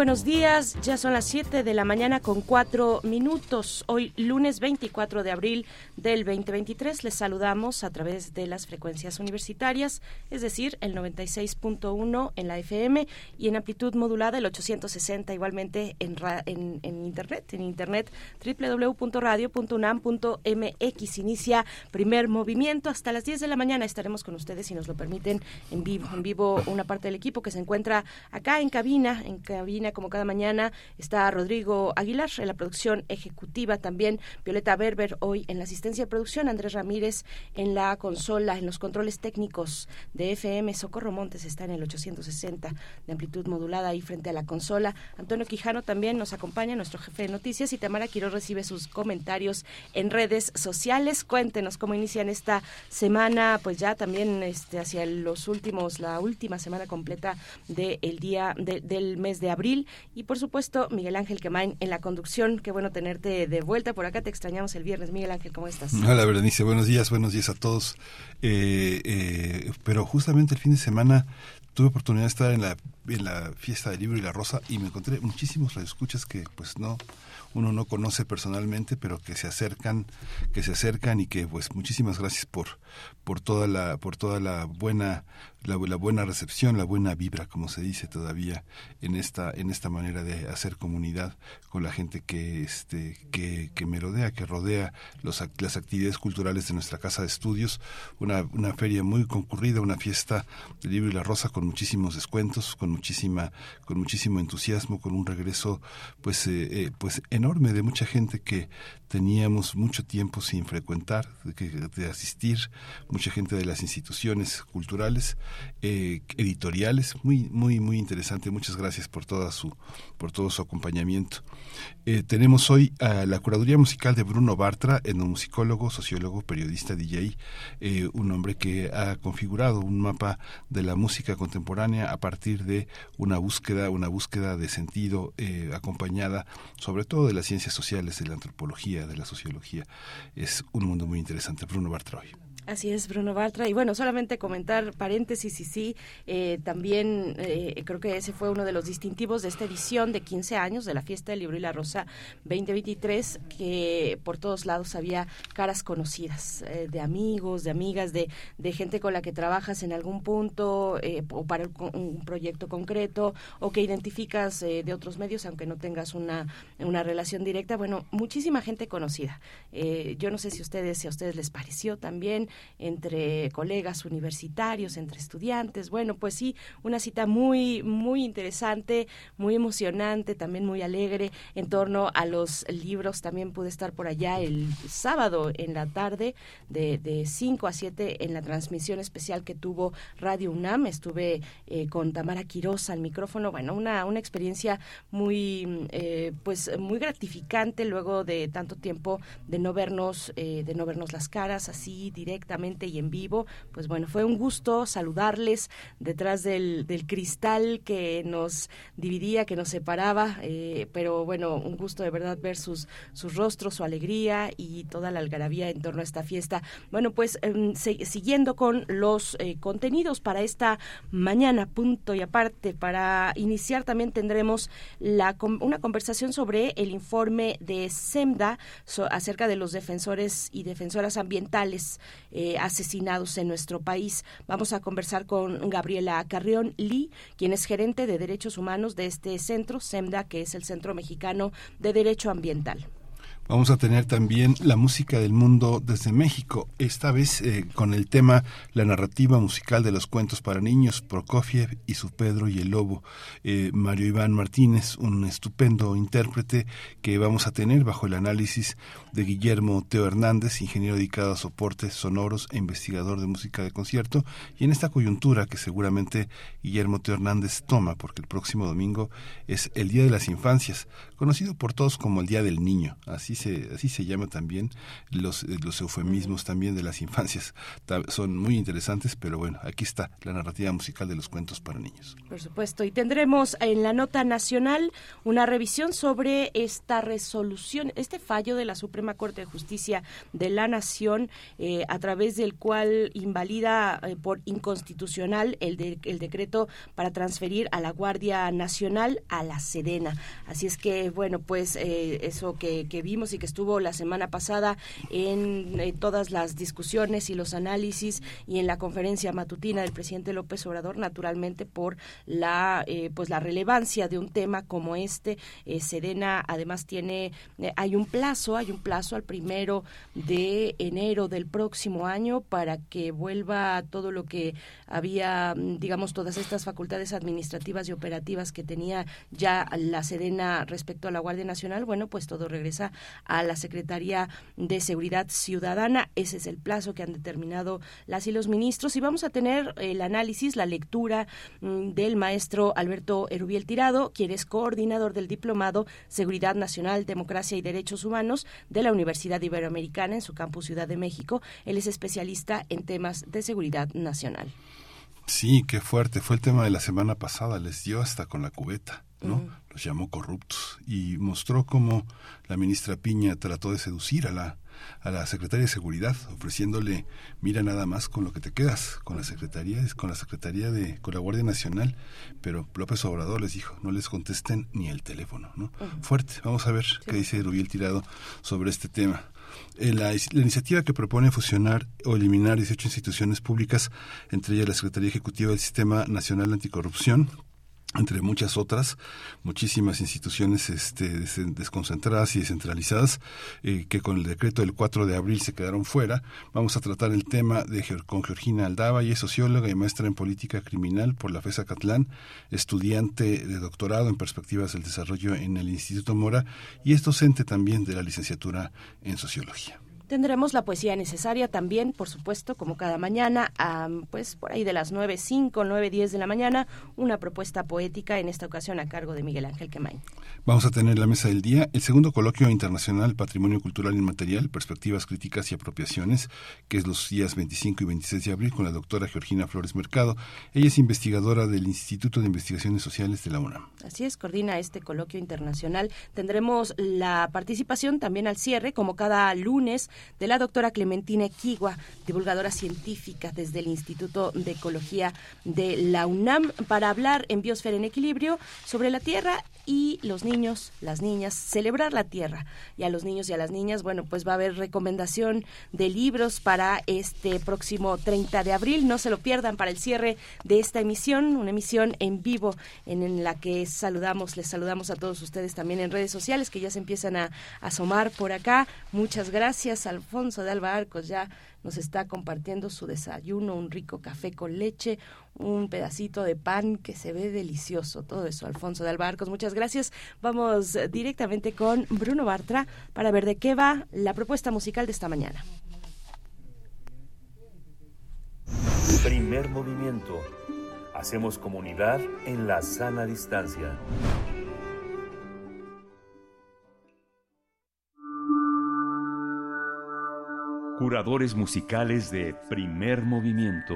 Buenos días, ya son las 7 de la mañana con 4 minutos. Hoy lunes 24 de abril del 2023 les saludamos a través de las frecuencias universitarias, es decir, el 96.1 en la FM y en amplitud modulada el 860 igualmente en, en, internet, en internet www.radio.unam.mx. Inicia primer movimiento hasta las 10 de la mañana estaremos con ustedes si nos lo permiten en vivo, en vivo una parte del equipo que se encuentra acá en cabina, en cabina como cada mañana está Rodrigo Aguilar en la producción ejecutiva, también Violeta Berber hoy en la asistencia de producción, Andrés Ramírez en la consola, en los controles técnicos de FM, Socorro Montes está en el 860 de amplitud modulada ahí frente a la consola, Antonio Quijano también nos acompaña, nuestro jefe de noticias y Tamara Quiroz recibe sus comentarios en redes sociales. Cuéntenos cómo inician esta semana, pues ya también este, hacia los últimos, la última semana completa del día del mes de abril y por supuesto, Miguel Ángel Quemain en la conducción. Qué bueno tenerte de vuelta por acá. Te extrañamos el viernes. Miguel Ángel, ¿cómo estás? Hola, Berenice. Buenos días, buenos días a todos. Eh, eh, pero justamente el fin de semana tuve oportunidad de estar en la, en la fiesta del libro y la rosa y me encontré muchísimos escuchas que pues no uno no conoce personalmente, pero que se acercan, que se acercan y que pues muchísimas gracias por por toda la por toda la buena la, buena recepción, la buena vibra, como se dice todavía en esta en esta manera de hacer comunidad con la gente que este que, que me rodea, que rodea los, las actividades culturales de nuestra casa de estudios, una, una feria muy concurrida, una fiesta del libro y la rosa con muchísimos descuentos, con muchísima con muchísimo entusiasmo, con un regreso pues eh, eh pues enorme de mucha gente que teníamos mucho tiempo sin frecuentar, de, de asistir, mucha gente de las instituciones culturales, eh, editoriales, muy, muy, muy interesante. Muchas gracias por toda su, por todo su acompañamiento. Eh, tenemos hoy a la curaduría musical de Bruno Bartra, etnomusicólogo, sociólogo, periodista, DJ, eh, un hombre que ha configurado un mapa de la música contemporánea a partir de una búsqueda, una búsqueda de sentido acompañada sobre todo de las ciencias sociales, de la antropología, de la sociología. Es un mundo muy interesante. Bruno Bartra hoy. Así es, Bruno Bartra. Y bueno, solamente comentar paréntesis y sí, eh, también eh, creo que ese fue uno de los distintivos de esta edición de 15 años de la Fiesta del Libro y la Rosa 2023, que por todos lados había caras conocidas, eh, de amigos, de amigas, de, de, gente con la que trabajas en algún punto o para un proyecto concreto o que identificas de otros medios, aunque no tengas una, una relación directa. Bueno, muchísima gente conocida. yo no sé si ustedes, si a ustedes les pareció también entre colegas universitarios, entre estudiantes. Bueno, pues sí, una cita muy, muy interesante, muy emocionante, también muy alegre en torno a los libros. También pude estar por allá el sábado en la tarde de, de 5 a 7 en la transmisión especial que tuvo Radio UNAM. Estuve eh, con Tamara Quiroz al micrófono. Bueno, una, una experiencia muy, eh, pues muy gratificante luego de tanto tiempo de no vernos, eh, de no vernos las caras así directamente y en vivo. Pues bueno, fue un gusto saludarles detrás del, del cristal que nos dividía, que nos separaba, eh, pero bueno, un gusto de verdad ver sus, sus rostros, su alegría y toda la algarabía en torno a esta fiesta. Bueno, pues em, siguiendo con los eh, contenidos para esta mañana, punto y aparte, para iniciar también tendremos la, una conversación sobre el informe de SEMDA acerca de los defensores y defensoras ambientales eh, asesinados en nuestro país. Vamos a conversar con Gabriela Carrión Lee, quien es gerente de derechos humanos de este centro, SEMDA, que es el Centro Mexicano de Derecho Ambiental. Vamos a tener también la música del mundo desde México, esta vez eh, con el tema La narrativa musical de los cuentos para niños, Prokofiev y su Pedro y el Lobo. Eh, Mario Iván Martínez, un estupendo intérprete que vamos a tener bajo el análisis de Guillermo Teo Hernández, ingeniero dedicado a soportes sonoros e investigador de música de concierto, y en esta coyuntura que seguramente Guillermo Teo Hernández toma, porque el próximo domingo es el Día de las Infancias, conocido por todos como el Día del Niño, así se, así se llama también los, eh, los eufemismos también de las infancias. Son muy interesantes, pero bueno, aquí está la narrativa musical de los cuentos para niños. Por supuesto, y tendremos en la nota nacional una revisión sobre esta resolución, este fallo de la Suprema Corte de Justicia de la Nación, eh, a través del cual invalida eh, por inconstitucional el, el decreto para transferir a la Guardia Nacional a la Sedena. Así es que, bueno, pues eso que, que vimos y que estuvo la semana pasada en eh, todas las discusiones y los análisis y en la conferencia matutina del presidente López Obrador, naturalmente por la eh, pues la relevancia de un tema como este. Eh, Sedena además tiene hay un plazo, hay un plazo al primero de enero del próximo año para que vuelva todo lo que había, digamos, todas estas facultades administrativas y operativas que tenía ya la Sedena respecto a la Guardia Nacional. Bueno, pues todo regresa a la Secretaría de Seguridad Ciudadana. Ese es el plazo que han determinado las y los ministros. Y vamos a tener el análisis, la lectura mm, del maestro Alberto Erubiel Tirado, quien es coordinador del diplomado Seguridad Nacional, Democracia y Derechos Humanos la Universidad Iberoamericana en su campus Ciudad de México. Él es especialista en temas de seguridad nacional. Sí, qué fuerte. Fue el tema de la semana pasada. Les dio hasta con la cubeta. ¿no? Los llamó corruptos y mostró cómo la ministra Piña trató de seducir a la a la secretaria de seguridad ofreciéndole mira nada más con lo que te quedas con la secretaría con la secretaría de con la Guardia Nacional pero López Obrador les dijo no les contesten ni el teléfono no fuerte vamos a ver qué dice Rubiel Tirado sobre este tema. Eh, la, la, iniciativa que propone fusionar o eliminar 18 instituciones públicas, entre ellas la Secretaría Ejecutiva del Sistema Nacional Anticorrupción, entre muchas otras, muchísimas instituciones este, desconcentradas y descentralizadas eh, que con el decreto del 4 de abril se quedaron fuera. Vamos a tratar el tema de, con Georgina Aldaba, y es socióloga y maestra en política criminal por la FESA Catlán, estudiante de doctorado en perspectivas del desarrollo en el Instituto Mora y es docente también de la licenciatura en sociología. Tendremos la poesía necesaria también, por supuesto, como cada mañana, pues por ahí de las 9.05, 9.10 de la mañana, una propuesta poética, en esta ocasión a cargo de Miguel Ángel Quemain. Vamos a tener la mesa del día, el segundo coloquio internacional Patrimonio Cultural Inmaterial, Perspectivas Críticas y Apropiaciones, que es los días 25 y 26 de abril con la doctora Georgina Flores Mercado. Ella es investigadora del Instituto de Investigaciones Sociales de la UNAM. Así es, coordina este coloquio internacional. Tendremos la participación también al cierre, como cada lunes, de la doctora Clementina Equigua, divulgadora científica desde el Instituto de Ecología de la UNAM, para hablar en Biosfera en Equilibrio sobre la Tierra y los niños, las niñas, celebrar la Tierra. Y a los niños y a las niñas, bueno, pues va a haber recomendación de libros para este próximo 30 de abril. No se lo pierdan para el cierre de esta emisión, una emisión en vivo en la que saludamos, les saludamos a todos ustedes también en redes sociales que ya se empiezan a asomar por acá. Muchas gracias Alfonso de Alba Arcos ya nos está compartiendo su desayuno, un rico café con leche, un pedacito de pan que se ve delicioso. Todo eso, Alfonso de Alba Arcos, muchas gracias. Vamos directamente con Bruno Bartra para ver de qué va la propuesta musical de esta mañana. Primer movimiento. Hacemos comunidad en la sana distancia. Curadores musicales de primer movimiento.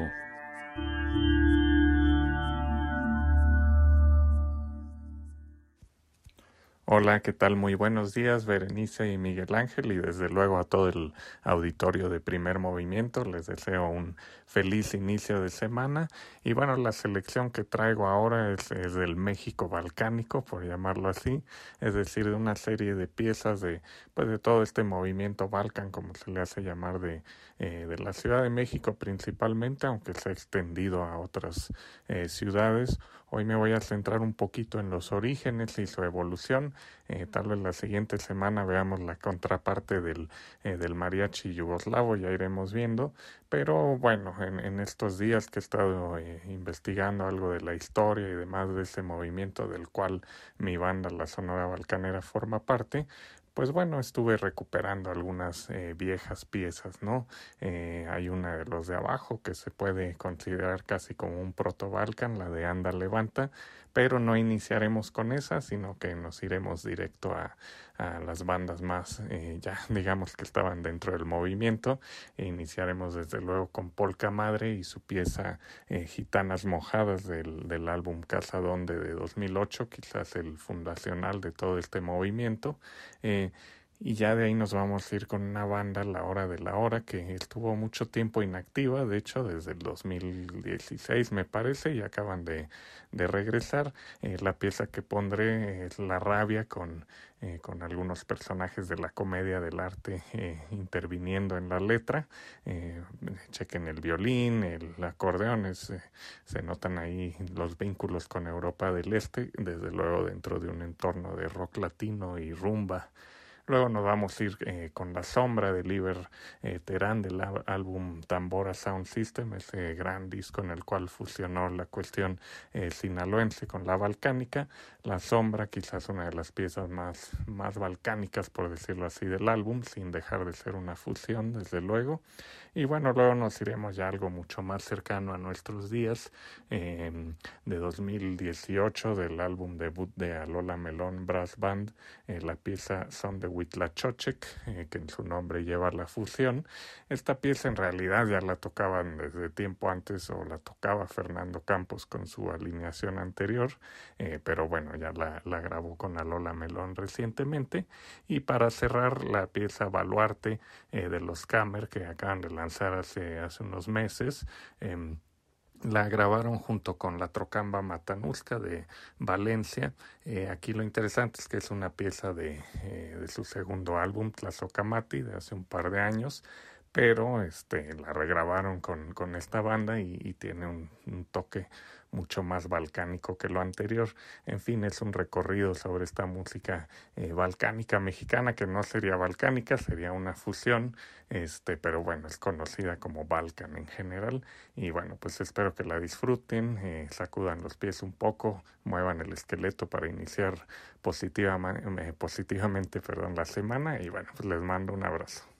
Hola, ¿qué tal? Muy buenos días, Berenice y Miguel Ángel, y desde luego a todo el auditorio de primer movimiento. Les deseo un feliz inicio de semana. Y bueno, la selección que traigo ahora es, del México balcánico, por llamarlo así, es decir, de una serie de piezas de, pues, de todo este movimiento Balkan, como se le hace llamar, de, eh, de la Ciudad de México principalmente, aunque se ha extendido a otras eh, ciudades Hoy me voy a centrar un poquito en los orígenes y su evolución. Eh, tal vez la siguiente semana veamos la contraparte del, eh, del mariachi yugoslavo, ya iremos viendo. Pero bueno, en, estos días que he estado eh, investigando algo de la historia y demás de ese movimiento del cual mi banda, la Sonora Balcanera, forma parte, pues bueno, estuve recuperando algunas eh, viejas piezas, ¿no? Eh, hay una de los de abajo que se puede considerar casi como un proto Balkan, la de Anda Levanta, pero no iniciaremos con esa, sino que nos iremos directo a, a las bandas más, eh, ya digamos que estaban dentro del movimiento. Iniciaremos desde luego con Polka Madre y su pieza eh, Gitanas Mojadas del, del álbum Casa Donde de 2008, quizás el fundacional de todo este movimiento. Eh, y ya de ahí nos vamos a ir con una banda, La Hora de la Hora, que estuvo mucho tiempo inactiva, de hecho desde el 2016 me parece, y acaban de, de regresar. Eh, la pieza que pondré es La Rabia con, eh, con algunos personajes de la comedia del arte eh, interviniendo en la letra. Eh, chequen el violín, el acordeón, es, se notan ahí los vínculos con Europa del Este, desde luego dentro de un entorno de rock latino y rumba Luego nos vamos a ir eh, con La Sombra de Liber eh, Terán del álbum Tambora Sound System, ese gran disco en el cual fusionó la cuestión eh, sinaloense con la balcánica. La Sombra, quizás una de las piezas más, más balcánicas, por decirlo así, del álbum, sin dejar de ser una fusión, desde luego. Y bueno, luego nos iremos ya algo mucho más cercano a nuestros días, eh, de 2018, del álbum debut de Alola Melón Brass Band, la pieza Son de Huitlachochek, eh, que en su nombre lleva la fusión. Esta pieza en realidad ya la tocaban desde tiempo antes o la tocaba Fernando Campos con su alineación anterior, eh, pero bueno, ya la, grabó con Alola Melón recientemente. Y para cerrar la pieza Baluarte eh, de los Camer, que acaban de lanzar hace, unos meses, eh, la grabaron junto con la Trocamba Matanusca de Valencia. Eh, aquí lo interesante es que es una pieza de, eh, de su segundo álbum, Tlazocamati, de hace un par de años, pero este, la regrabaron con, con esta banda y, y tiene un, un, toque mucho más balcánico que lo anterior. En fin, es un recorrido sobre esta música eh, balcánica mexicana, que no sería balcánica, sería una fusión, este, pero bueno, es conocida como Balkan en general. Y bueno, pues espero que la disfruten, eh, sacudan los pies un poco, muevan el esqueleto para iniciar positivamente, eh, positivamente perdón, la semana y bueno, pues les mando un abrazo.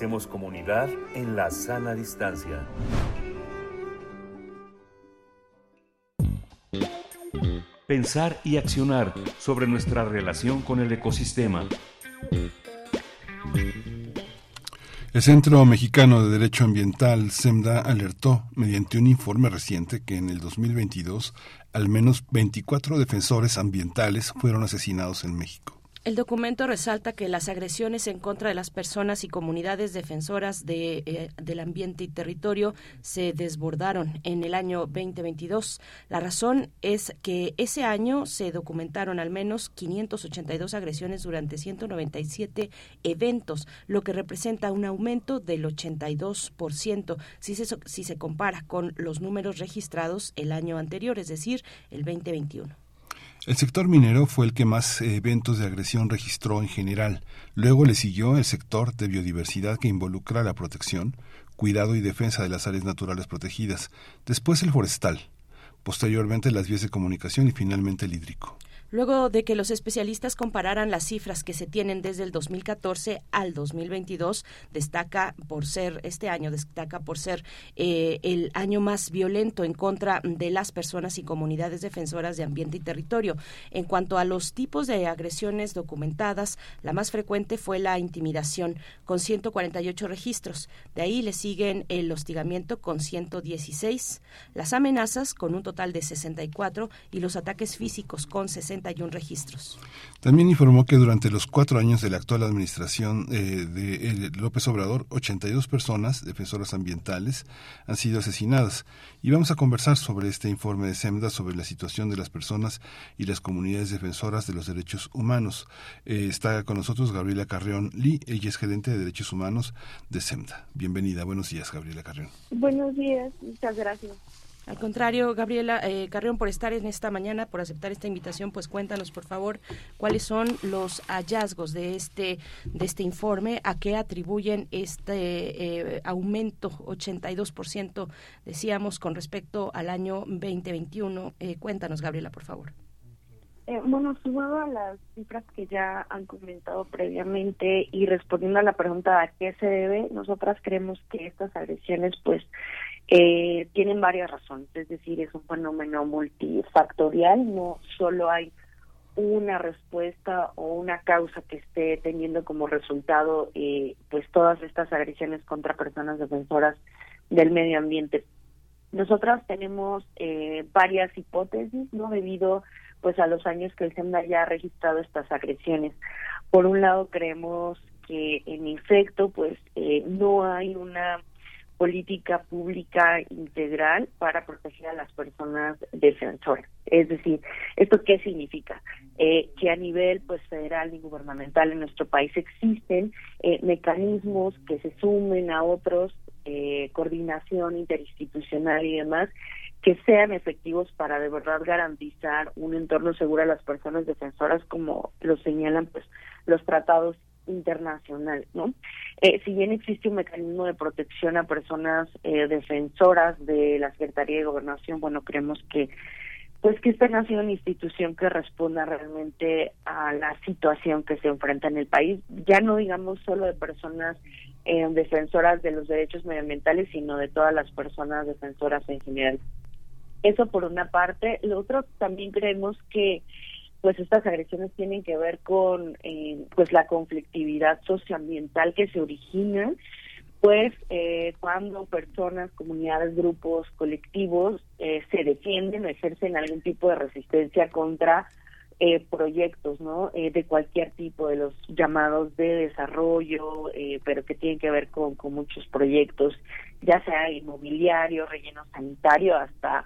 Hacemos comunidad en la sana distancia. Pensar y accionar sobre nuestra relación con el ecosistema. El Centro Mexicano de Derecho Ambiental, SEMDA, alertó mediante un informe reciente que en el 2022 al menos 24 defensores ambientales fueron asesinados en México. El documento resalta que las agresiones en contra de las personas y comunidades defensoras de, eh, del ambiente y territorio se desbordaron en el año 2022. La razón es que ese año se documentaron al menos 582 agresiones durante 197 eventos, lo que representa un aumento del 82% si se, si se compara con los números registrados el año anterior, es decir, el 2021. El sector minero fue el que más eventos de agresión registró en general. Luego le siguió el sector de biodiversidad que involucra la protección, cuidado y defensa de las áreas naturales protegidas. Después el forestal. Posteriormente las vías de comunicación y finalmente el hídrico. Luego de que los especialistas compararan las cifras que se tienen desde el 2014 al 2022, destaca por ser, este año destaca por ser eh, el año más violento en contra de las personas y comunidades defensoras de ambiente y territorio. En cuanto a los tipos de agresiones documentadas, la más frecuente fue la intimidación, con 148 registros. De ahí le siguen el hostigamiento con 116, las amenazas con un total de 64 y los ataques físicos con 60 registros. También informó que durante los cuatro años de la actual administración eh, de López Obrador, 82 personas, defensoras ambientales, han sido asesinadas. Y vamos a conversar sobre este informe de SEMDA sobre la situación de las personas y las comunidades defensoras de los derechos humanos. Eh, está con nosotros Gabriela Carrión Lee, ella es gerente de derechos humanos de SEMDA. Bienvenida, buenos días, Gabriela Carrión. Buenos días, muchas gracias. Al contrario, Gabriela eh, Carrión, por estar en esta mañana, por aceptar esta invitación, pues cuéntanos, por favor, cuáles son los hallazgos de este de este informe, a qué atribuyen este eh, aumento 82%, decíamos, con respecto al año 2021. Eh, cuéntanos, Gabriela, por favor. Eh, bueno, sumado a las cifras que ya han comentado previamente y respondiendo a la pregunta a qué se debe, nosotras creemos que estas agresiones, pues, eh, tienen varias razones, es decir, es un fenómeno multifactorial, no solo hay una respuesta o una causa que esté teniendo como resultado eh, pues todas estas agresiones contra personas defensoras del medio ambiente. Nosotras tenemos eh, varias hipótesis, no debido pues a los años que el SEMDA ya ha registrado estas agresiones. Por un lado creemos que en efecto pues eh, no hay una política pública integral para proteger a las personas defensoras. Es decir, ¿esto qué significa? Eh, que a nivel pues federal y gubernamental en nuestro país existen eh, mecanismos que se sumen a otros, eh, coordinación interinstitucional y demás, que sean efectivos para de verdad garantizar un entorno seguro a las personas defensoras como lo señalan pues los tratados internacional, ¿no? Eh, si bien existe un mecanismo de protección a personas eh, defensoras de la Secretaría de Gobernación, bueno, creemos que pues que esta no sido una institución que responda realmente a la situación que se enfrenta en el país, ya no digamos solo de personas eh, defensoras de los derechos medioambientales, sino de todas las personas defensoras en general. Eso por una parte. Lo otro, también creemos que pues estas agresiones tienen que ver con eh, pues la conflictividad socioambiental que se origina pues eh, cuando personas, comunidades, grupos, colectivos eh, se defienden ejercen algún tipo de resistencia contra eh, proyectos, ¿no? Eh, de cualquier tipo, de los llamados de desarrollo, eh, pero que tienen que ver con, con muchos proyectos, ya sea inmobiliario, relleno sanitario, hasta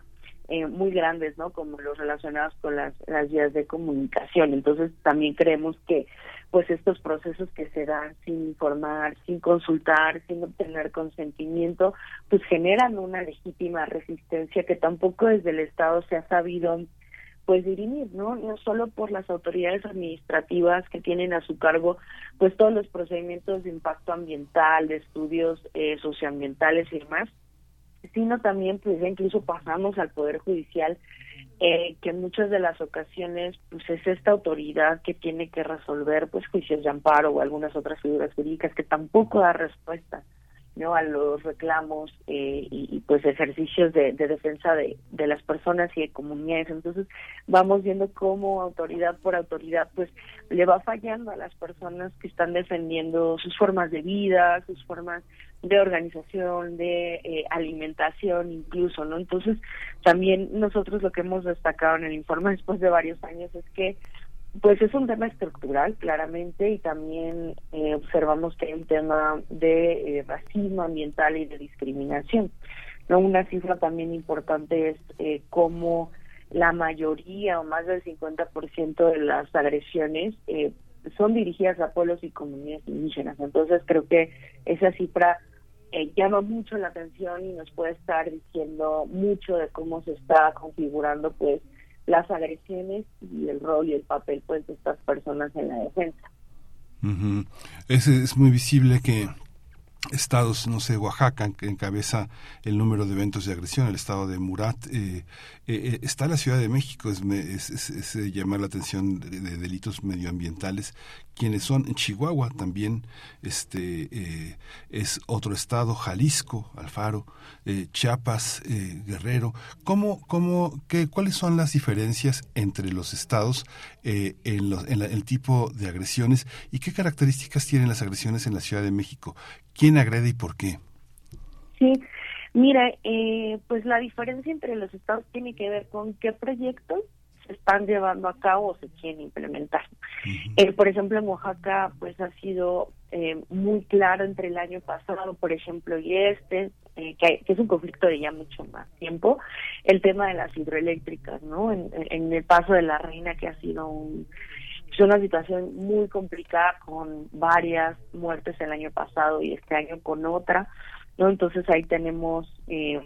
eh, muy grandes, ¿no? Como los relacionados con las, las vías de comunicación. Entonces también creemos que pues estos procesos que se dan sin informar, sin consultar, sin obtener consentimiento, pues generan una legítima resistencia que tampoco desde el Estado se ha sabido pues dirimir, ¿no? No solo por las autoridades administrativas que tienen a su cargo pues todos los procedimientos de impacto ambiental, de estudios eh, socioambientales y demás, sino también pues ya incluso pasamos al poder judicial eh, que en muchas de las ocasiones pues es esta autoridad que tiene que resolver pues juicios de amparo o algunas otras figuras jurídicas que tampoco da respuesta no a los reclamos eh, y, pues ejercicios de, defensa de, las personas y de comunidades. Entonces vamos viendo cómo autoridad por autoridad pues le va fallando a las personas que están defendiendo sus formas de vida sus formas de organización de eh, alimentación incluso no entonces también nosotros lo que hemos destacado en el informe después de varios años es que pues es un tema estructural, claramente, y también eh, observamos que hay un tema de eh, racismo ambiental y de discriminación. no Una cifra también importante es eh, cómo la mayoría o más del 50% de las agresiones eh, son dirigidas a pueblos y comunidades indígenas. Entonces creo que esa cifra llama mucho la atención y nos puede estar diciendo mucho de cómo se está configurando pues las agresiones y el rol y el papel pues de estas personas en la defensa. es, es muy visible que estados, no sé, Oaxaca, que encabeza el número de eventos de agresión, el estado de Murat, eh, eh, eh, está la Ciudad de México, es, es, llamar la atención de, delitos medioambientales, quienes son en Chihuahua también, este es otro estado, Jalisco, Alfaro, Chiapas, Guerrero. ¿Cómo, cómo, qué, ¿Cuáles son las diferencias entre los estados en, los, en el tipo de agresiones y qué características tienen las agresiones en la Ciudad de México? ¿Quién agrede y por qué? Sí, mira, eh, pues la diferencia entre los estados tiene que ver con qué proyectos se están llevando a cabo o se quieren implementar. Eh, por ejemplo, en Oaxaca, pues ha sido eh, muy claro entre el año pasado, por ejemplo, y este, que, es un conflicto de ya mucho más tiempo, el tema de las hidroeléctricas, ¿no? En, en el paso de la reina, que ha sido un es una situación muy complicada con varias muertes el año pasado y este año con otra, ¿no? Entonces ahí tenemos eh,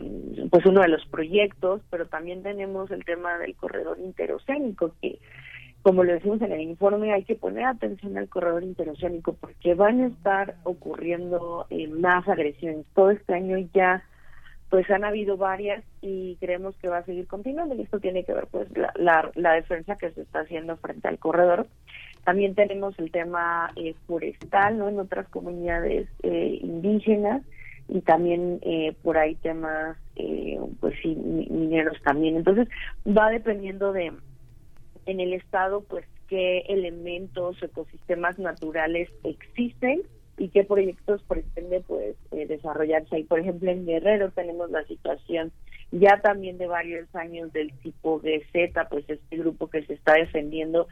pues uno de los proyectos, pero también tenemos el tema del corredor interoceánico que como lo decimos en el informe, hay que poner atención al corredor interoceánico porque van a estar ocurriendo eh, más agresiones. Todo este año ya pues han habido varias y creemos que va a seguir continuando y esto tiene que ver pues la, la, defensa que se está haciendo frente al corredor. También tenemos el tema eh, forestal, ¿no? En otras comunidades eh, indígenas y también eh, por ahí temas, eh, pues sí, mineros también. Entonces va dependiendo de, en el estado, pues qué elementos, ecosistemas naturales existen y qué proyectos pretende pues eh, desarrollarse ahí. Por ejemplo, en Guerrero tenemos la situación ya también de varios años del tipo GZ, pues este grupo que se está defendiendo,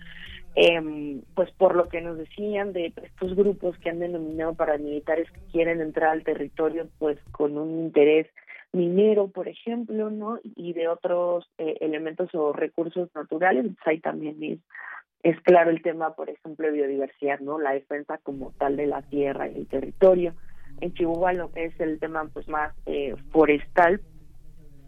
eh, pues por lo que nos decían de estos grupos que han denominado paramilitares que quieren entrar al territorio pues con un interés minero, por ejemplo, ¿no? Y de otros eh, elementos o recursos naturales, pues ahí también es es claro el tema, por ejemplo, de biodiversidad, ¿no? La defensa como tal de la tierra y el territorio. En Chihuahua lo que es el tema pues más eh, forestal.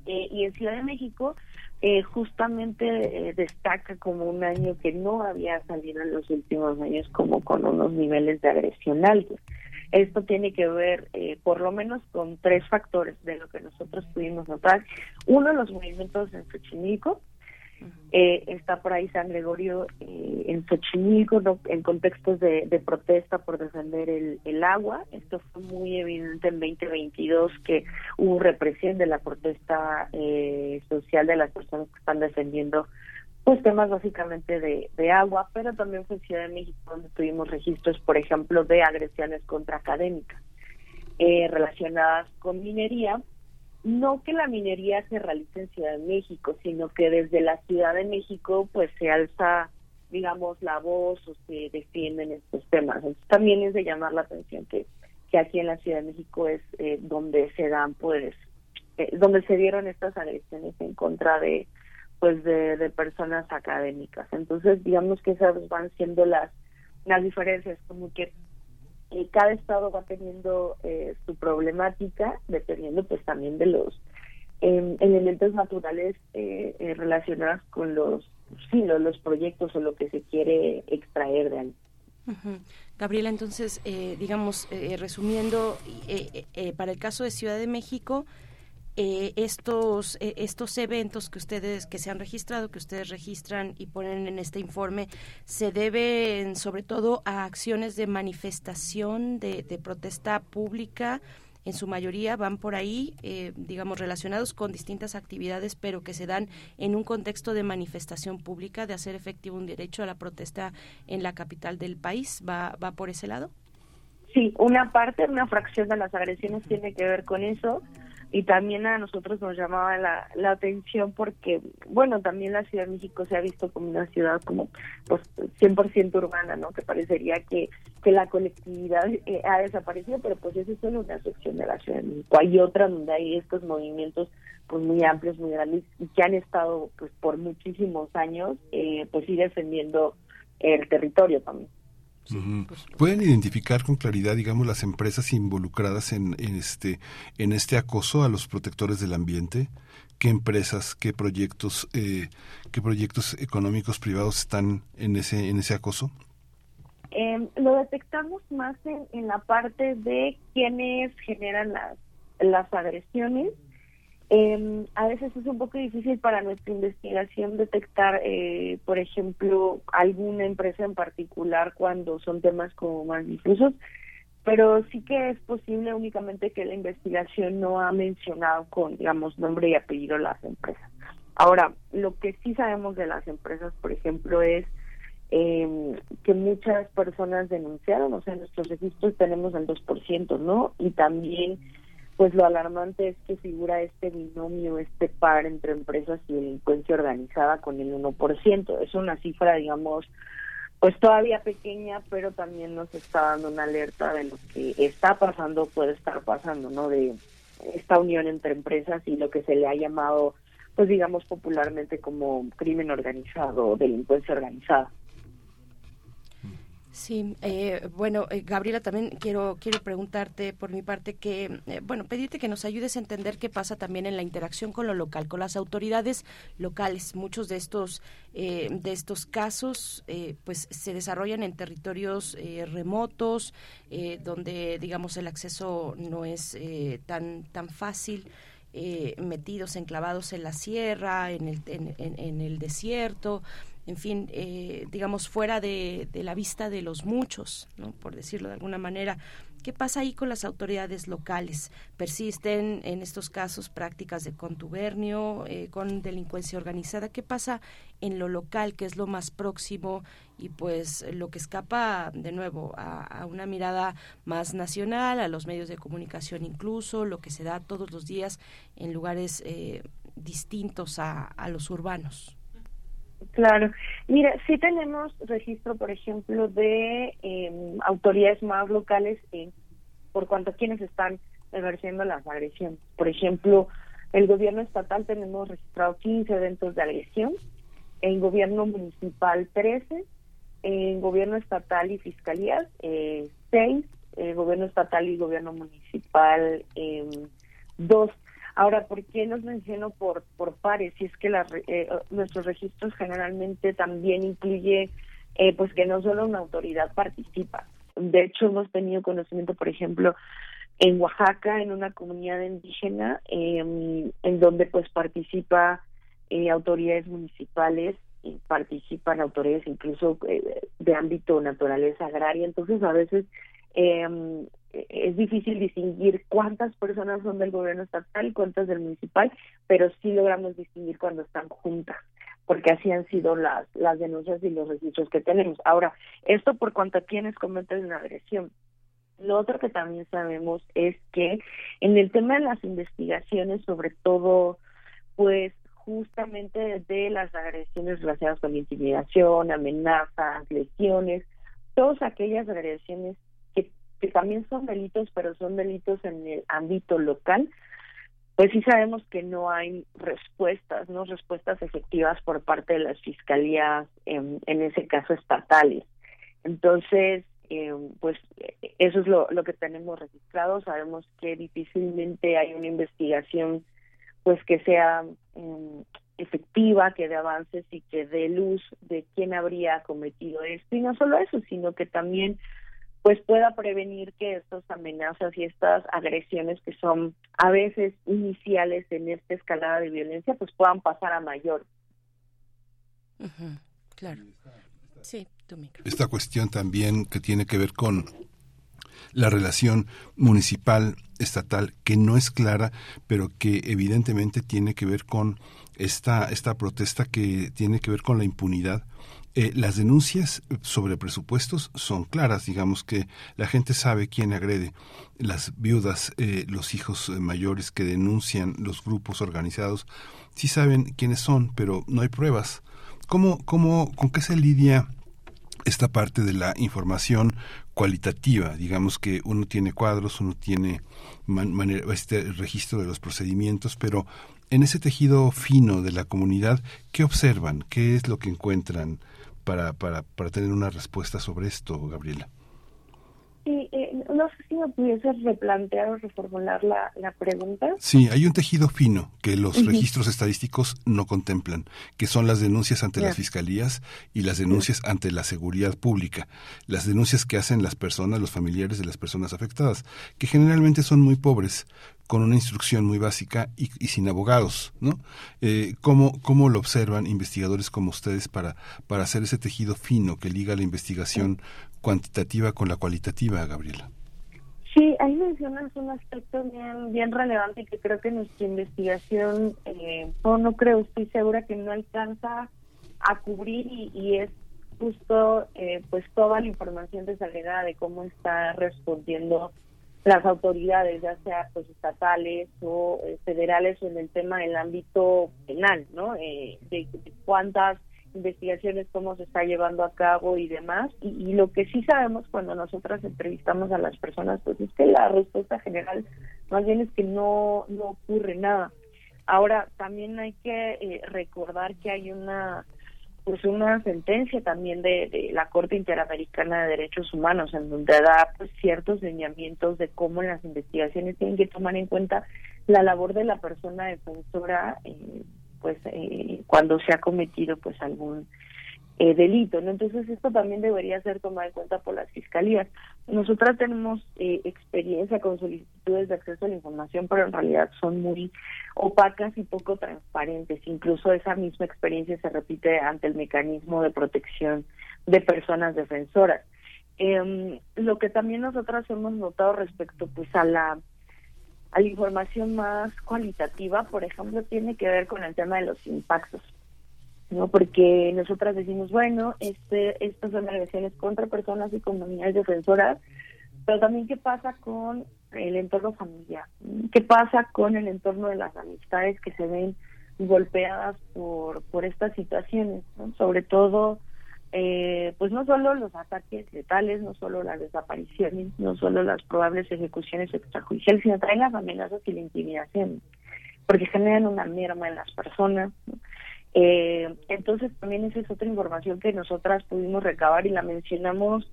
Eh, y en Ciudad de México eh, justamente destaca como un año que no había salido en los últimos años como con unos niveles de agresión altos. Esto tiene que ver por lo menos con tres factores de lo que nosotros pudimos notar. Uno, los movimientos en Xochimilco, eh, está por ahí San Gregorio eh, en Xochimilco, en contextos de, protesta por defender el, agua. Esto fue muy evidente en 2022 que hubo represión de la protesta eh, social de las personas que están defendiendo pues temas básicamente de, de agua, pero también fue en Ciudad de México donde tuvimos registros, por ejemplo, de agresiones contra académicas eh, relacionadas con minería no que la minería se realice en Ciudad de México, sino que desde la Ciudad de México pues se alza, digamos, la voz o se defienden estos temas. Entonces, también es de llamar la atención que, que aquí en la Ciudad de México es eh, donde se dan pues, eh, donde se dieron estas agresiones en contra de pues de, de personas académicas. Entonces, digamos que esas van siendo las las diferencias, como que cada estado va teniendo eh, su problemática dependiendo pues también de los em, elementos naturales eh, eh, relacionados con los sí los, proyectos o lo que se quiere extraer de ahí. Gabriela, entonces, digamos, resumiendo, para el caso de Ciudad de México, eh, estos eh, estos eventos que ustedes que se han registrado que ustedes registran y ponen en este informe se deben sobre todo a acciones de manifestación de, de protesta pública en su mayoría van por ahí, eh, digamos, relacionados con distintas actividades, pero que se dan en un contexto de manifestación pública, de hacer efectivo un derecho a la protesta en la capital del país. ¿Va, va por ese lado? Sí, una parte, una fracción de las agresiones tiene que ver con eso y también a nosotros nos llamaba la, la atención porque, bueno, también la Ciudad de México se ha visto como una ciudad como pues 100% urbana, ¿no? Que parecería que, que la colectividad eh, ha desaparecido, pero pues eso es solo una sección de la Ciudad de México. Hay otra donde hay estos movimientos pues muy amplios, muy grandes y que han estado pues por muchísimos años eh, pues sí defendiendo el territorio también. ¿Pueden identificar con claridad, digamos, las empresas involucradas en, este en este acoso a los protectores del ambiente? ¿Qué empresas, qué proyectos, eh, qué proyectos económicos privados están en ese en ese acoso? Em, lo detectamos más en, en la parte de quienes generan las las agresiones eh, a veces es un poco difícil para nuestra investigación detectar, eh, por ejemplo, alguna empresa en particular cuando son temas como más difusos, pero sí que es posible únicamente que la investigación no ha mencionado con, digamos, nombre y apellido las empresas. Ahora, lo que sí sabemos de las empresas, por ejemplo, es eh, que muchas personas denunciaron, o sea, en nuestros registros tenemos el 2%, ¿no? Y también pues lo alarmante es que figura este binomio, este par entre empresas y delincuencia organizada con el 1%. Es una cifra, digamos, pues todavía pequeña, pero también nos está dando una alerta de lo que está pasando, puede estar pasando, ¿no? De esta unión entre empresas y lo que se le ha llamado, pues digamos popularmente como crimen organizado delincuencia organizada. Sí, eh, bueno, eh, Gabriela, también quiero quiero preguntarte por mi parte que, eh, bueno, pedirte que nos ayudes a entender qué pasa también en la interacción con lo local, con las autoridades locales. Muchos de estos de estos casos, pues, se desarrollan en territorios remotos, donde, digamos, el acceso no es tan tan fácil. metidos, enclavados en la sierra, en el, en el desierto, en fin, eh, digamos, fuera de, la vista de los muchos, ¿no? por decirlo de alguna manera. ¿Qué pasa ahí con las autoridades locales? ¿Persisten en estos casos prácticas de contubernio, eh, con delincuencia organizada? ¿Qué pasa en lo local, que es lo más próximo y pues lo que escapa de nuevo a, una mirada más nacional, a los medios de comunicación incluso, lo que se da todos los días en lugares eh, distintos a los urbanos? Claro. Mira, sí tenemos registro, por ejemplo, de em, autoridades más locales en, por cuanto a quienes están ejerciendo las agresiones. Por ejemplo, el gobierno estatal tenemos registrado 15 eventos de agresión, en gobierno municipal 13, en gobierno estatal y fiscalías eh, 6, el gobierno estatal y gobierno municipal eh, 2. Ahora, ¿por qué nos menciono por, por pares? Si es que la, eh, nuestros registros generalmente también incluye eh, pues que no solo una autoridad participa. De hecho, hemos tenido conocimiento, por ejemplo, en Oaxaca, en una comunidad indígena, em, en donde pues participa eh, autoridades municipales, y participan autoridades incluso de ámbito naturaleza agraria. Entonces, a veces eh, es difícil distinguir cuántas personas son del gobierno estatal y cuántas del municipal, pero sí logramos distinguir cuando están juntas, porque así han sido las, las denuncias y los registros que tenemos. Ahora, esto por cuanto a quienes cometen una agresión. Lo otro que también sabemos es que en el tema de las investigaciones, sobre todo, pues justamente de las agresiones relacionadas con intimidación, amenazas, lesiones, todas aquellas agresiones que también son delitos, pero son delitos en el ámbito local, pues sí sabemos que no hay respuestas, no respuestas efectivas por parte de las fiscalías, en, en ese caso estatales. Entonces, eh, pues eso es lo, lo que tenemos registrado. Sabemos que difícilmente hay una investigación pues que sea eh, efectiva, que dé avances y que dé luz de quién habría cometido esto. Y no solo eso, sino que también pues pueda prevenir que estas amenazas y estas agresiones que son a veces iniciales en esta escalada de violencia pues puedan pasar a mayor. Claro. Sí, tu micro. Esta cuestión también que tiene que ver con la relación municipal estatal que no es clara, pero que evidentemente tiene que ver con esta, esta protesta que tiene que ver con la impunidad. Eh, las denuncias sobre presupuestos son claras, digamos que la gente sabe quién agrede. Las viudas, eh, los hijos mayores que denuncian los grupos organizados, sí saben quiénes son, pero no hay pruebas. ¿Cómo, cómo, ¿Con qué se lidia esta parte de la información cualitativa, digamos que uno tiene cuadros, uno tiene este registro de los procedimientos, pero en ese tejido fino de la comunidad, ¿qué observan? ¿Qué es lo que encuentran para, para, para tener una respuesta sobre esto, Gabriela? Sí, eh, no sé si me pudieses replantear o reformular la, la pregunta. Sí, hay un tejido fino que los registros estadísticos no contemplan, que son las denuncias ante las fiscalías y las denuncias ante la seguridad pública, las denuncias que hacen las personas, los familiares de las personas afectadas, que generalmente son muy pobres, con una instrucción muy básica y, sin abogados, ¿no? Eh, ¿cómo, ¿Cómo lo observan investigadores como ustedes para, para hacer ese tejido fino que liga la investigación cuantitativa con la cualitativa, Gabriela? Sí, ahí mencionas un aspecto bien, bien relevante que creo que nuestra investigación, eh, no, creo, estoy segura que no alcanza a cubrir y, es justo eh, pues toda la información desagregada de cómo está respondiendo las autoridades, ya sea pues estatales o eh, federales en el tema del ámbito penal, ¿no? Eh, de, cuántas investigaciones, cómo se está llevando a cabo y demás. Y, lo que sí sabemos cuando nosotras entrevistamos a las personas, pues es que la respuesta general más bien es que no, no ocurre nada. Ahora, también hay que eh, recordar que hay una pues una sentencia también de, la Corte Interamericana de Derechos Humanos en donde da pues ciertos lineamientos de cómo las investigaciones tienen que tomar en cuenta la labor de la persona defensora eh, pues eh, cuando se ha cometido pues algún eh, delito, ¿no? Entonces esto también debería ser tomado en cuenta por las fiscalías. Nosotras tenemos eh, experiencia con solicitudes de acceso a la información, pero en realidad son muy opacas y poco transparentes. Incluso esa misma experiencia se repite ante el mecanismo de protección de personas defensoras. Eh, lo que también nosotras hemos notado respecto pues a la información más cualitativa, por ejemplo, tiene que ver con el tema de los impactos. ¿No? Porque nosotras decimos, bueno, este, estas son agresiones contra personas y comunidades defensoras, pero también qué pasa con el entorno familiar, qué pasa con el entorno de las amistades que se ven golpeadas por, por estas situaciones, sobre todo, eh, pues no solo los ataques letales, no solo las desapariciones, no solo las probables ejecuciones extrajudiciales, sino también las amenazas y la intimidación, porque generan una merma en las personas. Eh, entonces también esa es otra información que nosotras pudimos recabar y la mencionamos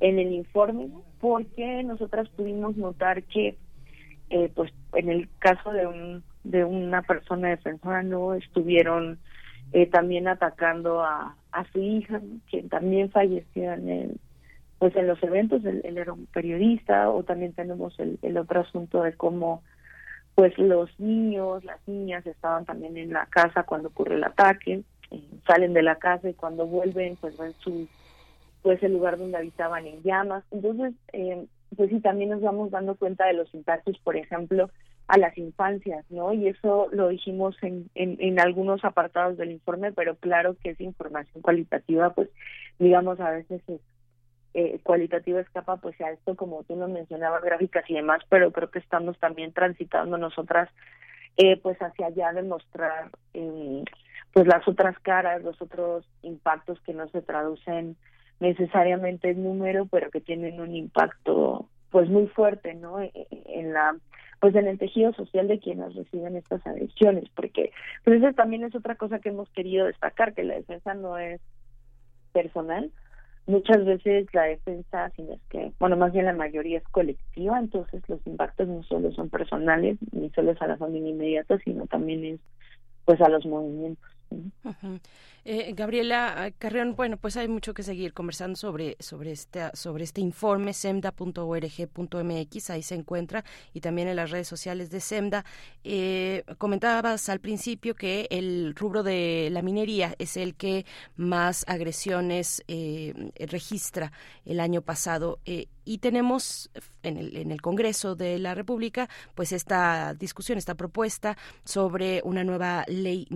en el informe porque nosotras pudimos notar que eh, pues en el caso de un de una persona defensora no estuvieron eh, también atacando a, a su hija quien también falleció en el pues en los eventos él, era un periodista o también tenemos el, el otro asunto de cómo pues los niños, las niñas estaban también en la casa cuando ocurre el ataque, eh, salen de la casa y cuando vuelven pues ven su pues el lugar donde habitaban en llamas. Entonces, eh, pues sí, también nos vamos dando cuenta de los impactos, por ejemplo, a las infancias, ¿no? Y eso lo dijimos en, en, algunos apartados del informe, pero claro que esa información cualitativa, pues digamos, a veces es eh, cualitativa escapa pues a esto como tú lo mencionabas gráficas y demás pero creo que estamos también transitando nosotras eh, pues hacia allá de mostrar eh, pues las otras caras los otros impactos que no se traducen necesariamente en número pero que tienen un impacto pues muy fuerte no e, e, en la pues en el tejido social de quienes reciben estas adicciones porque pues eso también es otra cosa que hemos querido destacar que la defensa no es personal muchas veces la defensa, si es que, bueno, más bien la mayoría es colectiva, entonces los impactos no solo son personales, ni solo es a la familia inmediata, sino también es pues a los movimientos. Eh, Gabriela Carrión, bueno, pues hay mucho que seguir conversando sobre, sobre, este, sobre este informe, semda.org.mx, ahí se encuentra, y también en las redes sociales de Semda. Eh, comentabas al principio que el rubro de la minería es el que más agresiones eh, registra el año pasado y tenemos en el, en el Congreso de la República pues esta discusión, esta propuesta sobre una nueva ley,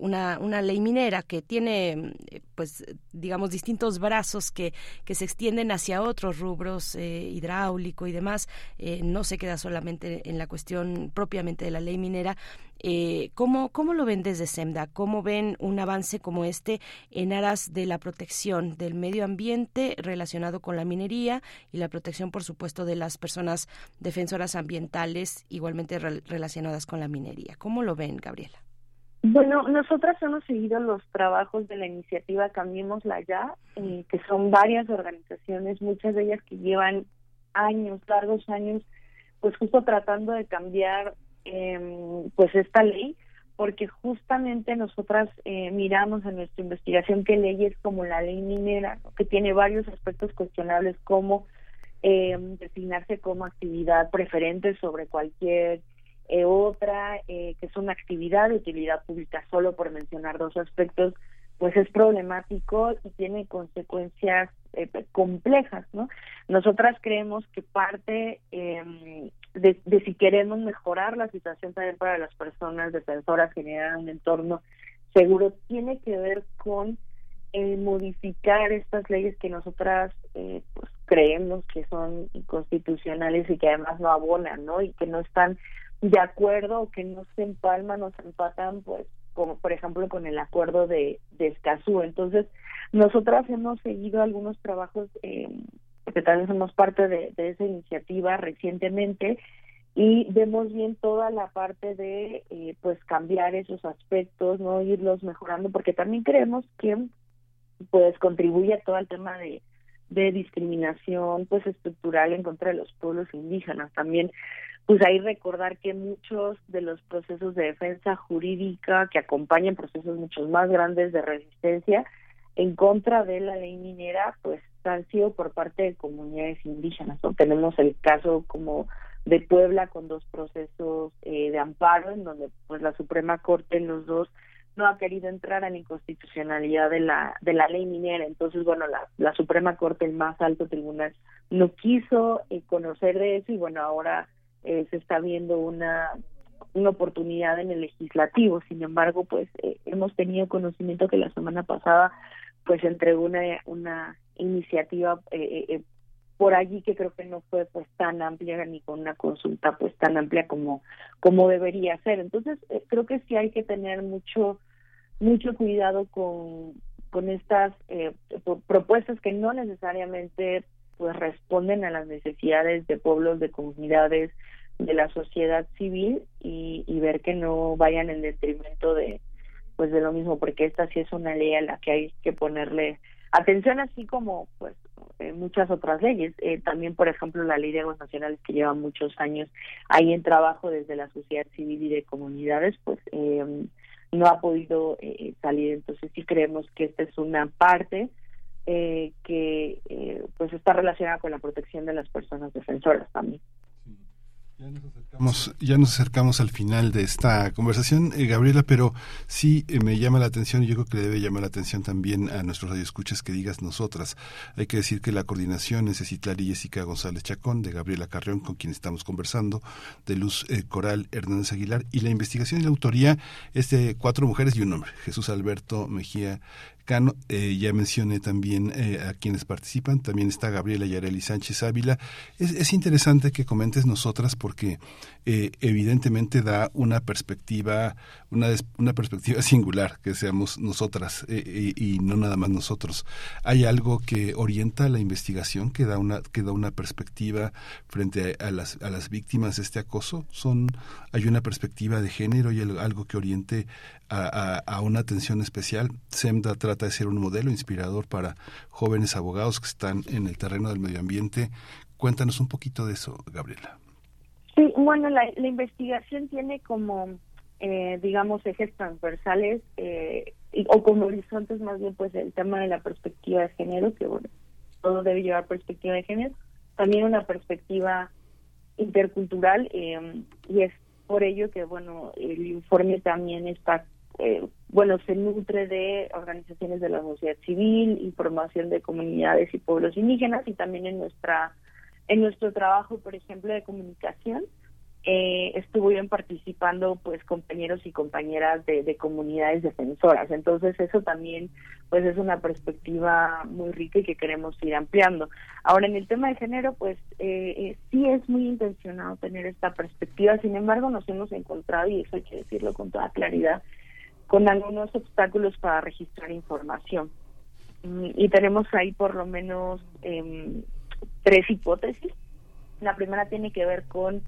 una, una ley minera que tiene pues digamos distintos brazos que, que se extienden hacia otros rubros, eh, hidráulico y demás, eh, no se queda solamente en la cuestión propiamente de la ley minera, eh, ¿cómo, ¿Cómo lo ven desde SEMDA? ¿Cómo ven un avance como este en aras de la protección del medio ambiente relacionado con la minería y la protección, por supuesto, de las personas defensoras ambientales igualmente relacionadas con la minería? ¿Cómo lo ven, Gabriela? Bueno, nosotras hemos seguido los trabajos de la iniciativa Cambiémosla Ya, eh, que son varias organizaciones, muchas de ellas que llevan años, largos años, pues justo tratando de cambiar eh, pues esta ley porque justamente nosotras eh, miramos en nuestra investigación que leyes como la ley minera, que tiene varios aspectos cuestionables como eh, designarse como actividad preferente sobre cualquier eh, otra, eh, que es una actividad de utilidad pública, solo por mencionar dos aspectos, pues es problemático y tiene consecuencias eh, complejas, ¿no? Nosotras creemos que parte de, de, si queremos mejorar la situación también para las personas defensoras, generar un entorno seguro, tiene que ver con eh, modificar estas leyes que nosotras eh, pues creemos que son inconstitucionales y que además no abonan, ¿no? Y que no están de acuerdo que no se empalman o se empatan, pues como por ejemplo con el acuerdo de, de Escazú. Entonces, nosotras hemos seguido algunos trabajos, eh, porque también somos parte de, de, esa iniciativa recientemente, y vemos bien toda la parte de eh, pues cambiar esos aspectos, no irlos mejorando, porque también creemos que pues contribuye a todo el tema de, de discriminación pues estructural en contra de los pueblos indígenas. También pues ahí recordar que muchos de los procesos de defensa jurídica que acompañan procesos mucho más grandes de resistencia en contra de la ley minera, pues han sido por parte de comunidades indígenas. ¿no? Tenemos el caso como de Puebla con dos procesos eh, de amparo en donde pues la Suprema Corte en los dos no ha querido entrar a la inconstitucionalidad de la de la ley minera entonces bueno la, la Suprema Corte el más alto tribunal no quiso eh, conocer de eso y bueno ahora eh, se está viendo una una oportunidad en el legislativo. Sin embargo pues eh, hemos tenido conocimiento que la semana pasada pues entregó una una iniciativa eh, eh, por allí que creo que no fue pues tan amplia ni con una consulta pues tan amplia como como debería ser. Entonces eh, creo que sí hay que tener mucho mucho cuidado con con estas eh, propuestas que no necesariamente pues responden a las necesidades de pueblos de comunidades de la sociedad civil y, y ver que no vayan en detrimento de pues de lo mismo porque esta sí es una ley a la que hay que ponerle atención así como pues eh, muchas otras leyes. Eh, también por ejemplo la ley de aguas nacionales que lleva muchos años ahí en trabajo desde la sociedad civil y de comunidades pues eh, no ha podido eh, salir. Entonces sí creemos que esta es una parte eh, que pues está relacionada con la protección de las personas defensoras también ya nos, acercamos, al final de esta conversación, eh, Gabriela, pero sí eh, me llama la atención y yo creo que debe llamar la atención también a nuestros radioescuchas que digas nosotras. Hay que decir que la coordinación es y Jessica González Chacón, de Gabriela Carrión, con quien estamos conversando, de Luz eh, Coral Hernández Aguilar, y la investigación y la autoría es de cuatro mujeres y un hombre, Jesús Alberto Mejía Eh, ya mencioné también eh, a quienes participan, también está Gabriela Yareli Sánchez Ávila. Es, es interesante que comentes nosotras porque eh, evidentemente da una perspectiva, una, una perspectiva singular, que seamos nosotras y, no nada más nosotros. Hay algo que orienta la investigación, que da una, que da una perspectiva frente a, a, las, a las víctimas de este acoso. Son, hay una perspectiva de género y algo que oriente a, a, a, una atención especial. SEMDA trata de ser un modelo inspirador para jóvenes abogados que están en el terreno del medio ambiente. Cuéntanos un poquito de eso, Gabriela. Sí, bueno, la, la investigación tiene como eh, digamos, ejes transversales eh, o como horizontes más bien, pues el tema de la perspectiva de género, que bueno, todo debe llevar perspectiva de género, también una perspectiva intercultural eh, y es por ello que, bueno, el informe también está eh, bueno, se nutre de organizaciones de la sociedad civil, información de comunidades y pueblos indígenas y también en nuestra en nuestro trabajo, por ejemplo, de comunicación, eh, estuvieron participando pues compañeros y compañeras de, comunidades defensoras. Entonces eso también pues es una perspectiva muy rica y que queremos ir ampliando. Ahora en el tema de género pues eh, eh, sí es muy intencionado tener esta perspectiva, sin embargo nos hemos encontrado, y eso hay que decirlo con toda claridad, con algunos obstáculos para registrar información. Mm, y tenemos ahí por lo menos em, tres hipótesis. La primera tiene que ver con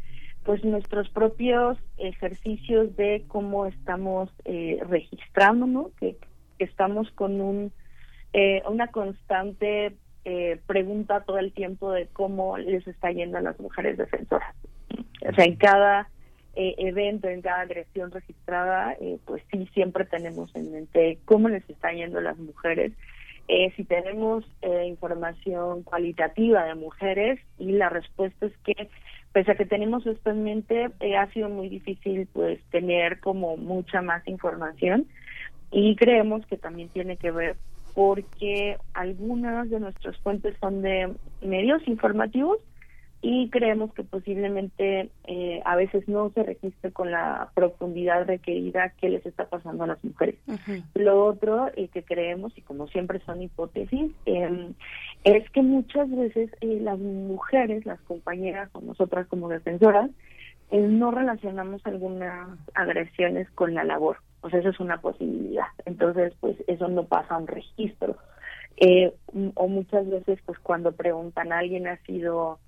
pues nuestros propios ejercicios de cómo estamos eh, registrando, que, estamos con un eh, una constante eh, pregunta todo el tiempo de cómo les está yendo a las mujeres defensoras. O sea, en cada eh, evento, en cada agresión registrada, eh, pues sí, siempre tenemos en mente cómo les están yendo las mujeres. Eh, si tenemos información cualitativa de mujeres y la respuesta es que pese a que tenemos esto en mente ha sido muy difícil pues tener como mucha más información y creemos que también tiene que ver porque algunas de nuestras fuentes son de medios informativos y creemos que posiblemente eh, a veces no se registre con la profundidad requerida que les está pasando a las mujeres. Lo otro eh, que creemos, y como siempre son hipótesis, eh, es que muchas veces eh, las mujeres, las compañeras o nosotras como defensoras, eh, no relacionamos algunas agresiones con la labor. O sea, eso es una posibilidad. Entonces, pues eso no pasa a un registro. o muchas veces, pues cuando preguntan, ¿alguien ha sido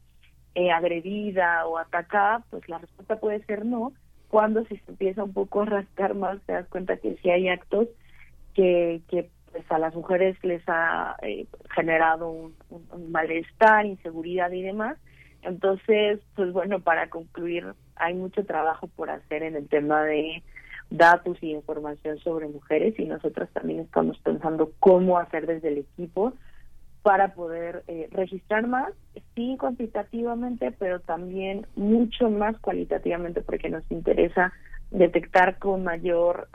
eh, agredida o atacada, pues la respuesta puede ser no. Cuando se empieza un poco a rascar más, te das cuenta que sí hay actos que, que pues a las mujeres les ha eh, generado un, malestar, inseguridad y demás. Entonces, pues bueno, para concluir, hay mucho trabajo por hacer en el tema de datos y información sobre mujeres y nosotros también estamos pensando cómo hacer desde el equipo para poder eh, registrar más, sí cuantitativamente, pero también mucho más cualitativamente porque nos interesa detectar con mayor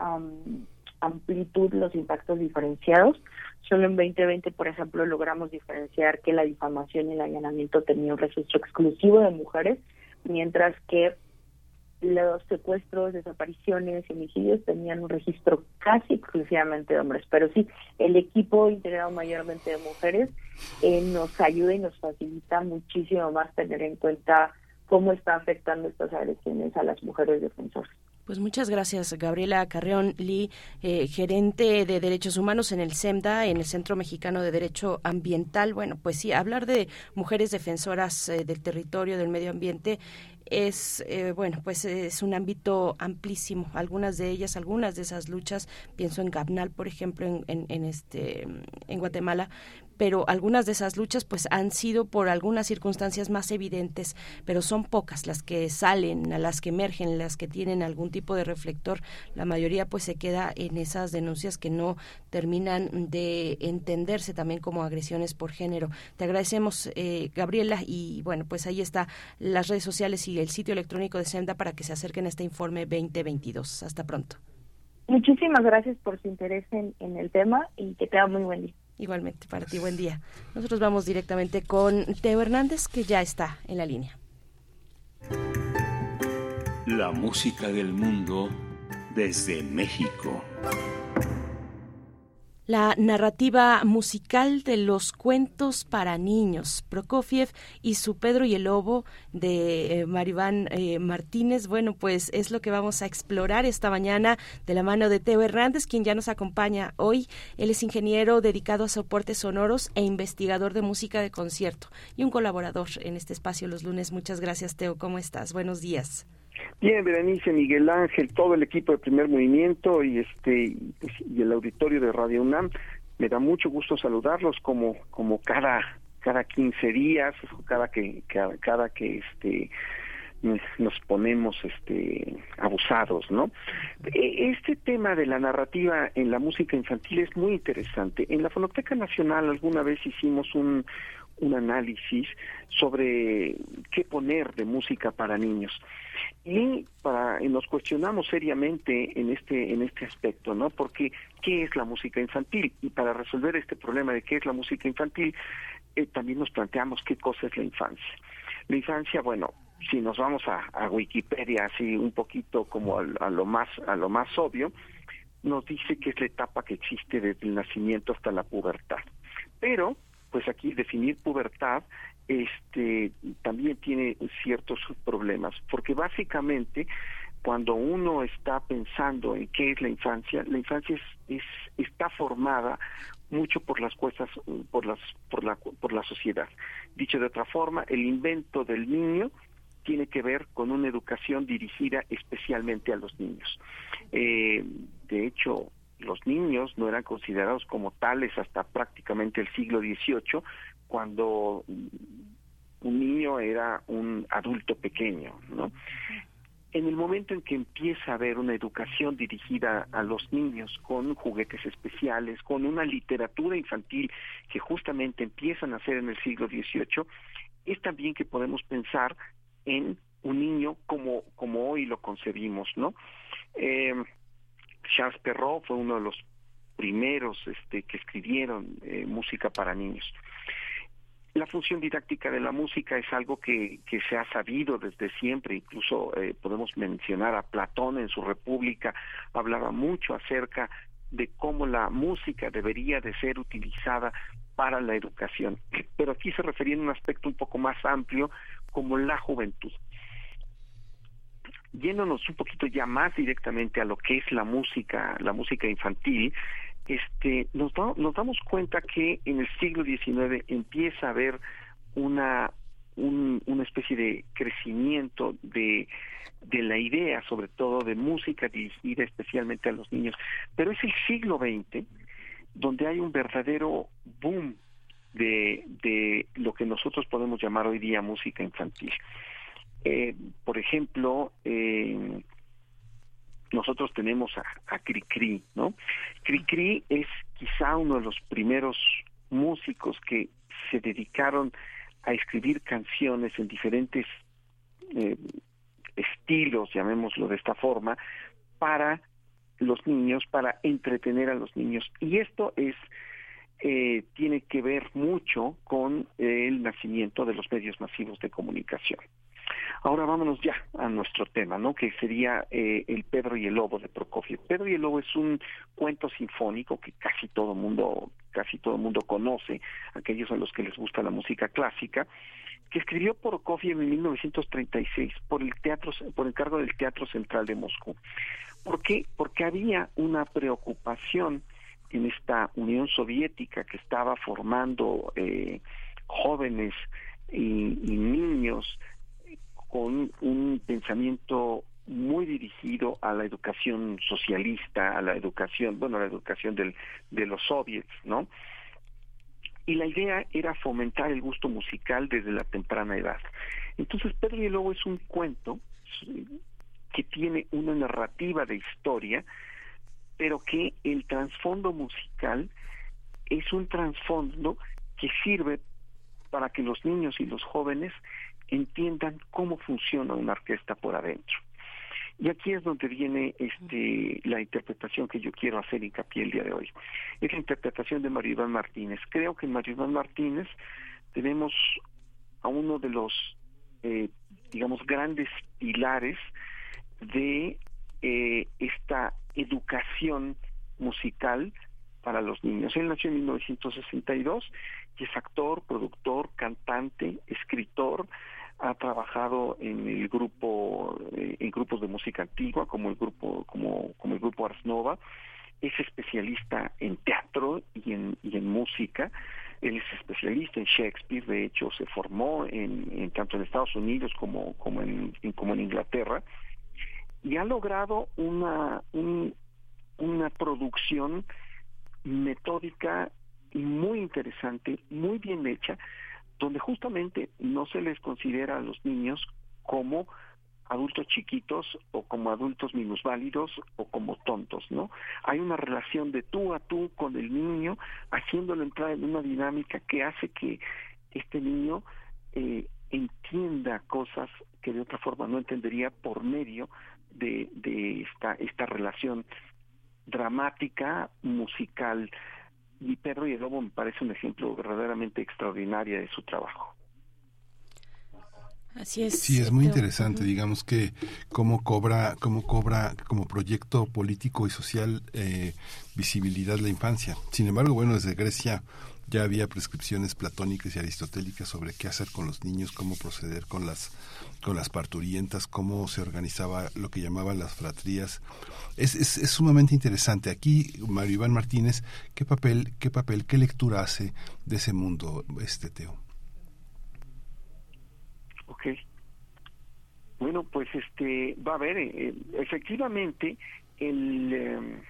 amplitud los impactos diferenciados. Solo en 2020, por ejemplo, logramos diferenciar que la difamación y el allanamiento tenían un registro exclusivo de mujeres, mientras que los secuestros, desapariciones y homicidios tenían un registro casi exclusivamente de hombres, pero sí, el equipo integrado mayormente de mujeres eh, nos ayuda y nos facilita muchísimo más tener en cuenta cómo está afectando estas agresiones a las mujeres defensoras. Pues muchas gracias, Gabriela Carreón Lee, eh, gerente de Derechos Humanos en el CEMDA, en el Centro Mexicano de Derecho Ambiental. Bueno, pues sí, hablar de mujeres defensoras eh, del territorio, del medio ambiente, es eh, bueno pues es un ámbito amplísimo algunas de ellas algunas de esas luchas pienso en Gabnal por ejemplo en, en, este en Guatemala pero algunas de esas luchas pues han sido por algunas circunstancias más evidentes, pero son pocas las que salen, a las que emergen, las que tienen algún tipo de reflector. La mayoría pues se queda en esas denuncias que no terminan de entenderse también como agresiones por género. Te agradecemos, eh, Gabriela, y bueno, pues ahí está las redes sociales y el sitio electrónico de Senda para que se acerquen a este informe 2022. Hasta pronto. Muchísimas gracias por su interés en, en el tema y que tenga muy buen día. Igualmente, para ti, buen día. Nosotros vamos directamente con Teo Hernández, que ya está en la línea. La música del mundo desde México. La narrativa musical de los cuentos para niños, Prokofiev y su Pedro y el Lobo de eh, Maribán eh, Martínez. Bueno, pues es lo que vamos a explorar esta mañana de la mano de Teo Hernández, quien ya nos acompaña hoy. Él es ingeniero dedicado a soportes sonoros e investigador de música de concierto y un colaborador en este espacio los lunes. Muchas gracias, Teo. ¿Cómo estás? Buenos días. Bien, Berenice, Miguel Ángel, todo el equipo de Primer Movimiento y este pues, y el auditorio de Radio UNAM, me da mucho gusto saludarlos como como cada cada 15 días, cada que cada, cada que este nos ponemos este abusados, ¿no? E, este tema de la narrativa en la música infantil es muy interesante. En la Fonoteca Nacional alguna vez hicimos un, un análisis sobre qué poner de música para niños. Y para nos cuestionamos seriamente en este en este aspecto no porque qué es la música infantil y para resolver este problema de qué es la música infantil eh, también nos planteamos qué cosa es la infancia. La infancia bueno si nos vamos a, Wikipedia así un poquito como a, lo más a lo más obvio nos dice que es la etapa que existe desde el nacimiento hasta la pubertad. Pero pues aquí definir pubertad este también tiene ciertos problemas porque básicamente cuando uno está pensando en qué es la infancia la infancia es, está formada mucho por las cuestas por las por la por la sociedad. Dicho de otra forma el invento del niño tiene que ver con una educación dirigida especialmente a los niños. Eh, de hecho los niños no eran considerados como tales hasta prácticamente el siglo XVIII, cuando un niño era un adulto pequeño, ¿no? En el momento en que empieza a haber una educación dirigida a los niños con juguetes especiales, con una literatura infantil que justamente empiezan a hacer en el siglo XVIII, es también que podemos pensar en un niño como, como hoy lo concebimos, ¿no? Eh, Charles Perrault fue uno de los primeros este, que escribieron eh, música para niños. La función didáctica de la música es algo que, que se ha sabido desde siempre, incluso eh, podemos mencionar a Platón en su República, hablaba mucho acerca de cómo la música debería de ser utilizada para la educación. Pero aquí se refería en un aspecto un poco más amplio como la juventud yéndonos un poquito ya más directamente a lo que es la música, la música infantil, este, nos, nos damos cuenta que en el siglo XIX empieza a haber una, una especie de crecimiento de, de la idea, sobre todo de música dirigida especialmente a los niños. Pero es el siglo XX donde hay un verdadero boom de, de lo que nosotros podemos llamar hoy día música infantil. Eh, por ejemplo, eh, nosotros tenemos a, a Cricri, ¿no? Cricri es quizá uno de los primeros músicos que se dedicaron a escribir canciones en diferentes eh, estilos, llamémoslo de esta forma, para los niños, para entretener a los niños. Y esto es eh, tiene que ver mucho con el nacimiento de los medios masivos de comunicación. Ahora vámonos ya a nuestro tema, ¿no? Que sería eh, el Pedro y el Lobo de Prokofiev. Pedro y el Lobo es un cuento sinfónico que casi todo mundo, casi todo mundo conoce, aquellos a los que les gusta la música clásica, que escribió Prokofiev en 1936 por el teatro, por encargo del Teatro Central de Moscú. ¿Por qué? Porque había una preocupación en esta Unión Soviética que estaba formando eh, jóvenes y niños con un pensamiento muy dirigido a la educación socialista, a la educación, bueno, a la educación del, de los soviets, ¿no? Y la idea era fomentar el gusto musical desde la temprana edad. Entonces, Pedro y el Lobo es un cuento que tiene una narrativa de historia, pero que el trasfondo musical es un trasfondo que sirve para que los niños y los jóvenes entiendan cómo funciona una orquesta por adentro. Y aquí es donde viene este, la interpretación que yo quiero hacer hincapié el día de hoy. Es la interpretación de Mario Iván Martínez. Creo que en Mario Iván Martínez tenemos a uno de los, eh, digamos, grandes pilares de eh, esta educación musical para los niños. Él nació en 1962 y es actor, productor, cantante, escritor, ha trabajado en el grupo eh, en grupos de música antigua como el grupo como el grupo Ars Nova. Es especialista en teatro y en y en música. Él es especialista en Shakespeare de hecho se formó en, tanto en Estados Unidos como como en, como en Inglaterra. Y ha logrado una una producción metódica muy interesante muy bien hecha donde justamente no se les considera a los niños como adultos chiquitos o como adultos minusválidos o como tontos, ¿no? Hay una relación de tú a tú con el niño, haciéndolo entrar en una dinámica que hace que este niño eh, entienda cosas que de otra forma no entendería por medio de, de esta, esta relación dramática, musical. Y Pedro y el Lobo me parece un ejemplo verdaderamente extraordinario de su trabajo. Así es. Sí, es muy interesante, digamos que cómo cobra, cómo cobra como proyecto político y social eh, visibilidad la infancia. Sin embargo, bueno, desde Grecia ya había prescripciones platónicas y aristotélicas sobre qué hacer con los niños, cómo proceder con las con las parturientas, cómo se organizaba lo que llamaban las fratrías. Es, es, es sumamente interesante. Aquí, Mario Iván Martínez, ¿qué papel, qué papel, qué lectura hace de ese mundo, este Teo? Ok. Bueno, pues este va a haber, eh, efectivamente, el, eh,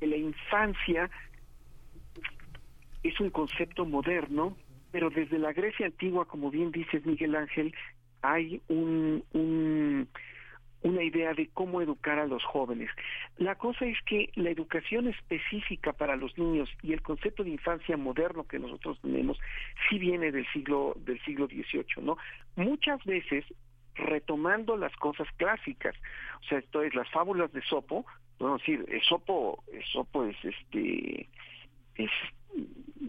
la infancia es un concepto moderno, pero desde la Grecia antigua, como bien dices Miguel Ángel, hay un, un una idea de cómo educar a los jóvenes. La cosa es que la educación específica para los niños y el concepto de infancia moderno que nosotros tenemos sí viene del siglo del siglo XVIII, ¿no? Muchas veces retomando las cosas clásicas, o sea, esto es las fábulas de Sopo, podemos decir, Sopo, Sopo es este es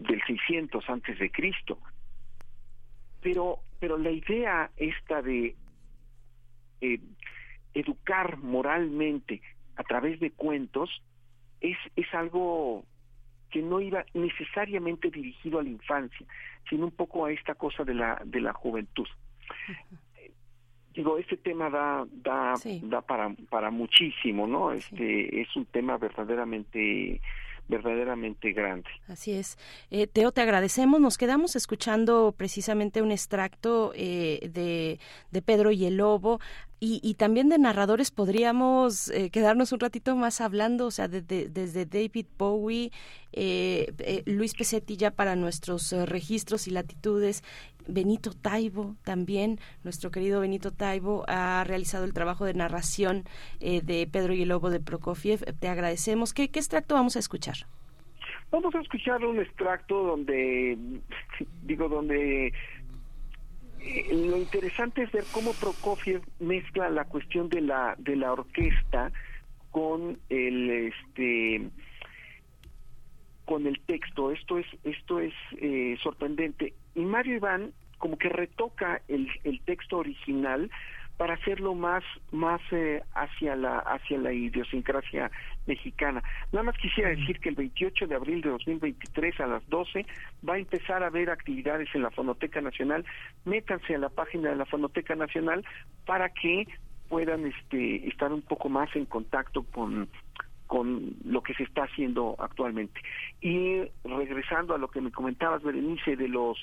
del 600 antes de Cristo. Pero pero la idea esta de eh, educar moralmente a través de cuentos es, es algo que no iba necesariamente dirigido a la infancia, sino un poco a esta cosa de la, de la juventud. Digo, este tema da, da, da para, para muchísimo, ¿no? Este es un tema verdaderamente verdaderamente grande. Así es. Eh, Teo, te agradecemos. Nos quedamos escuchando precisamente un extracto eh, de, de Pedro y el Lobo. Y, también de narradores podríamos eh, quedarnos un ratito más hablando, o sea, desde David Bowie, eh, eh, Luis Pesetti ya para nuestros registros y latitudes, Benito Taibo también, nuestro querido Benito Taibo ha realizado el trabajo de narración de Pedro y el Lobo de Prokofiev. Te agradecemos. ¿Qué, ¿Qué extracto vamos a escuchar? Vamos a escuchar un extracto donde, digo, donde eh, lo interesante es ver cómo Prokofiev mezcla la cuestión de la de la orquesta con el este con el texto esto es esto es eh, sorprendente y Mario Iván como que retoca el, el texto original para hacerlo más más eh, hacia la hacia la idiosincrasia mexicana. Nada más quisiera decir que el 28 de abril de 2023 a las 12 va a empezar a haber actividades en la Fonoteca Nacional. Métanse a la página de la Fonoteca Nacional para que puedan este estar un poco más en contacto con con lo que se está haciendo actualmente. Y regresando a lo que me comentabas, Berenice, de los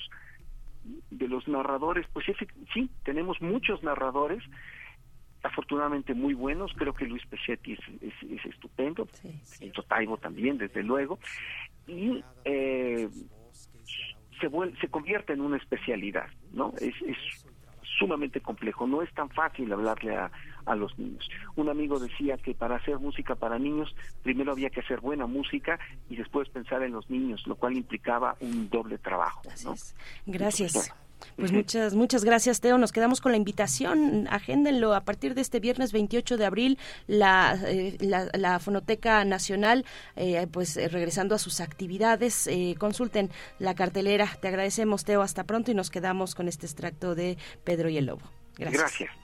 de los narradores, pues sí, tenemos muchos narradores, afortunadamente muy buenos, creo que Luis Pechetti es, es, estupendo, sí, Taibo también, desde luego, y eh, se, se convierte en una especialidad, ¿no? Es, es sumamente complejo, no es tan fácil hablarle a, a los niños. Un amigo decía que para hacer música para niños, primero había que hacer buena música y después pensar en los niños, lo cual implicaba un doble trabajo. Gracias. Pues muchas, muchas gracias, Teo. Nos quedamos con la invitación. Agéndenlo a partir de este viernes 28 de abril, la, eh, la, Fonoteca Nacional, eh, pues eh, regresando a sus actividades. consulten la cartelera. Te agradecemos, Teo. Hasta pronto y nos quedamos con este extracto de Pedro y el Lobo. Gracias. Gracias.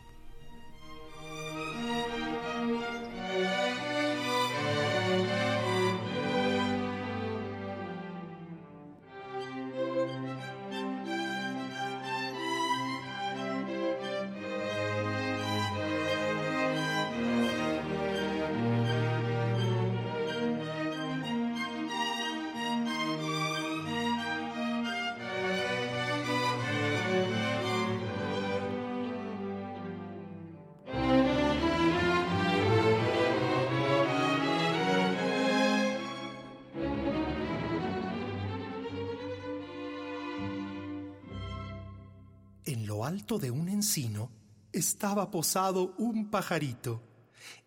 De un encino estaba posado un pajarito.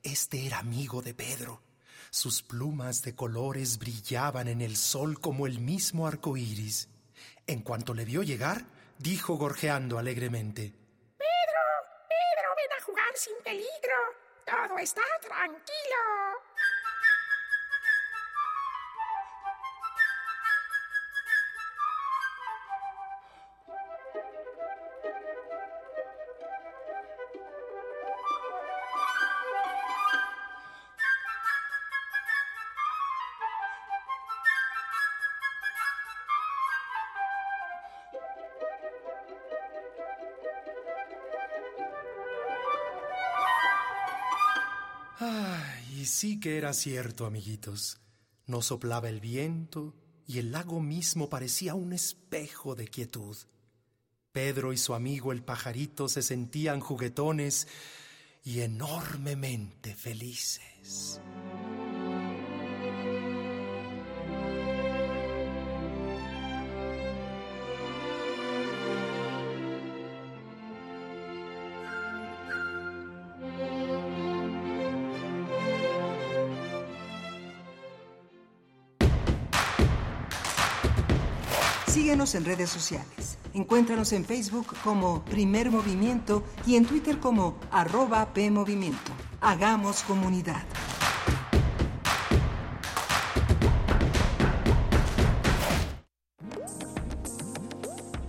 Este era amigo de Pedro. Sus plumas de colores brillaban en el sol como el mismo arco iris. En cuanto le vio llegar, dijo gorjeando alegremente: Pedro, Pedro, ven a jugar sin peligro. Todo está tranquilo. Y sí que era cierto, amiguitos. No soplaba el viento y el lago mismo parecía un espejo de quietud. Pedro y su amigo el pajarito se sentían juguetones y enormemente felices. En redes sociales. Encuéntranos en Facebook como Primer Movimiento y en Twitter como arroba PMovimiento. Hagamos comunidad.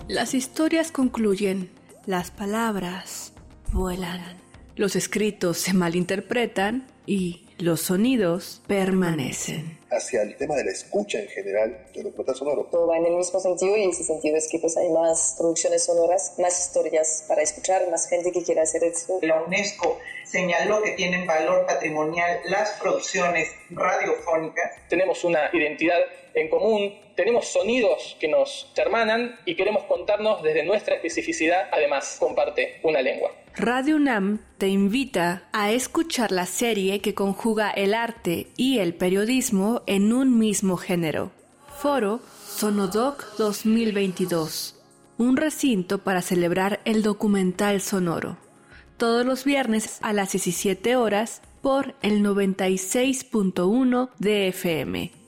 Las historias concluyen, las palabras vuelan, los escritos se malinterpretan y los sonidos permanecen hacia el tema de la escucha en general de documental sonoro. Todo va en el mismo sentido y ese sentido es que pues hay más producciones sonoras, más historias para escuchar, más gente que quiera hacer esto. La UNESCO señaló que tienen valor patrimonial las producciones radiofónicas. Tenemos una identidad en común, tenemos sonidos que nos hermanan y queremos contarnos desde nuestra especificidad, además comparte una lengua. Radio UNAM te invita a escuchar la serie que conjuga el arte y el periodismo en un mismo género. Foro Sonodoc 2022. Un recinto para celebrar el documental sonoro. Todos los viernes a las 17 horas por el 96.1 de FM.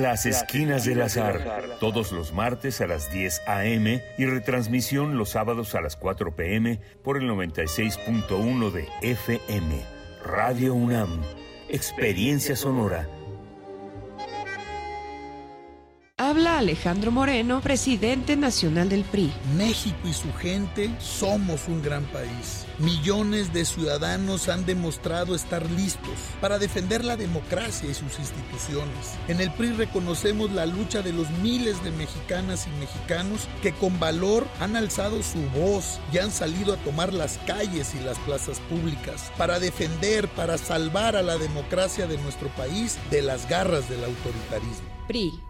Las Esquinas del Azar, todos los martes a las 10 a.m. y retransmisión los sábados a las 4 p.m. por el 96.1 de FM. Radio UNAM, Experiencia Sonora. Habla Alejandro Moreno, presidente nacional del PRI. México y su gente somos un gran país. Millones de ciudadanos han demostrado estar listos para defender la democracia y sus instituciones. En el PRI reconocemos la lucha de los miles de mexicanas y mexicanos que con valor han alzado su voz y han salido a tomar las calles y las plazas públicas para defender, para salvar a la democracia de nuestro país de las garras del autoritarismo. PRI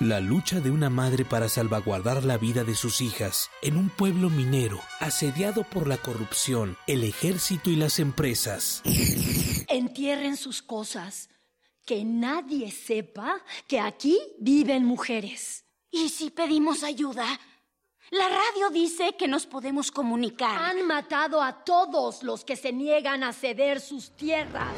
La lucha de una madre para salvaguardar la vida de sus hijas en un pueblo minero asediado por la corrupción, el ejército y las empresas. Entierren sus cosas. Que nadie sepa que aquí viven mujeres. ¿Y si pedimos ayuda? La radio dice que nos podemos comunicar. Han matado a todos los que se niegan a ceder sus tierras.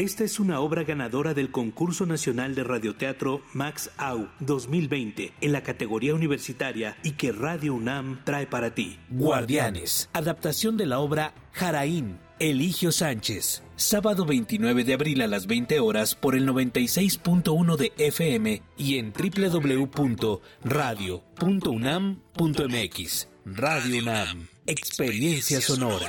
Esta es una obra ganadora del Concurso Nacional de Radioteatro Max Au 2020 en la categoría universitaria y que Radio UNAM trae para ti. Guardianes, adaptación de la obra Jaraín, Eligio Sánchez. Sábado 29 de abril a las 20 horas por el 96.1 de FM y en www.radio.unam.mx. Radio UNAM, experiencia sonora.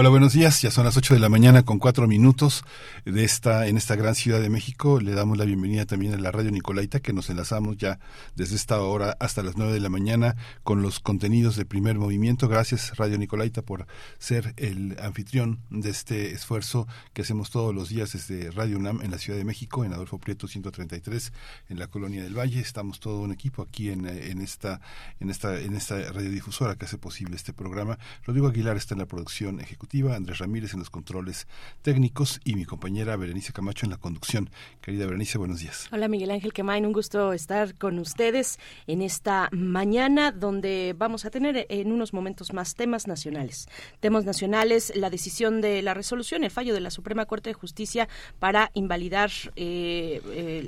Hola, buenos días. Ya son las 8 de la mañana con cuatro minutos de esta, en esta gran ciudad de México. Le damos la bienvenida también a la Radio Nicolaita, que nos enlazamos ya desde esta hora hasta las 9 de la mañana con los contenidos de primer movimiento. Gracias, Radio Nicolaita, por ser el anfitrión de este esfuerzo que hacemos todos los días desde Radio UNAM en la Ciudad de México, en Adolfo Prieto 133, en la Colonia del Valle. Estamos todo un equipo aquí en, en esta, en esta, en esta radiodifusora que hace posible este programa. Rodrigo Aguilar está en la producción ejecutiva Andrés Ramírez en los controles técnicos y mi compañera Berenice Camacho en la conducción. Querida Berenice, buenos días. Hola Miguel Ángel Quemain, un gusto estar con ustedes en esta mañana donde vamos a tener en unos momentos más temas nacionales. Temas nacionales, la decisión de la resolución, el fallo de la Suprema Corte de Justicia para invalidar eh,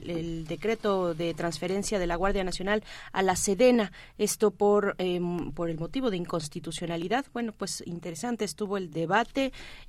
el, decreto de transferencia de la Guardia Nacional a la Sedena. Esto por, eh, por el motivo de inconstitucionalidad. Bueno, pues interesante estuvo el debate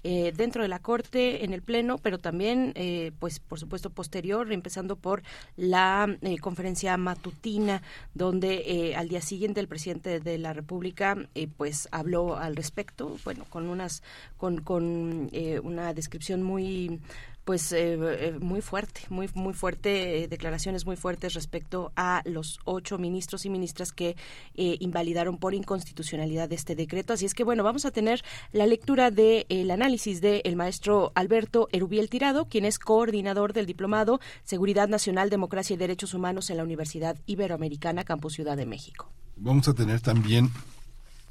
eh, dentro de la Corte, en el Pleno, pero también, eh, pues por supuesto, posterior, empezando por la eh, conferencia matutina, donde al día siguiente el presidente de la República, pues habló al respecto, bueno, con unas, con, con una descripción muy pues eh, eh, muy fuerte, muy muy fuerte, eh, declaraciones muy fuertes respecto a los ocho ministros y ministras que eh, invalidaron por inconstitucionalidad este decreto. Así es que bueno, vamos a tener la lectura del el análisis del maestro Alberto Erubiel Tirado, quien es coordinador del diplomado Seguridad Nacional, Democracia y Derechos Humanos en la Universidad Iberoamericana, Campus Ciudad de México. Vamos a tener también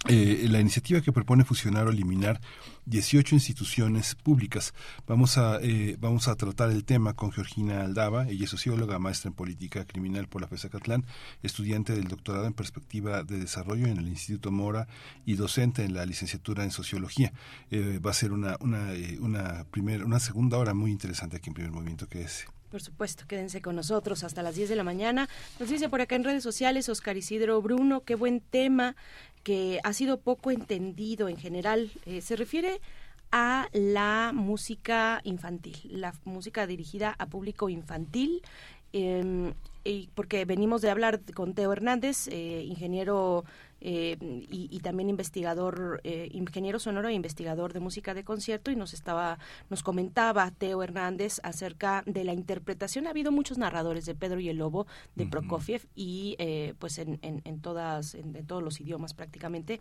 eh, la iniciativa que propone fusionar o eliminar 18 instituciones públicas. Vamos a, eh, vamos a tratar el tema con Georgina Aldaba, ella es socióloga, maestra en política criminal por la FESA Catlán, estudiante del doctorado en perspectiva de desarrollo en el Instituto Mora y docente en la licenciatura en sociología. Eh, va a ser una, una, una, primera, una segunda hora muy interesante aquí en Primer Movimiento que es por supuesto, quédense con nosotros hasta las 10 de la mañana. Nos dice por acá en redes sociales Oscar Isidro Bruno, qué buen tema que ha sido poco entendido en general. Eh, se refiere a la música infantil, la música dirigida a público infantil. Eh, y porque venimos de hablar con Teo Hernández, eh, ingeniero eh, y, también investigador, eh, ingeniero sonoro e investigador de música de concierto y nos estaba, nos comentaba Teo Hernández acerca de la interpretación. Ha habido muchos narradores de Pedro y el Lobo, de Prokofiev y eh, pues en, en, todas, en, todos los idiomas prácticamente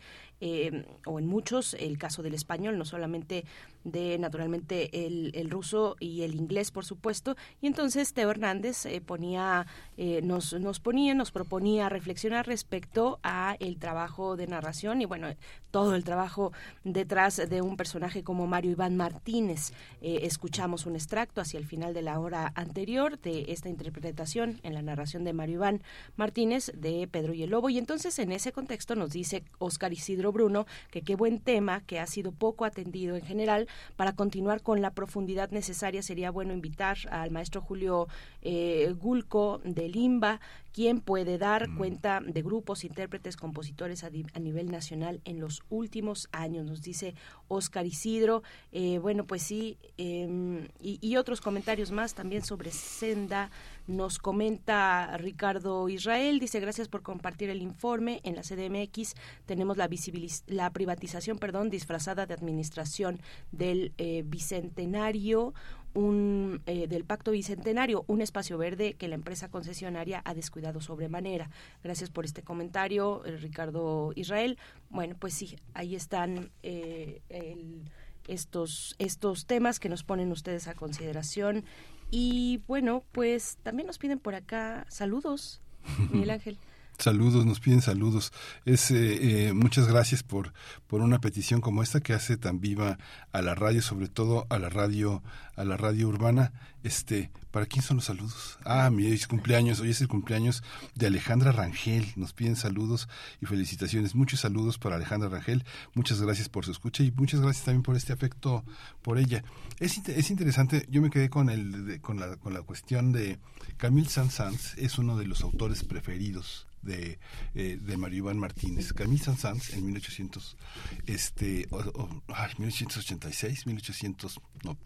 o en muchos. El caso del español, no solamente de naturalmente el, el ruso y el inglés, por supuesto. Y entonces Teo Hernández ponía, nos, nos ponía, nos proponía reflexionar respecto a el trabajo de narración y bueno, todo el trabajo detrás de un personaje como Mario Iván Martínez. Eh, escuchamos un extracto hacia el final de la hora anterior de esta interpretación en la narración de Mario Iván Martínez de Pedro y el Lobo y entonces en ese contexto nos dice Oscar Isidro Bruno que qué buen tema que ha sido poco atendido en general para continuar con la profundidad necesaria sería bueno invitar al maestro Julio eh, Gulco de Limba quien puede dar mm. cuenta de grupos, intérpretes, compositores a, nivel nacional en los últimos años, nos dice Oscar Isidro. Eh, bueno, pues sí, em, y, otros comentarios más también sobre Senda Nos comenta Ricardo Israel, dice gracias por compartir el informe. En la CDMX tenemos la, la privatización perdón, disfrazada de administración del eh, Bicentenario un, eh, del Pacto Bicentenario, un espacio verde que la empresa concesionaria ha descuidado sobremanera. Gracias por este comentario, eh, Ricardo Israel. Bueno, pues sí, ahí están eh, estos, estos temas que nos ponen ustedes a consideración. Y bueno, pues también nos piden por acá saludos, Miguel Ángel. Saludos, nos piden saludos. Es eh, eh, muchas gracias por por una petición como esta que hace tan viva a la radio, sobre todo a la radio a la radio urbana. Este, ¿para quién son los saludos? Ah, mi cumpleaños, hoy es el cumpleaños de Alejandra Rangel. Nos piden saludos y felicitaciones. Muchos saludos para Alejandra Rangel. Muchas gracias por su escucha y muchas gracias también por este afecto por ella. Es, es interesante, yo me quedé con el con la con la cuestión de Camille Saint-Saëns es uno de los autores preferidos de, eh, de Mario Iván Martínez. Camille Saint-Saëns en 1800, este, ay, 1886, 1800, no,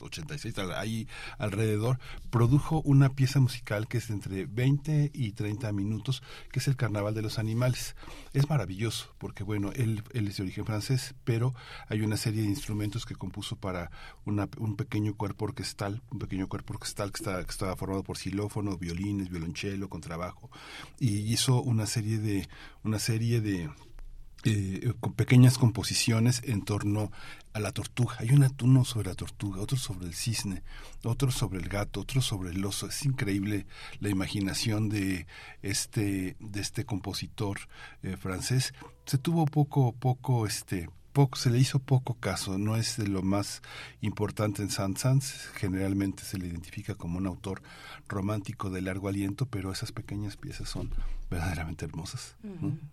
86, ahí alrededor, produjo una pieza musical que es entre 20 y 30 minutos, que es el Carnaval de los Animales. Es maravilloso, porque bueno, él, él es de origen francés, pero hay una serie de instrumentos que compuso para una, un pequeño cuerpo orquestal, un pequeño cuerpo orquestal que, está, que estaba formado por xilófono, violines, violonchelo, contrabajo, y hizo una serie de, una serie de eh, con pequeñas composiciones en torno a la tortuga. Hay un uno sobre la tortuga, otro sobre el cisne, otro sobre el gato, otro sobre el oso. Es increíble la imaginación de este de este compositor eh, francés. Se tuvo poco poco este se le hizo poco caso, no es de lo más importante en Saint-Saëns, generalmente se le identifica como un autor romántico de largo aliento, pero esas pequeñas piezas son verdaderamente hermosas.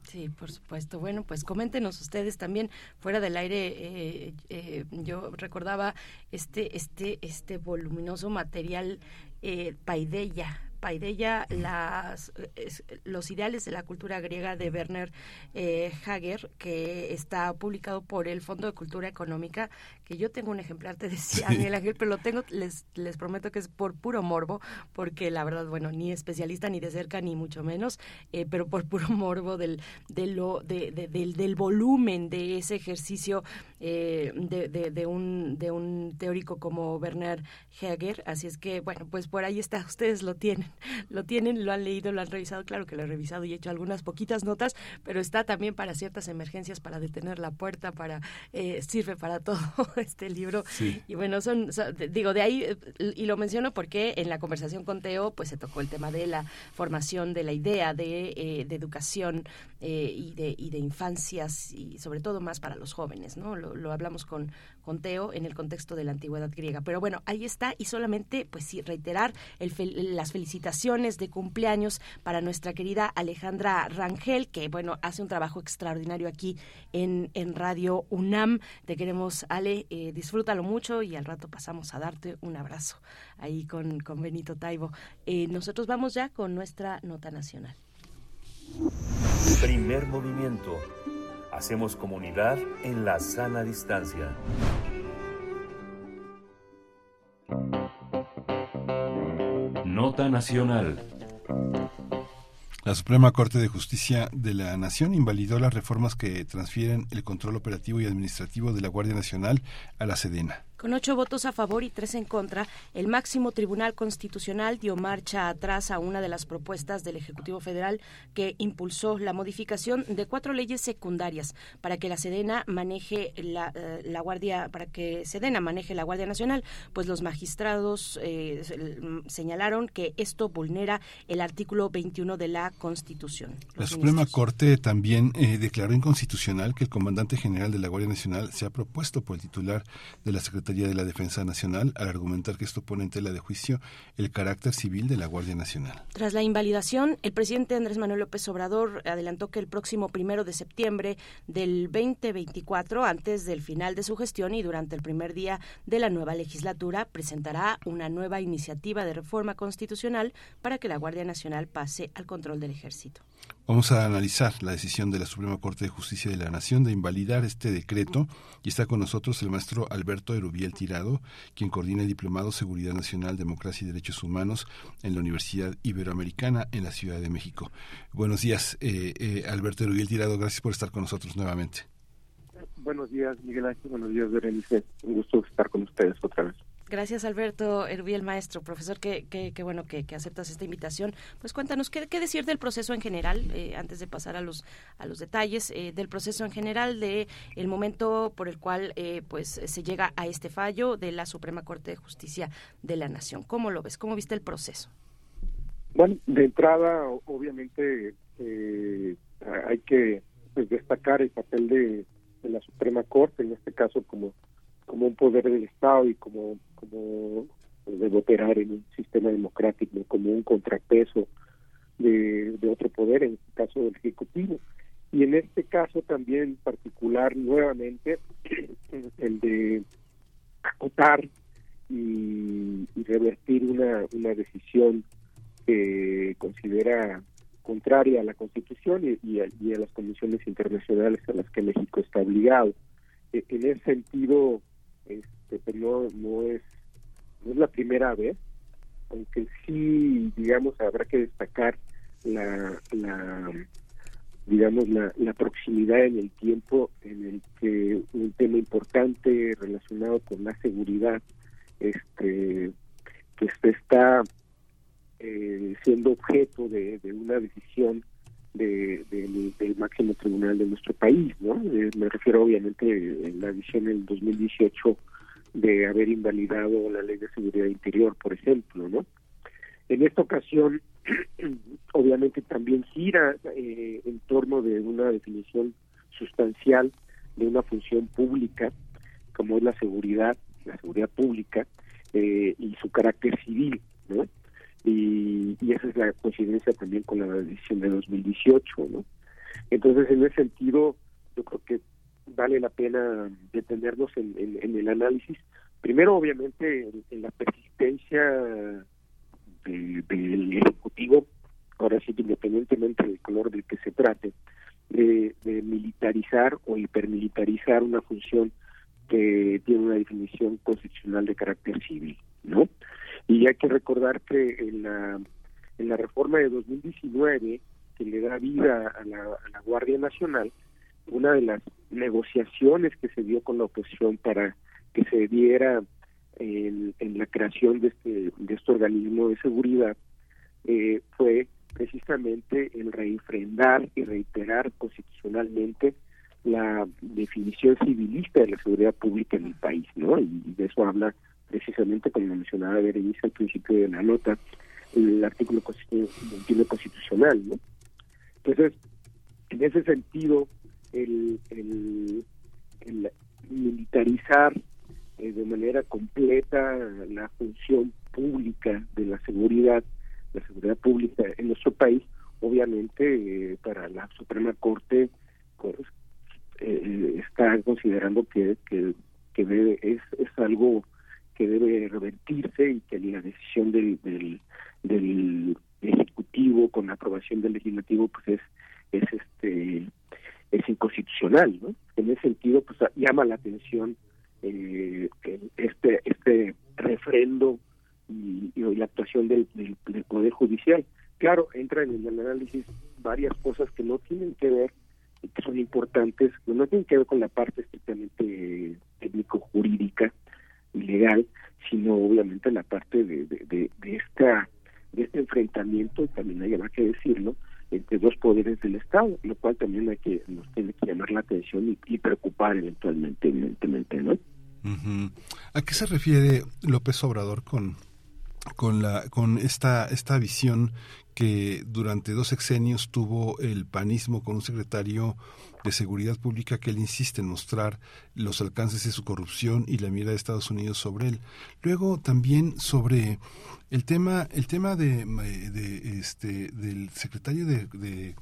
Sí, por supuesto. Bueno, pues coméntenos ustedes también fuera del aire. Eh, eh, yo recordaba este este este voluminoso material eh, Paideia Paideia las, los ideales de la cultura griega de Werner eh, Hager, que está publicado por el Fondo de Cultura Económica, que yo tengo un ejemplar, te decía Miguel Ángel, pero lo tengo, les, les prometo que es por puro morbo, porque la verdad, bueno, ni especialista ni de cerca, ni mucho menos, eh, pero por puro morbo del, de lo, de, del, del volumen de ese ejercicio eh, de, de, un, de un teórico como Werner Hager. Así es que, bueno, pues por ahí está, ustedes lo tienen, lo tienen, lo han leído, lo han revisado, claro que lo he revisado y he hecho algunas poquitas notas, pero está también para ciertas emergencias, para detener la puerta, para eh, sirve para todo este libro. Y bueno, son, digo, de ahí, y lo menciono porque en la conversación con Teo, pues se tocó el tema de la formación, de la idea de, eh, de educación y, de, y de infancias y sobre todo más para los jóvenes, ¿no? lo, hablamos con, con Teo en el contexto de la antigüedad griega. Pero bueno, ahí está y solamente, pues sí, reiterar las felicitaciones de cumpleaños para nuestra querida Alejandra Rangel, que bueno, hace un trabajo extraordinario aquí en, en Radio UNAM. Te queremos, Ale, eh, disfrútalo mucho y al rato pasamos a darte un abrazo ahí con, con Benito Taibo. Eh, nosotros vamos ya con nuestra nota nacional. Primer movimiento Hacemos comunidad en la sana distancia. Nota Nacional. La Suprema Corte de Justicia de la Nación invalidó las reformas que transfieren el control operativo y administrativo de la Guardia Nacional a la Sedena. Con ocho votos a favor y tres en contra, el máximo Tribunal Constitucional dio marcha atrás a una de las propuestas del Ejecutivo Federal que impulsó la modificación de cuatro leyes secundarias para que la Sedena maneje la, eh, Guardia, para que Sedena maneje la Guardia Nacional, pues los magistrados eh, señalaron que esto vulnera el artículo 21 de la Constitución. La Suprema Corte también eh, declaró inconstitucional que el comandante general de la Guardia Nacional sea propuesto por el titular de la Secretaría de la Defensa Nacional al argumentar que esto pone en tela de juicio el carácter civil de la Guardia Nacional. Tras la invalidación, el presidente Andrés Manuel López Obrador adelantó que el próximo primero de septiembre del 2024, antes del final de su gestión y durante el primer día de la nueva legislatura, presentará una nueva iniciativa de reforma constitucional para que la Guardia Nacional pase al control del ejército. Vamos a analizar la decisión de la Suprema Corte de Justicia de la Nación de invalidar este decreto y está con nosotros el maestro Alberto Erubiel Tirado, quien coordina el Diplomado Seguridad Nacional, Democracia y Derechos Humanos en la Universidad Iberoamericana en la Ciudad de México. Buenos días, eh, eh, Alberto Erubiel Tirado, gracias por estar con nosotros nuevamente. Buenos días, Miguel Ángel, buenos días, Berenice. Un gusto estar con ustedes otra vez. Gracias, Alberto Erubiel, maestro, profesor, qué, qué, bueno que, aceptas esta invitación. Pues cuéntanos, ¿qué, decir del proceso en general, eh, antes de pasar a los, a los detalles, eh, del proceso en general, de el momento por el cual eh, pues se llega a este fallo de la Suprema Corte de Justicia de la Nación? ¿Cómo lo ves? ¿Cómo viste el proceso? Bueno, de entrada, obviamente, hay que pues, destacar el papel de, de la Suprema Corte, en este caso como como un poder del Estado y como, como debe operar en un sistema democrático, como un contrapeso de, otro poder, en este caso del Ejecutivo. Y en este caso también particular, nuevamente, el de acotar y, revertir una, una decisión que considera contraria a la Constitución y, a, y, a, las condiciones internacionales a las que México está obligado. E, en ese sentido, este, pues, no, es no es la primera vez, aunque sí, digamos, habrá que destacar la, la digamos, la, la proximidad en el tiempo en el que un tema importante relacionado con la seguridad este pues está eh, siendo objeto de una decisión de, del máximo tribunal de nuestro país, ¿no? Eh, me refiero obviamente en la decisión en 2018 de haber invalidado la ley de seguridad interior, por ejemplo, ¿no? En esta ocasión, obviamente también gira eh, en torno de una definición sustancial de una función pública, como es la seguridad, la seguridad pública eh, y su carácter civil, ¿no? Y, esa es la coincidencia también con la decisión de 2018, ¿no? Entonces, en ese sentido, yo creo que vale la pena detenernos en, el análisis. Primero, obviamente, en, la persistencia del Ejecutivo, ahora sí, independientemente del color del que se trate, de, de militarizar o hipermilitarizar una función que tiene una definición constitucional de carácter civil, ¿no? Y hay que recordar que en la, en la reforma de 2019, que le da vida a la, Guardia Nacional, una de las negociaciones que se dio con la oposición para que se diera en, la creación de este, de este organismo de seguridad eh, fue precisamente el reinfrendar y reiterar constitucionalmente la definición civilista de la seguridad pública en el país, ¿no? Y de eso habla precisamente como mencionaba Berenice al principio de la nota, el artículo constitucional, ¿no? Entonces, en ese sentido, el, el, militarizar eh, de manera completa la función pública de la seguridad, la seguridad pública en nuestro país, obviamente eh, para la Suprema Corte pues, eh, está considerando que, que, que es, es algo que debe revertirse y que la decisión del, del, ejecutivo con la aprobación del legislativo pues es es este es inconstitucional no en ese sentido pues llama la atención eh, este este refrendo y, la actuación del, del, poder judicial. Claro entra en el análisis varias cosas que no tienen que ver que son importantes no tienen que ver con la parte estrictamente técnico jurídica ilegal, sino obviamente la parte de, de, de, esta de este enfrentamiento, también hay que decirlo, entre dos poderes del Estado, lo cual también hay que nos tiene que llamar la atención y, preocupar eventualmente, evidentemente, ¿no? ¿A qué se refiere López Obrador con con la con esta esta visión que durante dos sexenios tuvo el panismo con un secretario de seguridad pública que él insiste en mostrar los alcances de su corrupción y la mirada de Estados Unidos sobre él. Luego también sobre el tema el tema de, de este del secretario de, de,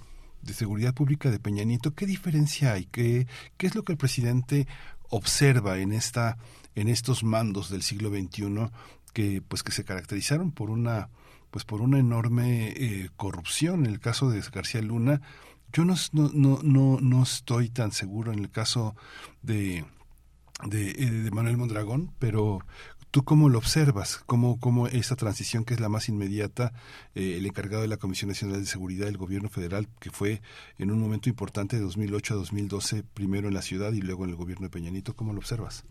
seguridad pública de Peña Nieto. ¿Qué diferencia hay? ¿Qué, qué es lo que el presidente observa en esta en estos mandos del siglo XXI que pues que se caracterizaron por una pues por una enorme eh, corrupción. En el caso de García Luna, yo no, no, no, no estoy tan seguro en el caso de, de, eh, de Manuel Mondragón, pero ¿Tú cómo lo observas? ¿Cómo, cómo esa transición que es la más inmediata, eh, el encargado de la Comisión Nacional de Seguridad del Gobierno Federal, que fue en un momento importante de 2008 a 2012, primero en la ciudad y luego en el gobierno de Peñanito, ¿cómo lo observas?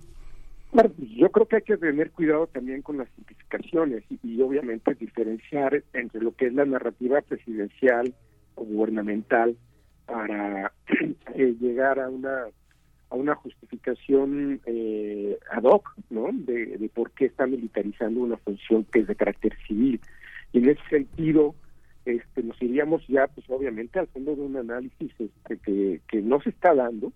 Bueno, yo creo que hay que tener cuidado también con las simplificaciones y, obviamente diferenciar entre lo que es la narrativa presidencial o gubernamental para eh, llegar a una a una justificación eh, ad hoc, ¿no? De, por qué está militarizando una función que es de carácter civil. Y en ese sentido, este, nos iríamos ya, pues obviamente, al fondo de un análisis este, que, que no se está dando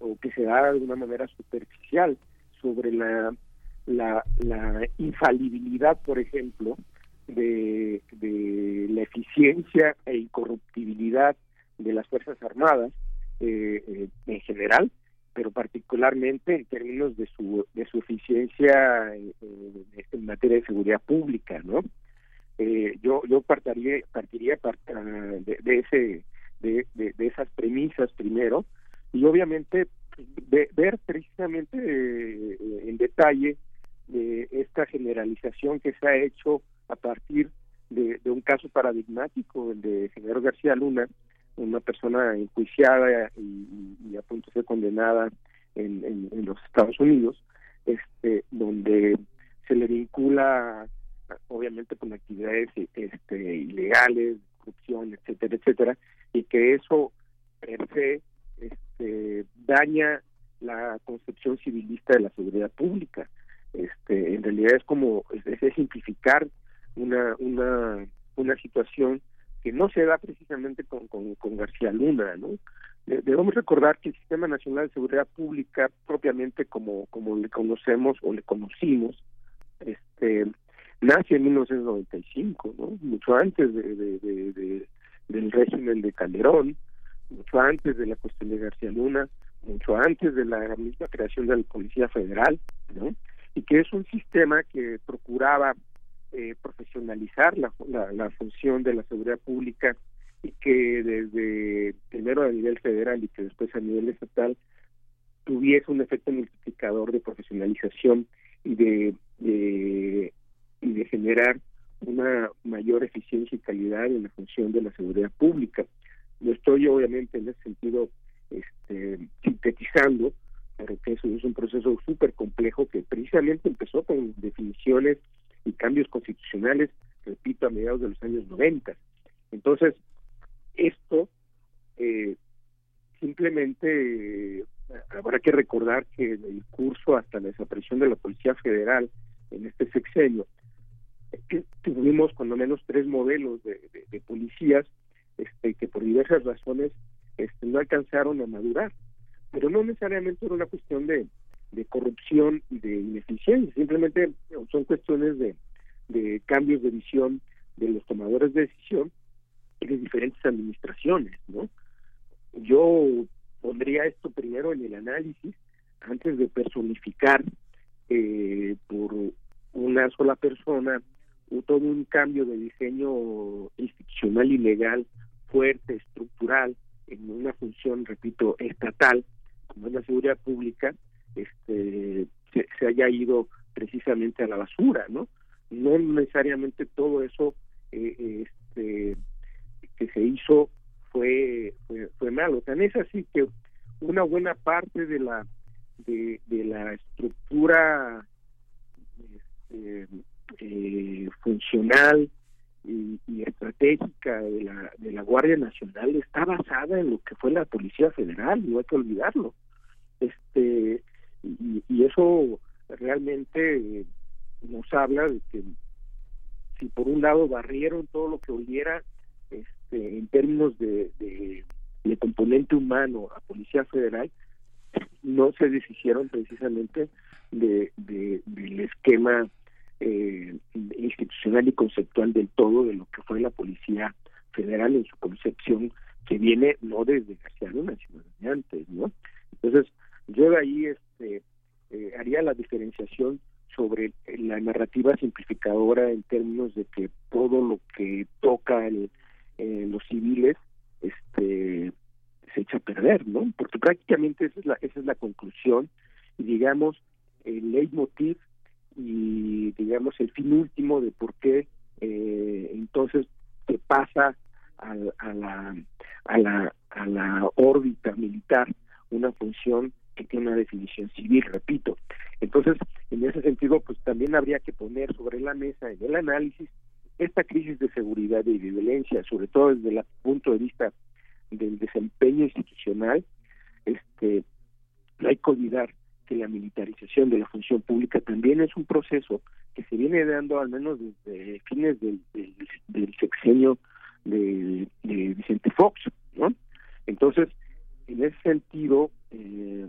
o que se da de una manera superficial sobre la, la, infalibilidad, por ejemplo, de, de la eficiencia e incorruptibilidad de las Fuerzas Armadas eh, eh, en general, pero particularmente en términos de su de su eficiencia en materia de seguridad pública, ¿no? Eh, yo yo partiría partiría de, de, ese de, de, esas premisas primero y obviamente ver precisamente en detalle esta generalización que se ha hecho a partir de, un caso paradigmático, el de general García Luna, una persona enjuiciada y, a punto de ser condenada en, en, los Estados Unidos, este, donde se le vincula obviamente con actividades este, ilegales, corrupción, etcétera, etcétera, y que eso per se este, daña la concepción civilista de la seguridad pública. Este, en realidad es como es, simplificar una una una situación que no se da precisamente con, con, García Luna, ¿no? Debemos recordar que el Sistema Nacional de Seguridad Pública, propiamente como, como le conocemos o le conocimos, este, nace en 1995, ¿no? Mucho antes de, del régimen de Calderón, mucho antes de la cuestión de García Luna, mucho antes de la misma creación de la Policía Federal, ¿no? Y que es un sistema que procuraba eh, profesionalizar la, función de la seguridad pública y que desde primero a nivel federal y que después a nivel estatal tuviese un efecto multiplicador de profesionalización y de, y de generar una mayor eficiencia y calidad en la función de la seguridad pública. No estoy obviamente en ese sentido este, sintetizando, pero que eso es un proceso súper complejo que precisamente empezó con definiciones y cambios constitucionales, repito, a mediados de los años 90. Entonces, esto eh, simplemente eh, habrá que recordar que el curso hasta la desaparición de la Policía Federal en este sexenio, eh, tuvimos cuando menos tres modelos de, policías este, que por diversas razones este, no alcanzaron a madurar, pero no necesariamente era una cuestión de, corrupción y de ineficiencia, simplemente son cuestiones de, cambios de visión de los tomadores de decisión y de diferentes administraciones, ¿no? Yo pondría esto primero en el análisis antes de personificar eh, por una sola persona todo un cambio de diseño institucional y legal fuerte, estructural, en una función, repito, estatal, como es la seguridad pública, este, se, haya ido precisamente a la basura, ¿no? No necesariamente todo eso eh, este, que se hizo fue, fue, malo. Tan es así que una buena parte de la de, la estructura este, eh, funcional y, y, estratégica de la, de la Guardia Nacional está basada en lo que fue la Policía Federal, no hay que olvidarlo. Este y, eso realmente nos habla de que si por un lado barrieron todo lo que oliera este, en términos de, de, componente humano a Policía Federal, no se deshicieron precisamente de, del esquema eh, institucional y conceptual del todo de lo que fue la Policía Federal en su concepción que viene no desde García Luna, sino desde antes, ¿no? Entonces, yo ahí este, eh, haría la diferenciación sobre la narrativa simplificadora en términos de que todo lo que toca el, los civiles este se echa a perder, ¿no? Porque prácticamente esa es la, esa es la conclusión y digamos el leitmotiv y digamos el fin último de por qué eh, entonces se pasa a, a, la, a, la, a la órbita militar una función que tiene una definición civil, repito. Entonces, en ese sentido, pues también habría que poner sobre la mesa en el análisis esta crisis de seguridad y de violencia, sobre todo desde el punto de vista del desempeño institucional, este, no hay que olvidar que la militarización de la función pública también es un proceso que se viene dando al menos desde fines del, sexenio de, Vicente Fox, ¿no? Entonces, en ese sentido, eh,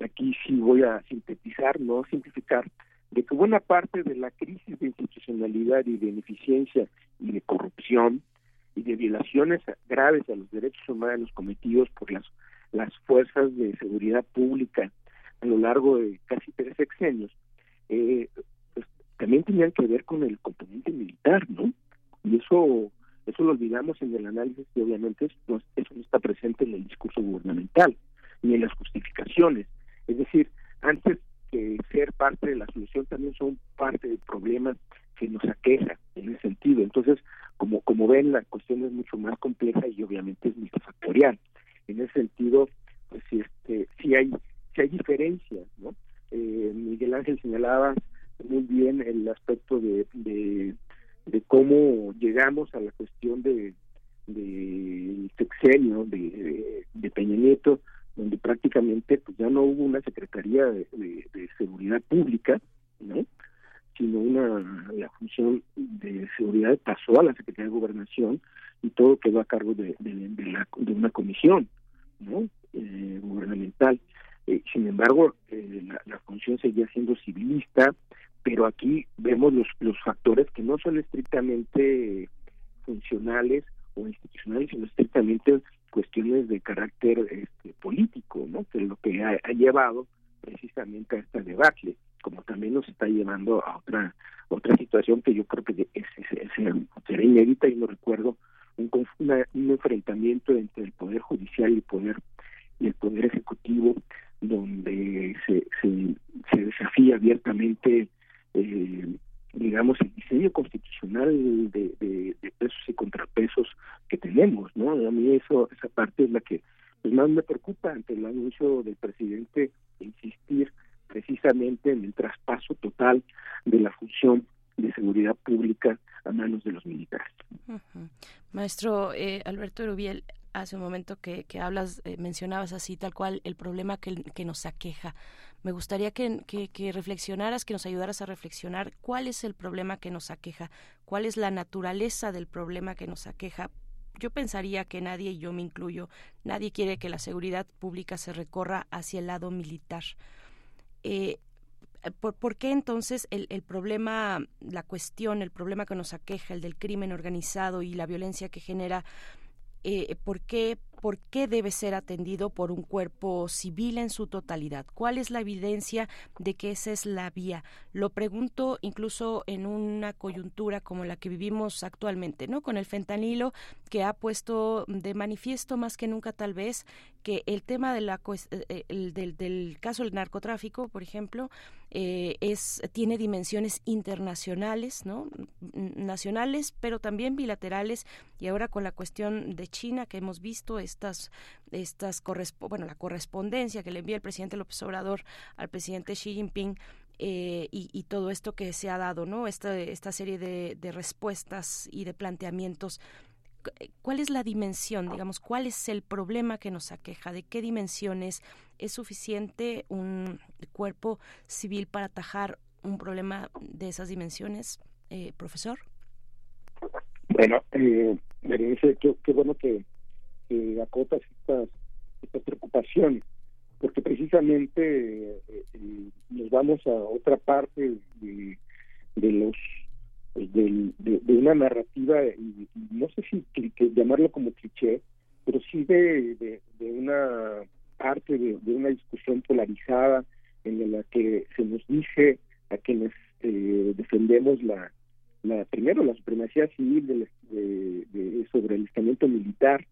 aquí sí voy a sintetizar, no simplificar, de que buena parte de la crisis de institucionalidad y de ineficiencia y de corrupción y de violaciones graves a los derechos humanos cometidos por las, las fuerzas de seguridad pública a lo largo de casi tres sexenios, eh, pues, también tenían que ver con el componente militar, ¿no? Y eso eso lo olvidamos en el análisis y obviamente eso no, eso no está presente en el discurso gubernamental ni en las justificaciones. Es decir, antes que ser parte de la solución también son parte del problema que nos aqueja en ese sentido. Entonces, como como ven, la cuestión es mucho más compleja y obviamente es multifactorial. En ese sentido, pues este, sí hay que hay diferencias, ¿no? Eh, Miguel Ángel señalaba muy bien el aspecto de, de, cómo llegamos a la cuestión de del sexenio de, de, Peña Nieto, donde prácticamente pues ya no hubo una Secretaría de, Seguridad Pública, ¿no? sino una la función de seguridad pasó a la Secretaría de Gobernación y todo quedó a cargo de, de, una comisión no eh, gubernamental eh, sin embargo, eh, la, función seguía siendo civilista, pero aquí vemos los, los factores que no son estrictamente funcionales o institucionales, sino estrictamente cuestiones de carácter este, político, ¿no? que es lo que ha, llevado precisamente a esta debacle, como también nos está llevando a otra otra situación que yo creo que es, es, será inédita y no recuerdo un, un enfrentamiento entre el poder judicial y el poder y el poder ejecutivo donde se, se, desafía abiertamente, eh, digamos, el diseño constitucional de, pesos y contrapesos que tenemos, ¿no? A mí eso, esa parte es la que pues, más me preocupa ante el anuncio del presidente de insistir precisamente en el traspaso total de la función de seguridad pública a manos de los militares. Maestro eh, Alberto Erubiel, hace un momento que, que hablas, eh, mencionabas así tal cual el problema que, que nos aqueja. Me gustaría que, que, reflexionaras, que nos ayudaras a reflexionar cuál es el problema que nos aqueja, cuál es la naturaleza del problema que nos aqueja. Yo pensaría que nadie, y yo me incluyo, nadie quiere que la seguridad pública se recorra hacia el lado militar. Eh, ¿por, ¿por, qué entonces el, el, problema, la cuestión, el problema que nos aqueja, el del crimen organizado y la violencia que genera, eh, ¿por, qué, ¿por qué debe ser atendido por un cuerpo civil en su totalidad? ¿Cuál es la evidencia de que esa es la vía? Lo pregunto incluso en una coyuntura como la que vivimos actualmente, ¿no? Con el fentanilo que ha puesto de manifiesto más que nunca tal vez que el tema de la, eh, el, del, del, caso del narcotráfico, por ejemplo, eh, es tiene dimensiones internacionales, ¿no? Nacionales, pero también bilaterales y ahora con la cuestión de China que hemos visto estas estas bueno la correspondencia que le envía el presidente López Obrador al presidente Xi Jinping eh, y, todo esto que se ha dado, ¿no? Esta, esta serie de, respuestas y de planteamientos ¿Cuál es la dimensión, digamos, cuál es el problema que nos aqueja? ¿De qué dimensiones es suficiente un cuerpo civil para atajar un problema de esas dimensiones, eh, profesor? Bueno, eh, qué, qué bueno que, acotas estas, preocupaciones, porque precisamente eh, eh, nos vamos a otra parte de, de los de, de, una narrativa, no sé si llamarlo como cliché, pero sí de, de, una parte de, una discusión polarizada en la que se nos dice a quienes eh, defendemos la, la primero la supremacía civil sobre el estamento militar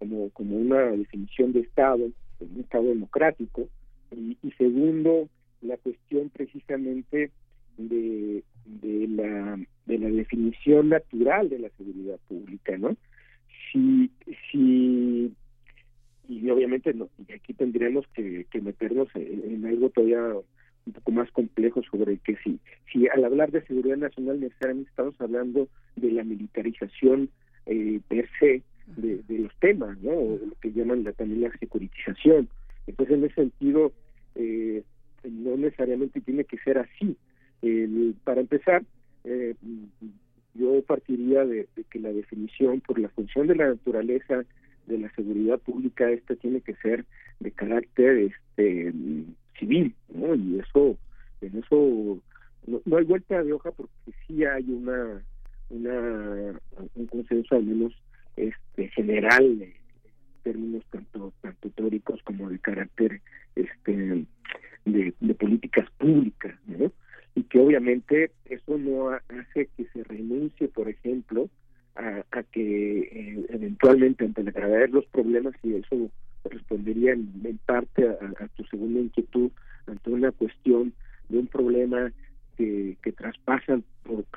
como, como una definición de Estado, un Estado democrático, y, segundo, la cuestión precisamente de, de, la, de la definición natural de la seguridad pública, ¿no? Si, si y obviamente no, y aquí tendríamos que, meternos en, algo todavía un poco más complejo sobre que si, si al hablar de seguridad nacional necesariamente estamos hablando de la militarización eh, per se de, los temas, ¿no? Lo que llaman la, también la securitización. Entonces, en ese sentido, eh, no necesariamente tiene que ser así. para empezar, eh, yo partiría de, que la definición por la función de la naturaleza de la seguridad pública esta tiene que ser de carácter este civil no y eso en eso no, hay vuelta de hoja porque sí hay una un consenso al menos este general en términos tanto tanto teóricos como de carácter este de, de políticas públicas y que obviamente eso no hace que se renuncie por ejemplo a, a que eh, eventualmente ante la gravedad de los problemas y eso respondería en, parte a, tu segunda inquietud ante una cuestión de un problema que, que traspasan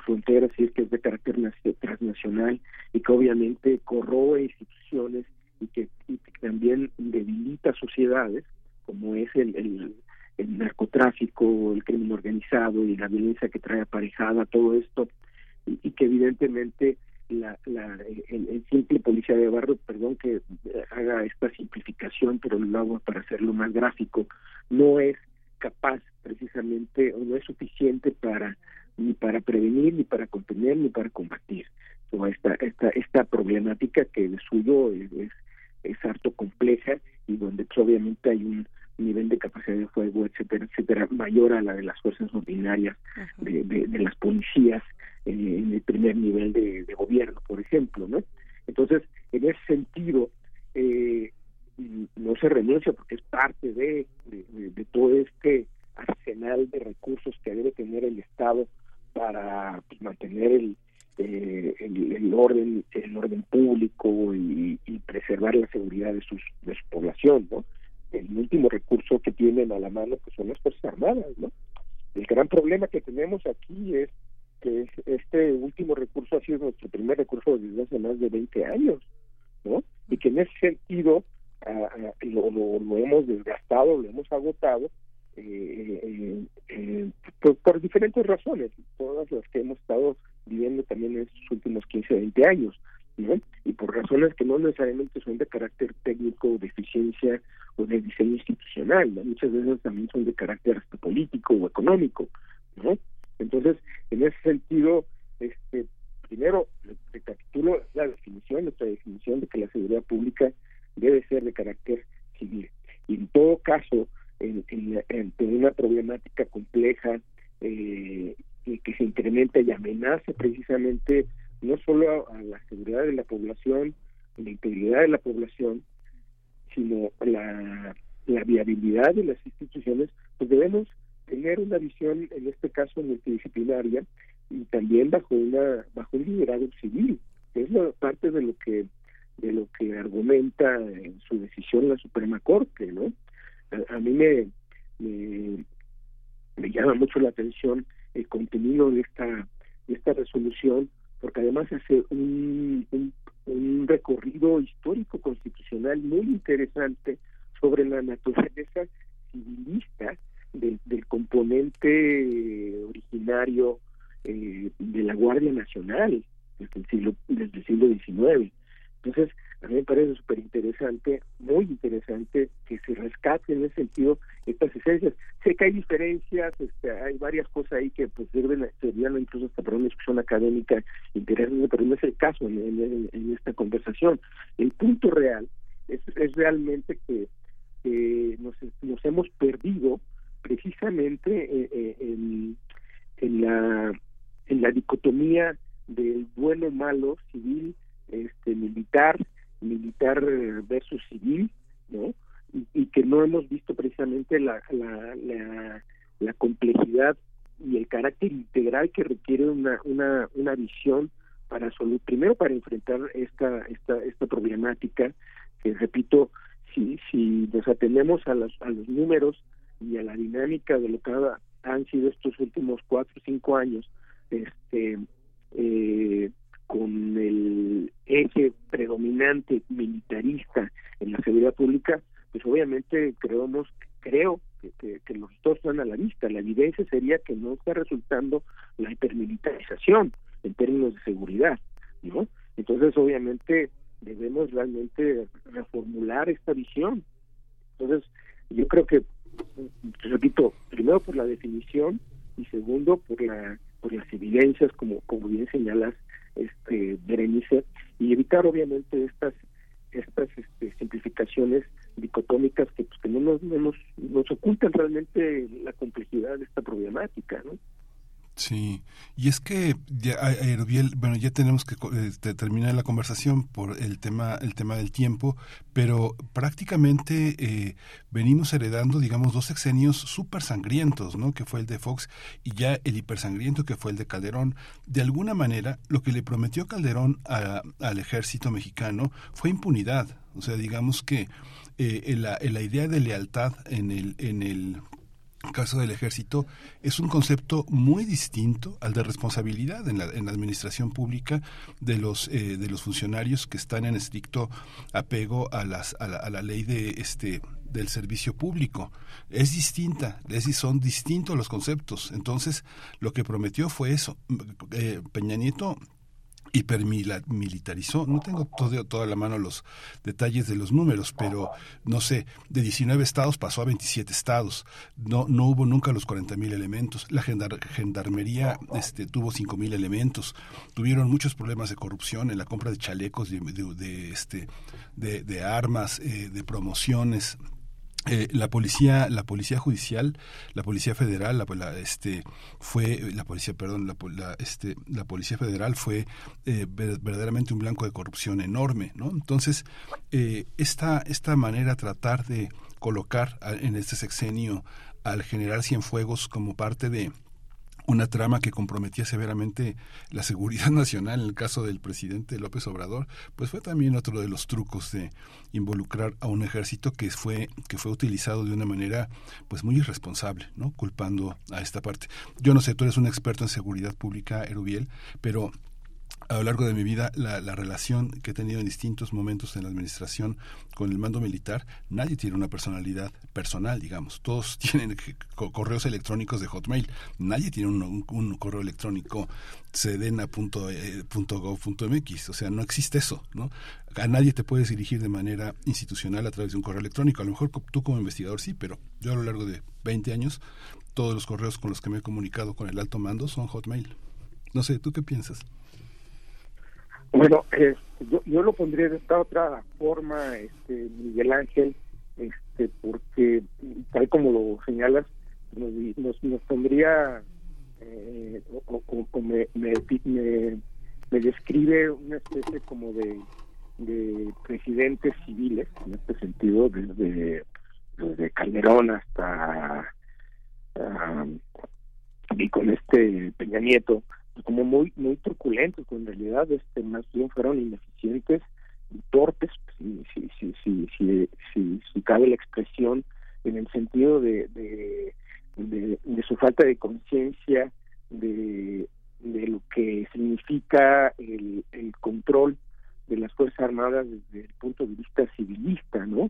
fronteras y es que es de carácter transnacional y que obviamente corroe instituciones y que, también debilita sociedades como es el, el, el narcotráfico, el crimen organizado y la violencia que trae aparejada todo esto y, que evidentemente la, la, el, simple policía de barrio, perdón que haga esta simplificación, pero lo hago para hacerlo más gráfico, no es capaz precisamente o no es suficiente para ni para prevenir, ni para contener, ni para combatir toda esta, esta, esta problemática que de suyo es, es, es harto compleja y donde pues, obviamente hay un nivel de capacidad de fuego, etcétera, etcétera, mayor a la de las fuerzas ordinarias de, de, las policías eh, en el primer nivel de, gobierno, por ejemplo, ¿no? Entonces, en ese sentido, eh, no se renuncia porque es parte de, de, todo este arsenal de recursos que debe tener el Estado para pues, mantener el, eh, el, orden el orden público y, preservar la seguridad de sus de su población no el último recurso que tienen a la mano pues son las fuerzas armadas no el gran problema que tenemos aquí es que este último recurso ha sido nuestro primer recurso desde hace más de 20 años no y que en ese sentido lo, lo, hemos desgastado lo hemos agotado eh, eh, eh por, por, diferentes razones. Todas las que hemos estado viviendo también en estos últimos 15 20 años y por razones que no necesariamente son de carácter técnico, de eficiencia o de diseño institucional, muchas veces también son de carácter político o económico, ¿no? Entonces, en ese sentido, este, primero, recapitulo la definición, nuestra definición de que la seguridad pública debe ser de carácter civil. Y en todo caso, en, en, una problemática compleja eh, que se incrementa y amenaza precisamente no solo a, la seguridad de la población, la integridad de la población, sino la, la viabilidad de las instituciones, pues debemos tener una visión, en este caso multidisciplinaria, y también bajo una bajo un liderazgo civil, es la parte de lo que de lo que argumenta en su decisión la Suprema Corte, ¿no? A, mí me, llama mucho la atención el contenido de esta esta resolución porque además hace un, un, recorrido histórico constitucional muy interesante sobre la naturaleza civilista del, del componente originario eh, de la Guardia Nacional desde el siglo desde el siglo XIX. Entonces, a mí me parece súper interesante, muy interesante que se rescate en ese sentido estas esencias. Sé que hay diferencias, este, hay varias cosas ahí que pues deben, serían incluso hasta para una discusión académica interesante, pero no es el caso en, esta conversación. El punto real es, realmente que nos, nos hemos perdido precisamente eh, eh, en, en, la, en la dicotomía del bueno, malo, civil, este militar militar versus civil, ¿no? Y, que no hemos visto precisamente la, la, la, complejidad y el carácter integral que requiere una, una, una visión para primero para enfrentar esta, esta, esta problemática, que repito, si, si nos atendemos a los, a los números y a la dinámica de lo que han sido estos últimos cuatro o cinco años, este eh, con el eje predominante militarista en la seguridad pública, pues obviamente creemos, creo que, que, los dos están a la vista. La evidencia sería que no está resultando la hipermilitarización en términos de seguridad, ¿no? Entonces, obviamente, debemos realmente reformular esta visión. Entonces, yo creo que, repito, primero por la definición y segundo por la por las evidencias, como como bien señalas, este Berenice, y evitar obviamente estas estas este, simplificaciones dicotómicas que, pues, que no, nos, no nos, nos ocultan realmente la complejidad de esta problemática, ¿no? Sí, y es que ya, bueno, ya tenemos que este, terminar la conversación por el tema, el tema del tiempo, pero prácticamente eh, venimos heredando, digamos, dos sexenios súper sangrientos, ¿no? Que fue el de Fox y ya el hipersangriento que fue el de Calderón. De alguna manera, lo que le prometió Calderón al ejército mexicano fue impunidad. O sea, digamos que eh, la, la idea de lealtad en el, en el caso del ejército es un concepto muy distinto al de responsabilidad en la, en la administración pública de los eh, de los funcionarios que están en estricto apego a las a la, a la ley de este del servicio público. Es distinta es son distintos los conceptos. Entonces lo que prometió fue eso. Eh, Peña Nieto hipermilitarizó. No tengo todo, toda la mano los detalles de los números, pero no sé, de 19 estados pasó a 27 estados. No, no hubo nunca los 40 mil elementos. La gendarmería este, tuvo 5 mil elementos. Tuvieron muchos problemas de corrupción en la compra de chalecos, de, este, de armas, eh, de promociones eh, la policía la policía judicial la policía federal la, este fue la policía perdón la, este la policía federal fue eh, verdaderamente un blanco de corrupción enorme no entonces eh, esta esta manera tratar de colocar en este sexenio al general Cienfuegos como parte de una trama que comprometía severamente la seguridad nacional en el caso del presidente López Obrador, pues fue también otro de los trucos de involucrar a un ejército que fue que fue utilizado de una manera pues muy irresponsable, ¿no? culpando a esta parte. Yo no sé, tú eres un experto en seguridad pública, Erubiel, pero a lo largo de mi vida la, relación que he tenido en distintos momentos en la administración con el mando militar, nadie tiene una personalidad personal, digamos. Todos tienen correos electrónicos de Hotmail. Nadie tiene un, correo electrónico sedena.gov.mx. O sea, no existe eso, ¿no? A nadie te puedes dirigir de manera institucional a través de un correo electrónico. A lo mejor tú como investigador sí, pero yo a lo largo de 20 años, todos los correos con los que me he comunicado con el alto mando son Hotmail. No sé, ¿tú qué piensas? Bueno, eh, yo, lo pondría de esta otra forma, este, Miguel Ángel, este, porque tal como lo señalas, nos, nos, pondría, eh, o, me, me, me, describe una especie como de, de presidentes civiles, en este sentido, desde, desde Calderón hasta, ah, y con este Peña Nieto, como muy muy truculentos, en realidad este más bien fueron ineficientes y torpes, si, si, si, si, cabe la expresión, en el sentido de, de, de, su falta de conciencia de, de lo que significa el, el control de las Fuerzas Armadas desde el punto de vista civilista, ¿no?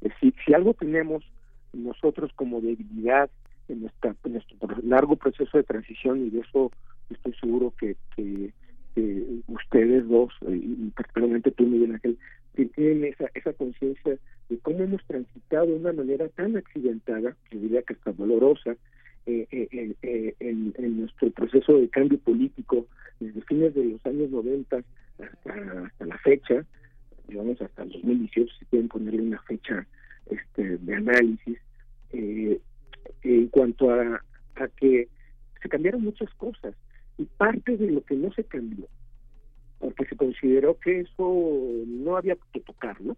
Es si algo tenemos nosotros como debilidad en, nuestra, en nuestro largo proceso de transición y de eso estoy seguro que, que, ustedes dos, eh, y particularmente tú, Miguel Ángel, tienen esa, esa conciencia de cómo hemos transitado de una manera tan accidentada, yo diría que hasta dolorosa, eh, eh, en, nuestro proceso de cambio político desde fines de los años 90 hasta, hasta la fecha, digamos hasta el 2018, si pueden ponerle una fecha este, de análisis, en cuanto a, a que se cambiaron muchas cosas y parte de lo que no se cambió, porque se consideró que eso no había que tocarlo,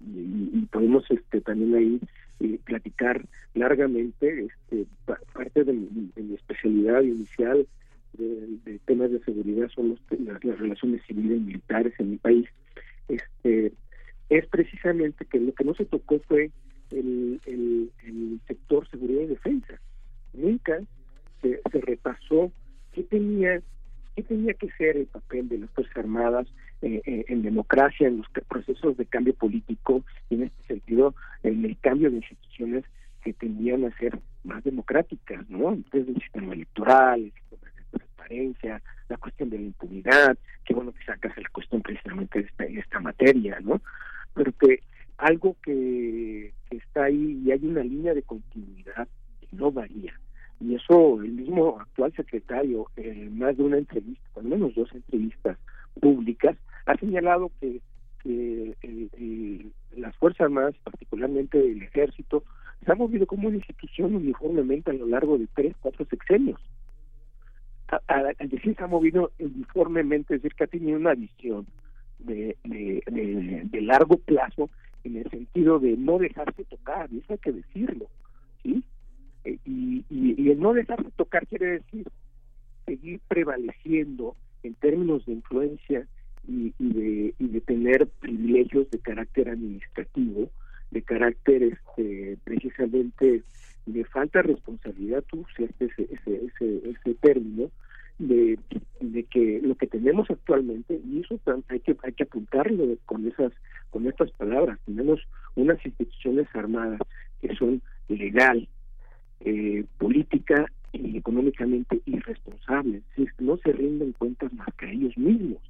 y, podemos este también ahí eh, platicar largamente este parte de, mi especialidad inicial de, temas de seguridad son las, relaciones civiles y militares en mi país, este, es precisamente que lo que no se tocó fue el, el, sector seguridad y defensa. Nunca se, se repasó qué tenía qué tenía que ser el papel de las Fuerzas Armadas eh, eh, en democracia, en los procesos de cambio político y en este sentido en el cambio de instituciones que tendían a ser más democráticas, ¿no? Desde el sistema electoral, el sistema de transparencia, la cuestión de la impunidad, que bueno que sacas la cuestión precisamente de esta, materia, ¿no? Pero que algo que está ahí y hay una línea de continuidad que no varía y eso el mismo actual secretario en más de una entrevista, al menos dos entrevistas públicas, ha señalado que, las Fuerzas Armadas, particularmente el Ejército, se ha movido como una institución uniformemente a lo largo de tres, cuatro sexenios. Al decir se ha movido uniformemente, es decir, que ha tenido una visión de, de, largo plazo en el sentido de no dejarse tocar, y eso hay que decirlo, ¿sí? Y, y, el no dejarse tocar quiere decir seguir prevaleciendo en términos de influencia y, de, y de tener privilegios de carácter administrativo, de carácter este, precisamente de falta de responsabilidad, tú usaste ese, ese, ese, ese término, de, de que lo que tenemos actualmente y eso hay que hay que apuntarlo con esas con estas palabras tenemos unas instituciones armadas que son legal eh, política y económicamente irresponsables, no se rinden cuentas más que a ellos mismos.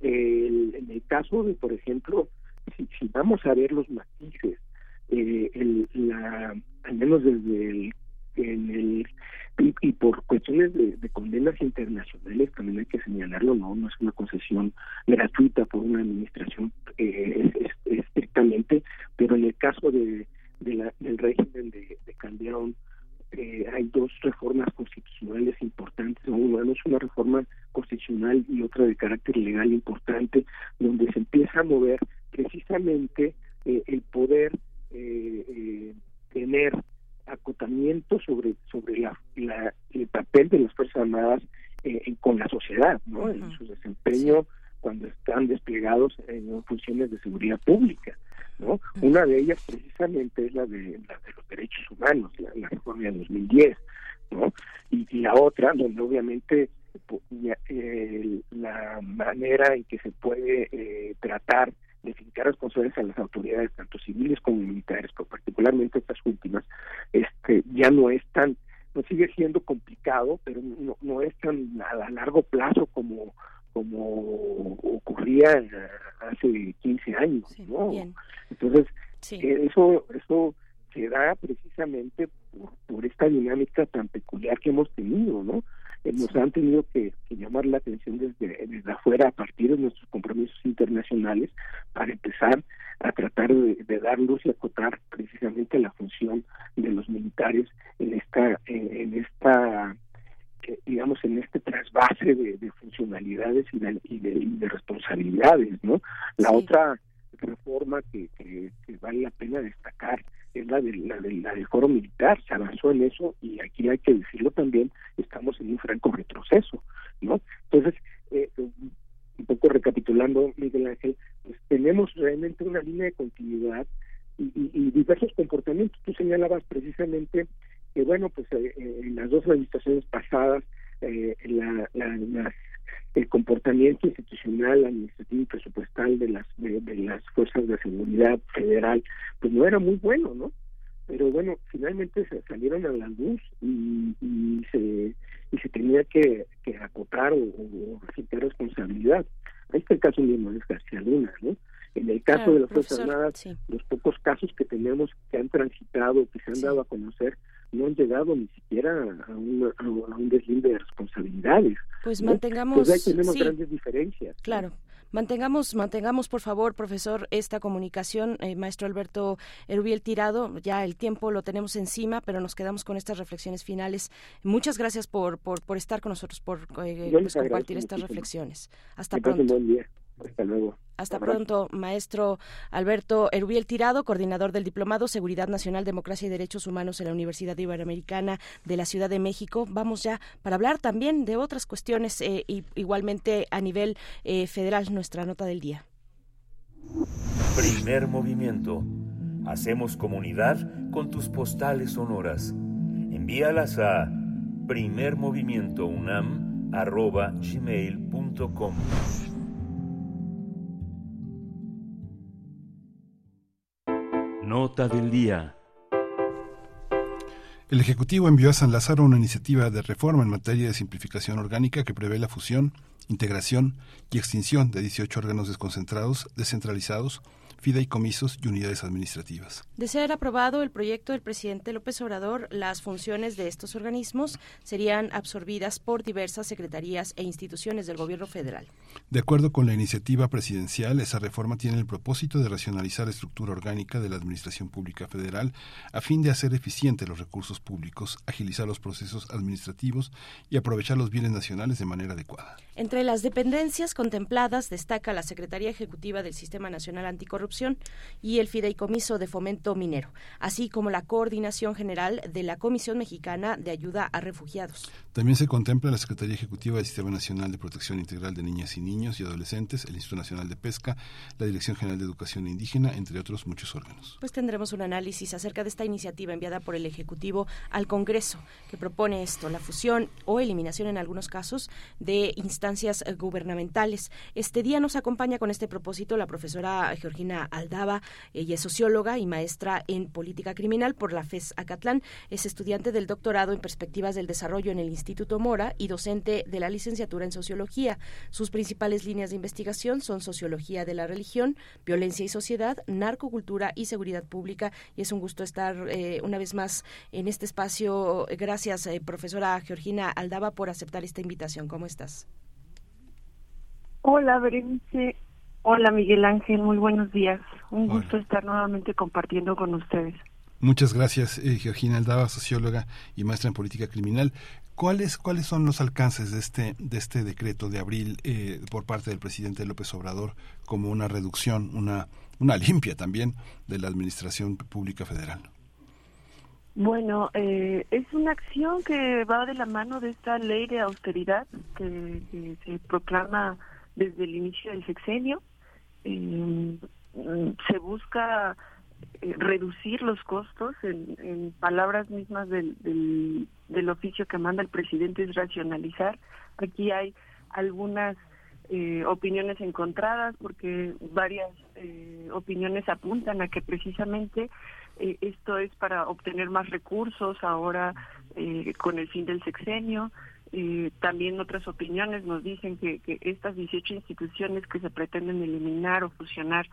en el caso de, por ejemplo, si, vamos a ver los matices, eh, el, la, al menos desde el, en el y, por cuestiones de, condenas internacionales también hay que señalarlo no no es una concesión gratuita por una administración eh, estrictamente pero en el caso de de la, del régimen de, de Calderón eh, hay dos reformas constitucionales importantes. Una es una reforma constitucional y otra de carácter legal importante, donde se empieza a mover precisamente eh, el poder eh, tener acotamiento sobre sobre la, el papel de las fuerzas armadas con la sociedad, ¿no? En su desempeño cuando están desplegados en funciones de seguridad pública. ¿No? Una de ellas precisamente es la de, la de los derechos humanos, la, reforma de 2010, ¿no? Y, la otra, donde obviamente eh, la manera en que se puede eh, tratar de fijar responsabilidades a las autoridades, tanto civiles como militares, pero particularmente estas últimas, este ya no es tan no sigue siendo complicado, pero no, no es tan a largo plazo como como ocurría hace 15 años, ¿no? Entonces, eh, eso eso se da precisamente por, esta dinámica tan peculiar que hemos tenido, ¿no? Eh, nos han tenido que, llamar la atención desde, desde afuera a partir de nuestros compromisos internacionales para empezar a tratar de, dar luz y acotar precisamente la función de los militares en esta en esta digamos, en este trasvase de, funcionalidades y de, responsabilidades, ¿no? La otra reforma que, vale la pena destacar es la de la, de la del foro militar, se avanzó en eso y aquí hay que decirlo también, estamos en un franco retroceso, ¿no? Entonces, eh, un poco recapitulando, Miguel Ángel, pues tenemos realmente una línea de continuidad y, y diversos comportamientos. Tú señalabas precisamente que bueno, pues eh, eh, en las dos administraciones pasadas eh, la, el comportamiento institucional, administrativo y presupuestal de las de, las fuerzas de seguridad federal, pues no era muy bueno, ¿no? Pero bueno, finalmente se salieron a la luz y, y se y se tenía que, que acotar o, o responsabilidad. Ahí está el caso de Manuel García Luna, ¿no? En el caso de las Fuerzas Armadas, los pocos casos que tenemos que han transitado, que se han dado a conocer, no han llegado ni siquiera a, un, a, un deslinde de responsabilidades. Pues mantengamos... Pues ahí tenemos grandes diferencias. Claro. Mantengamos, mantengamos, por favor, profesor, esta comunicación. Eh, maestro Alberto Erubiel Tirado, ya el tiempo lo tenemos encima, pero nos quedamos con estas reflexiones finales. Muchas gracias por, por, por estar con nosotros, por eh, pues, compartir estas reflexiones. Hasta pronto. Buen día. Hasta luego. Hasta pronto, maestro Alberto Erubiel Tirado, coordinador del Diplomado Seguridad Nacional, Democracia y Derechos Humanos en la Universidad Iberoamericana de la Ciudad de México. Vamos ya para hablar también de otras cuestiones, eh, igualmente a nivel eh, federal, nuestra nota del día. Primer movimiento. Hacemos comunidad con tus postales sonoras. Envíalas a primermovimientounam.gmail.com Nota del día. El Ejecutivo envió a San Lázaro una iniciativa de reforma en materia de simplificación orgánica que prevé la fusión, integración y extinción de 18 órganos desconcentrados, descentralizados, fideicomisos y unidades administrativas. De ser aprobado el proyecto del presidente López Obrador, las funciones de estos organismos serían absorbidas por diversas secretarías e instituciones del gobierno federal. De acuerdo con la iniciativa presidencial, esa reforma tiene el propósito de racionalizar la estructura orgánica de la Administración Pública Federal a fin de hacer eficientes los recursos públicos, agilizar los procesos administrativos y aprovechar los bienes nacionales de manera adecuada. Entre las dependencias contempladas destaca la Secretaría Ejecutiva del Sistema Nacional Anticorrupción y el Fideicomiso de Fomento Minero, así como la Coordinación General de la Comisión Mexicana de Ayuda a Refugiados. También se contempla la Secretaría Ejecutiva del Sistema Nacional de Protección Integral de Niñas y Niños y Adolescentes, el Instituto Nacional de Pesca, la Dirección General de Educación Indígena, entre otros muchos órganos. Pues tendremos un análisis acerca de esta iniciativa enviada por el Ejecutivo al Congreso, que propone esto, la fusión o eliminación en algunos casos de instancias gubernamentales. Este día nos acompaña con este propósito la profesora Georgina Aldaba. Ella es socióloga y maestra en política criminal por la FES Acatlán. Es estudiante del doctorado en perspectivas del desarrollo en el Instituto Mora y docente de la licenciatura en sociología. Sus principales líneas de investigación son sociología de la religión, violencia y sociedad, narcocultura y seguridad pública. Y es un gusto estar eh, una vez más en este espacio. Gracias, eh, profesora Georgina Aldaba, por aceptar esta invitación. ¿Cómo estás? Hola, Berenice. Hola, Miguel Ángel. Muy buenos días. Un gusto estar nuevamente compartiendo con ustedes. Muchas gracias, eh, Georgina Aldaba, socióloga y maestra en política criminal. ¿Cuáles, ¿Cuáles son los alcances de este, de este decreto de abril eh, por parte del presidente López Obrador como una reducción, una, una limpia también de la Administración Pública Federal? Bueno, eh, es una acción que va de la mano de esta ley de austeridad que se proclama desde el inicio del sexenio. Eh, se busca eh, reducir los costos, en, palabras mismas del, del, oficio que manda el presidente es racionalizar. Aquí hay algunas eh, opiniones encontradas porque varias opiniones apuntan a que precisamente esto es para obtener más recursos ahora con el fin del sexenio. Eh, también otras opiniones nos dicen que, que estas 18 instituciones que se pretenden eliminar o fusionar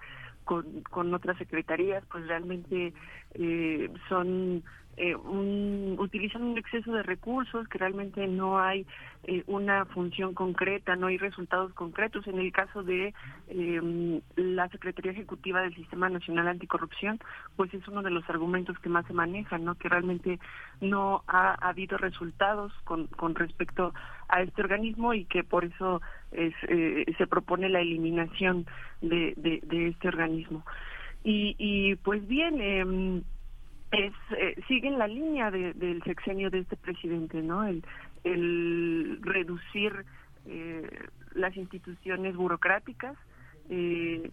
con, con otras secretarías, pues realmente eh, son eh, un, utilizan un exceso de recursos, que realmente no hay eh, una función concreta, no hay resultados concretos. En el caso de em, la Secretaría Ejecutiva del Sistema Nacional Anticorrupción, pues es uno de los argumentos que más se manejan, ¿no? que realmente no ha, habido resultados con, con respecto a este organismo y que por eso es, eh, se propone la eliminación de, de, este organismo. Y, y pues bien, eh, es eh, siguen la línea del sexenio de este presidente, ¿no? El, el reducir eh, las instituciones burocráticas, eh,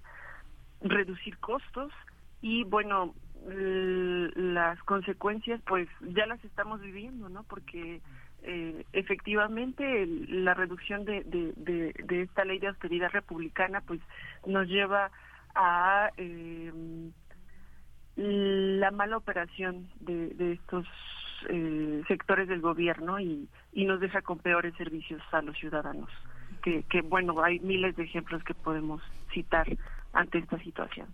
reducir costos y bueno las consecuencias pues ya las estamos viviendo, ¿no? Porque eh, efectivamente la reducción de, de, de, esta ley de austeridad republicana pues nos lleva a eh, la mala operación de, estos eh, sectores del gobierno y, y nos deja con peores servicios a los ciudadanos. Que, que bueno, hay miles de ejemplos que podemos citar ante esta situación.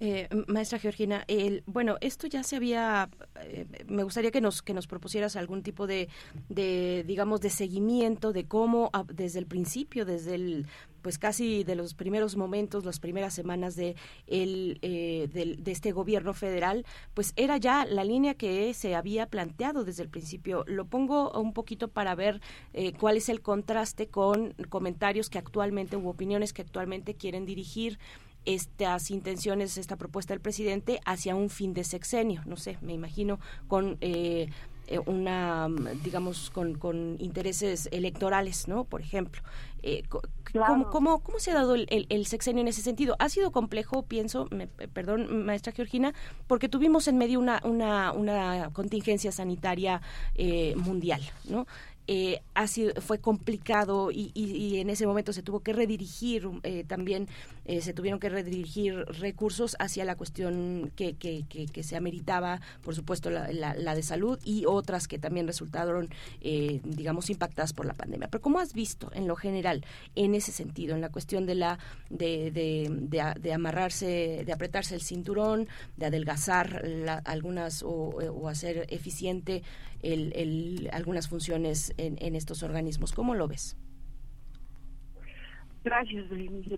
Eh, maestra Georgina, el, bueno, esto ya se había, eh, me gustaría que nos que nos propusieras algún tipo de, de digamos, de seguimiento de cómo desde el principio, desde el pues casi de los primeros momentos, las primeras semanas de, el, eh, de, este gobierno federal, pues era ya la línea que se había planteado desde el principio. Lo pongo un poquito para ver eh, cuál es el contraste con comentarios que actualmente u opiniones que actualmente quieren dirigir estas intenciones, esta propuesta del presidente hacia un fin de sexenio. No sé, me imagino con eh, eh, una, digamos, con, con, intereses electorales, ¿no? Por ejemplo. Eh, ¿cómo, cómo, cómo, se ha dado el, el, sexenio en ese sentido? Ha sido complejo, pienso, me, perdón, maestra Georgina, porque tuvimos en medio una, una, una contingencia sanitaria eh, mundial, ¿no? eh, ha sido, fue complicado y, y, en ese momento se tuvo que redirigir eh, también eh, se tuvieron que redirigir recursos hacia la cuestión que, que, que, se ameritaba por supuesto la, la, de salud y otras que también resultaron eh, digamos impactadas por la pandemia pero cómo has visto en lo general en ese sentido en la cuestión de la de, de, de, amarrarse de apretarse el cinturón de adelgazar algunas o, o hacer eficiente el, algunas funciones en, en estos organismos. ¿Cómo lo ves? Gracias,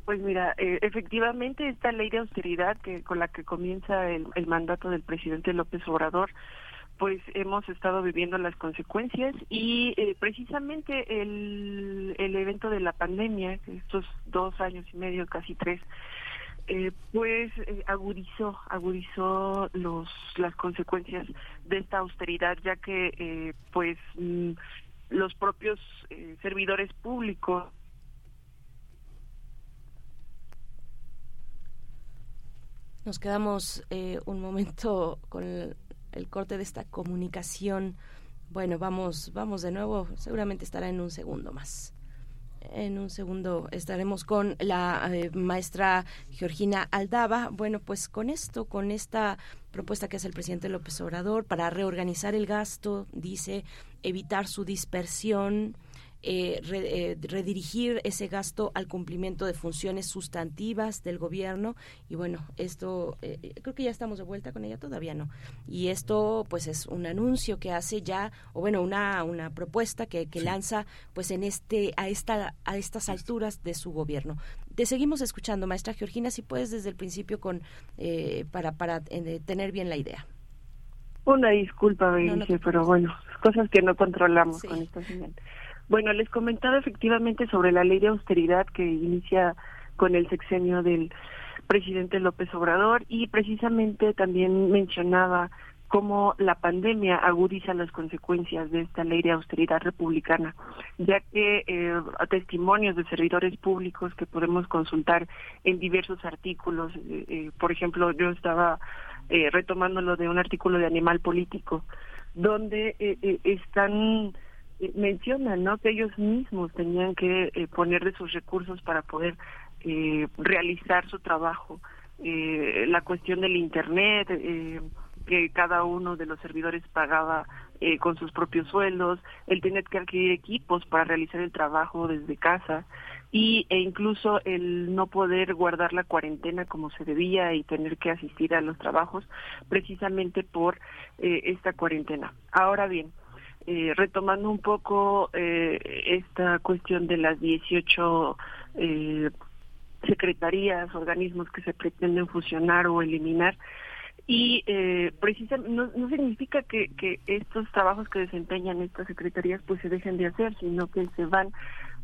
Pues mira, eh, efectivamente esta ley de austeridad que con la que comienza el, mandato del presidente López Obrador, pues hemos estado viviendo las consecuencias y eh, precisamente el, el evento de la pandemia, estos dos años y medio, casi tres, eh, pues eh, agudizó agudizó los las consecuencias de esta austeridad ya que eh, pues mm, los propios servidores públicos nos quedamos un momento con el, el, corte de esta comunicación. Bueno vamos vamos de nuevo. Seguramente estará en un segundo más. En un segundo estaremos con la eh, maestra Georgina Aldaba. Bueno, pues con esto, con esta propuesta que hace el presidente López Obrador para reorganizar el gasto, dice, evitar su dispersión, eh, eh, redirigir ese gasto al cumplimiento de funciones sustantivas del gobierno. Y bueno esto eh, creo que ya estamos de vuelta con ella todavía no. Y esto pues es un anuncio que hace ya o bueno una una propuesta que, que lanza pues en este a esta a estas alturas de su gobierno. Te seguimos escuchando maestra Georgina si puedes desde el principio con para para tener bien la idea. Una disculpa, pero bueno, cosas que no controlamos con esta señal. Bueno, les comentaba efectivamente sobre la ley de austeridad que inicia con el sexenio del presidente López Obrador y precisamente también mencionaba cómo la pandemia agudiza las consecuencias de esta ley de austeridad republicana, ya que eh, testimonios de servidores públicos que podemos consultar en diversos artículos, eh, eh, por ejemplo, yo estaba eh, retomando lo de un artículo de Animal Político, donde están eh, mencionan ¿no? que ellos mismos tenían que eh, poner de sus recursos para poder eh, realizar su trabajo. la cuestión del Internet, que cada uno de los servidores pagaba con sus propios sueldos, el tener que adquirir equipos para realizar el trabajo desde casa y e incluso el no poder guardar la cuarentena como se debía y tener que asistir a los trabajos precisamente por esta cuarentena. Ahora bien, eh, retomando un poco eh, esta cuestión de las 18 eh, secretarías, organismos que se pretenden fusionar o eliminar, y eh, precisamente no, no significa que, que estos trabajos que desempeñan estas secretarías pues se dejen de hacer, sino que se van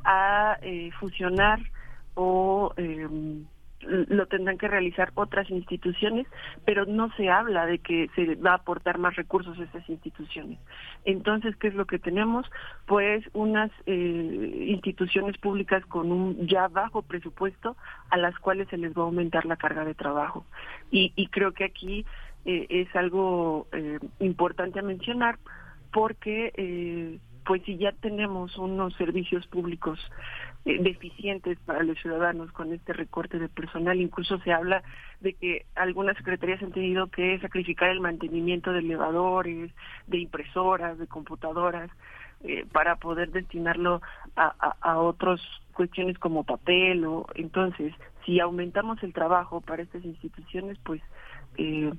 a eh, fusionar o eh, lo tendrán que realizar otras instituciones, pero no se habla de que se va a aportar más recursos a estas instituciones. Entonces, ¿qué es lo que tenemos? Pues unas eh, instituciones públicas con un ya bajo presupuesto a las cuales se les va a aumentar la carga de trabajo. Y, y creo que aquí eh, es algo eh, importante a mencionar porque eh, pues si ya tenemos unos servicios públicos eh, deficientes para los ciudadanos con este recorte de personal. Incluso se habla de que algunas secretarías han tenido que sacrificar el mantenimiento de elevadores, de impresoras, de computadoras, eh, para poder destinarlo a, a, otras cuestiones como papel. o Entonces, si aumentamos el trabajo para estas instituciones, pues eh,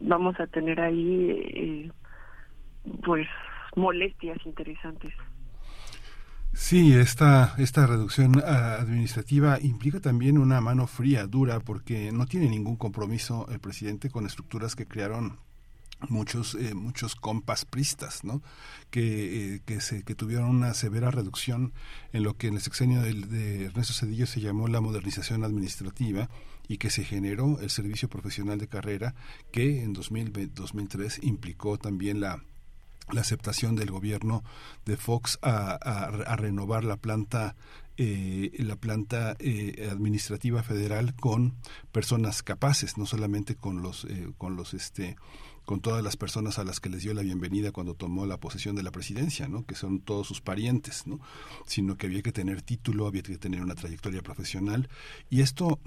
vamos a tener ahí, eh, pues, molestias interesantes. Sí, esta, esta reducción ah, administrativa implica también una mano fría, dura, porque no tiene ningún compromiso el presidente con estructuras que crearon muchos eh, muchos compas pristas no que, eh, que se que tuvieron una severa reducción en lo que en el sexenio de, de Ernesto Cedillo se llamó la modernización administrativa y que se generó el servicio profesional de carrera que en 2000, 2003 implicó también la la aceptación del gobierno de Fox a, renovar la planta eh, la planta eh, administrativa federal con personas capaces no solamente con los eh, con los este con todas las personas a las que les dio la bienvenida cuando tomó la posesión de la presidencia, ¿no? que son todos sus parientes, ¿no? sino que había que tener título, había que tener una trayectoria profesional y esto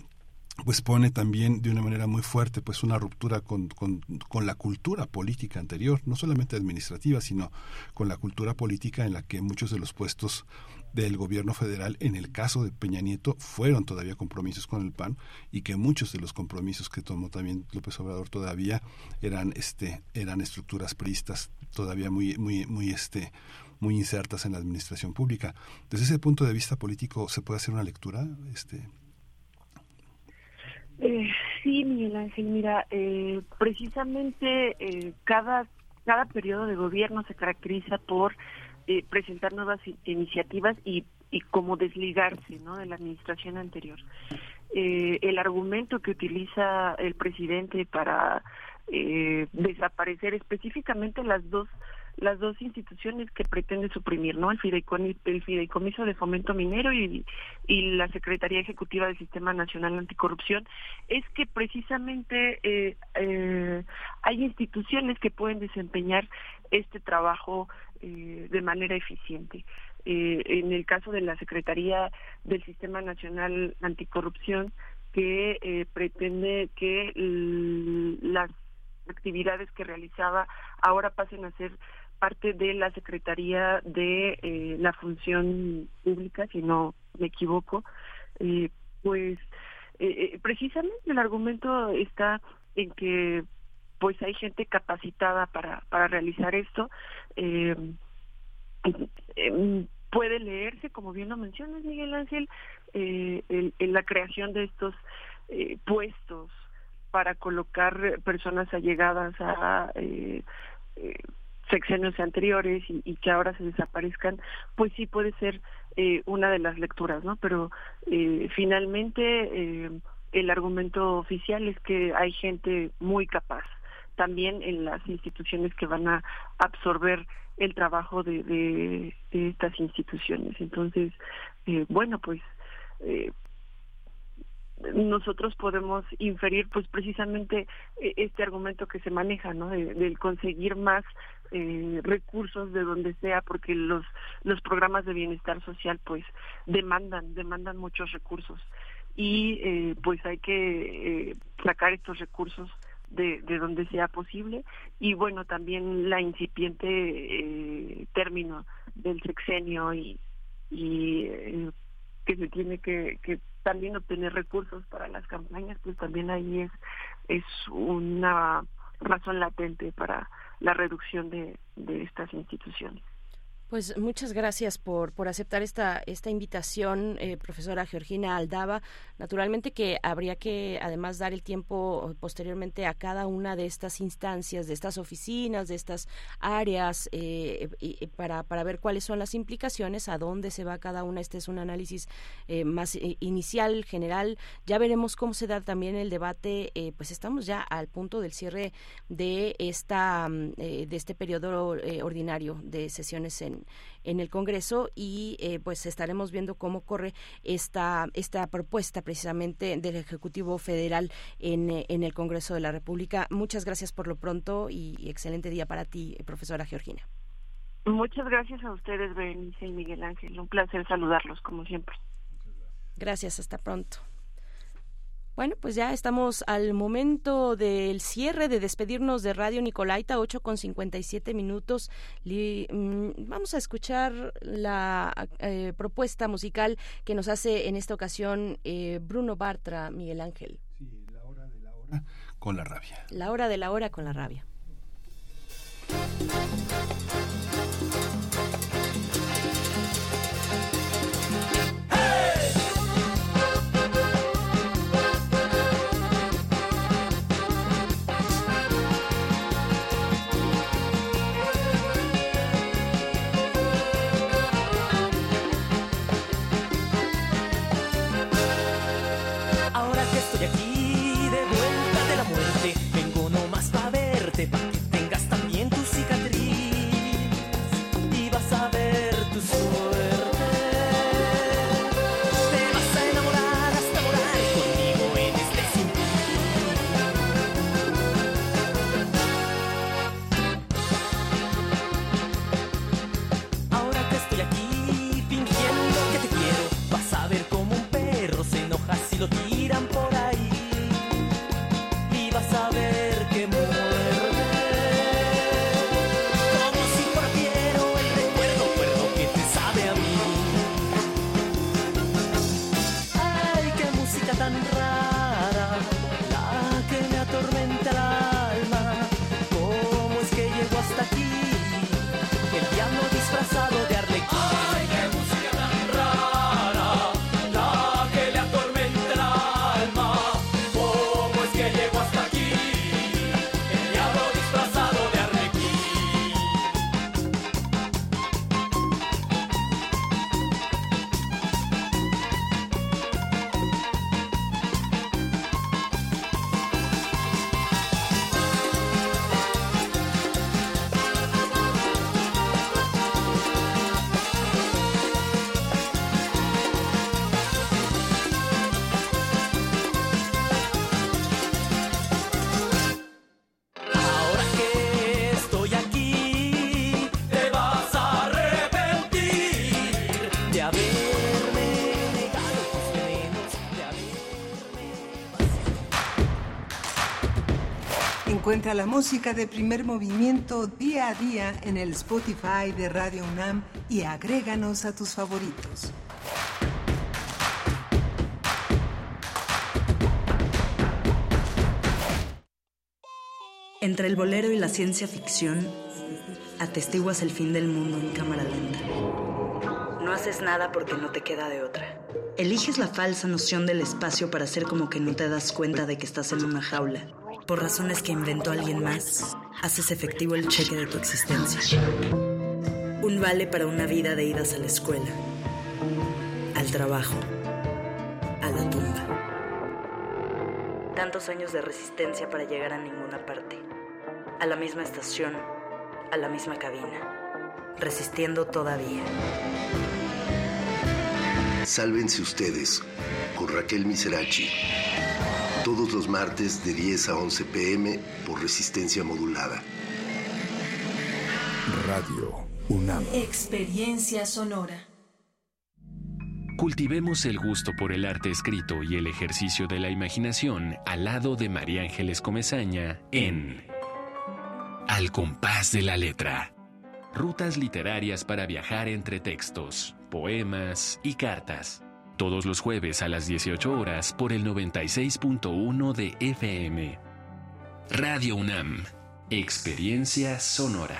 pues pone también de una manera muy fuerte pues una ruptura con, con, con, la cultura política anterior, no solamente administrativa, sino con la cultura política en la que muchos de los puestos del gobierno federal, en el caso de Peña Nieto, fueron todavía compromisos con el PAN y que muchos de los compromisos que tomó también López Obrador todavía eran este eran estructuras priistas todavía muy muy muy este muy insertas en la administración pública. Desde ese punto de vista político se puede hacer una lectura este eh, sí, Miguel Ángel, mira, eh, precisamente eh, cada, cada periodo de gobierno se caracteriza por eh, presentar nuevas iniciativas y, y como desligarse ¿no? de la administración anterior. Eh, el argumento que utiliza el presidente para eh, desaparecer específicamente las dos las dos instituciones que pretende suprimir, ¿no? El fideicomiso, el fideicomiso de fomento minero y, la Secretaría Ejecutiva del Sistema Nacional Anticorrupción, es que precisamente eh, eh, hay instituciones que pueden desempeñar este trabajo eh, de manera eficiente. Eh, en el caso de la Secretaría del Sistema Nacional Anticorrupción, que eh, pretende que las actividades que realizaba ahora pasen a ser parte de la Secretaría de eh, la Función Pública, si no me equivoco, eh, pues eh, precisamente el argumento está en que pues hay gente capacitada para, para realizar esto. Em, puede leerse, como bien lo mencionas, Miguel Ángel, en la creación de estos puestos para colocar personas allegadas a eh, sexenios anteriores y, que ahora se desaparezcan, pues sí puede ser eh, una de las lecturas, ¿no? Pero eh, finalmente eh, el argumento oficial es que hay gente muy capaz también en las instituciones que van a absorber el trabajo de, de, de estas instituciones. Entonces, eh, bueno, pues eh, nosotros podemos inferir pues precisamente eh, este argumento que se maneja no de, del conseguir más eh, recursos de donde sea porque los los programas de bienestar social pues demandan demandan muchos recursos. Y eh, pues hay que eh, sacar estos recursos de, de donde sea posible. Y bueno también la incipiente eh, término del sexenio y, y eh, que se tiene que, que también obtener recursos para las campañas, pues también ahí es, es una razón latente para la reducción de, de estas instituciones. Pues muchas gracias por, por aceptar esta, esta invitación, eh, profesora Georgina Aldaba. Naturalmente que habría que además dar el tiempo posteriormente a cada una de estas instancias, de estas oficinas, de estas áreas, eh, para, para ver cuáles son las implicaciones, a dónde se va cada una. Este es un análisis eh, más inicial, general. Ya veremos cómo se da también el debate. pues estamos ya al punto del cierre de, esta, de este periodo ordinario de sesiones en en, el Congreso y eh, pues estaremos viendo cómo corre esta, esta propuesta precisamente del Ejecutivo Federal en, eh, en el Congreso de la República. Muchas gracias por lo pronto y excelente día para ti, profesora Georgina. Muchas gracias a ustedes, Berenice y Miguel Ángel. Un placer saludarlos, como siempre. Gracias, hasta pronto. Bueno, pues ya estamos al momento del cierre de despedirnos de Radio Nicolaita, 8 con 57 minutos. Mm, vamos a escuchar la eh, propuesta musical que nos hace en esta ocasión eh, Bruno Bartra, Miguel Ángel. Sí, la hora de la hora con la rabia. La hora de la hora con la rabia. Encuentra la música de primer movimiento día a día en el Spotify de Radio UNAM y agréganos a tus favoritos. Entre el bolero y la ciencia ficción, atestiguas el fin del mundo en cámara lenta. No haces nada porque no te queda de otra. Eliges la falsa noción del espacio para hacer como que no te das cuenta de que estás en una jaula. Por razones que inventó alguien más, haces efectivo el cheque de tu existencia. Un vale para una vida de idas a la escuela, al trabajo, a la tumba. Tantos años de resistencia para llegar a ninguna parte. A la misma estación, a la misma cabina. Resistiendo todavía. Sálvense ustedes con Raquel Miserachi. Todos los martes de 10 a 11 pm por resistencia modulada. Radio UNAM. Experiencia sonora. Cultivemos el gusto por el arte escrito y el ejercicio de la imaginación al lado de María Ángeles Comezaña en Al compás de la letra. Rutas literarias para viajar entre textos, poemas y cartas. Todos los jueves a las 18 horas por el 96.1 de FM. Radio UNAM. Experiencia sonora.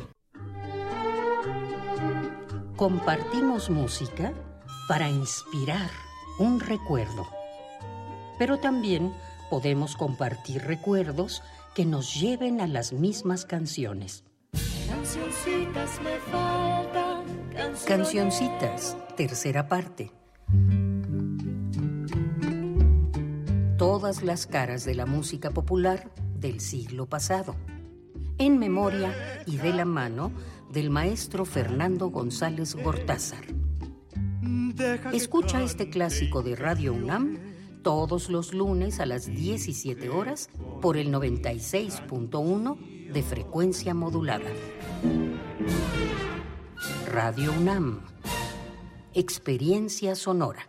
Compartimos música para inspirar un recuerdo. Pero también podemos compartir recuerdos que nos lleven a las mismas canciones. Cancioncitas me faltan. Cancioncitas, tercera parte. Todas las caras de la música popular del siglo pasado. En memoria y de la mano del maestro Fernando González Gortázar. Escucha este clásico de Radio UNAM todos los lunes a las 17 horas por el 96.1 de frecuencia modulada. Radio UNAM. Experiencia sonora.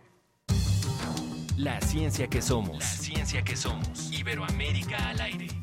La ciencia que somos. La ciencia que somos. Iberoamérica al aire.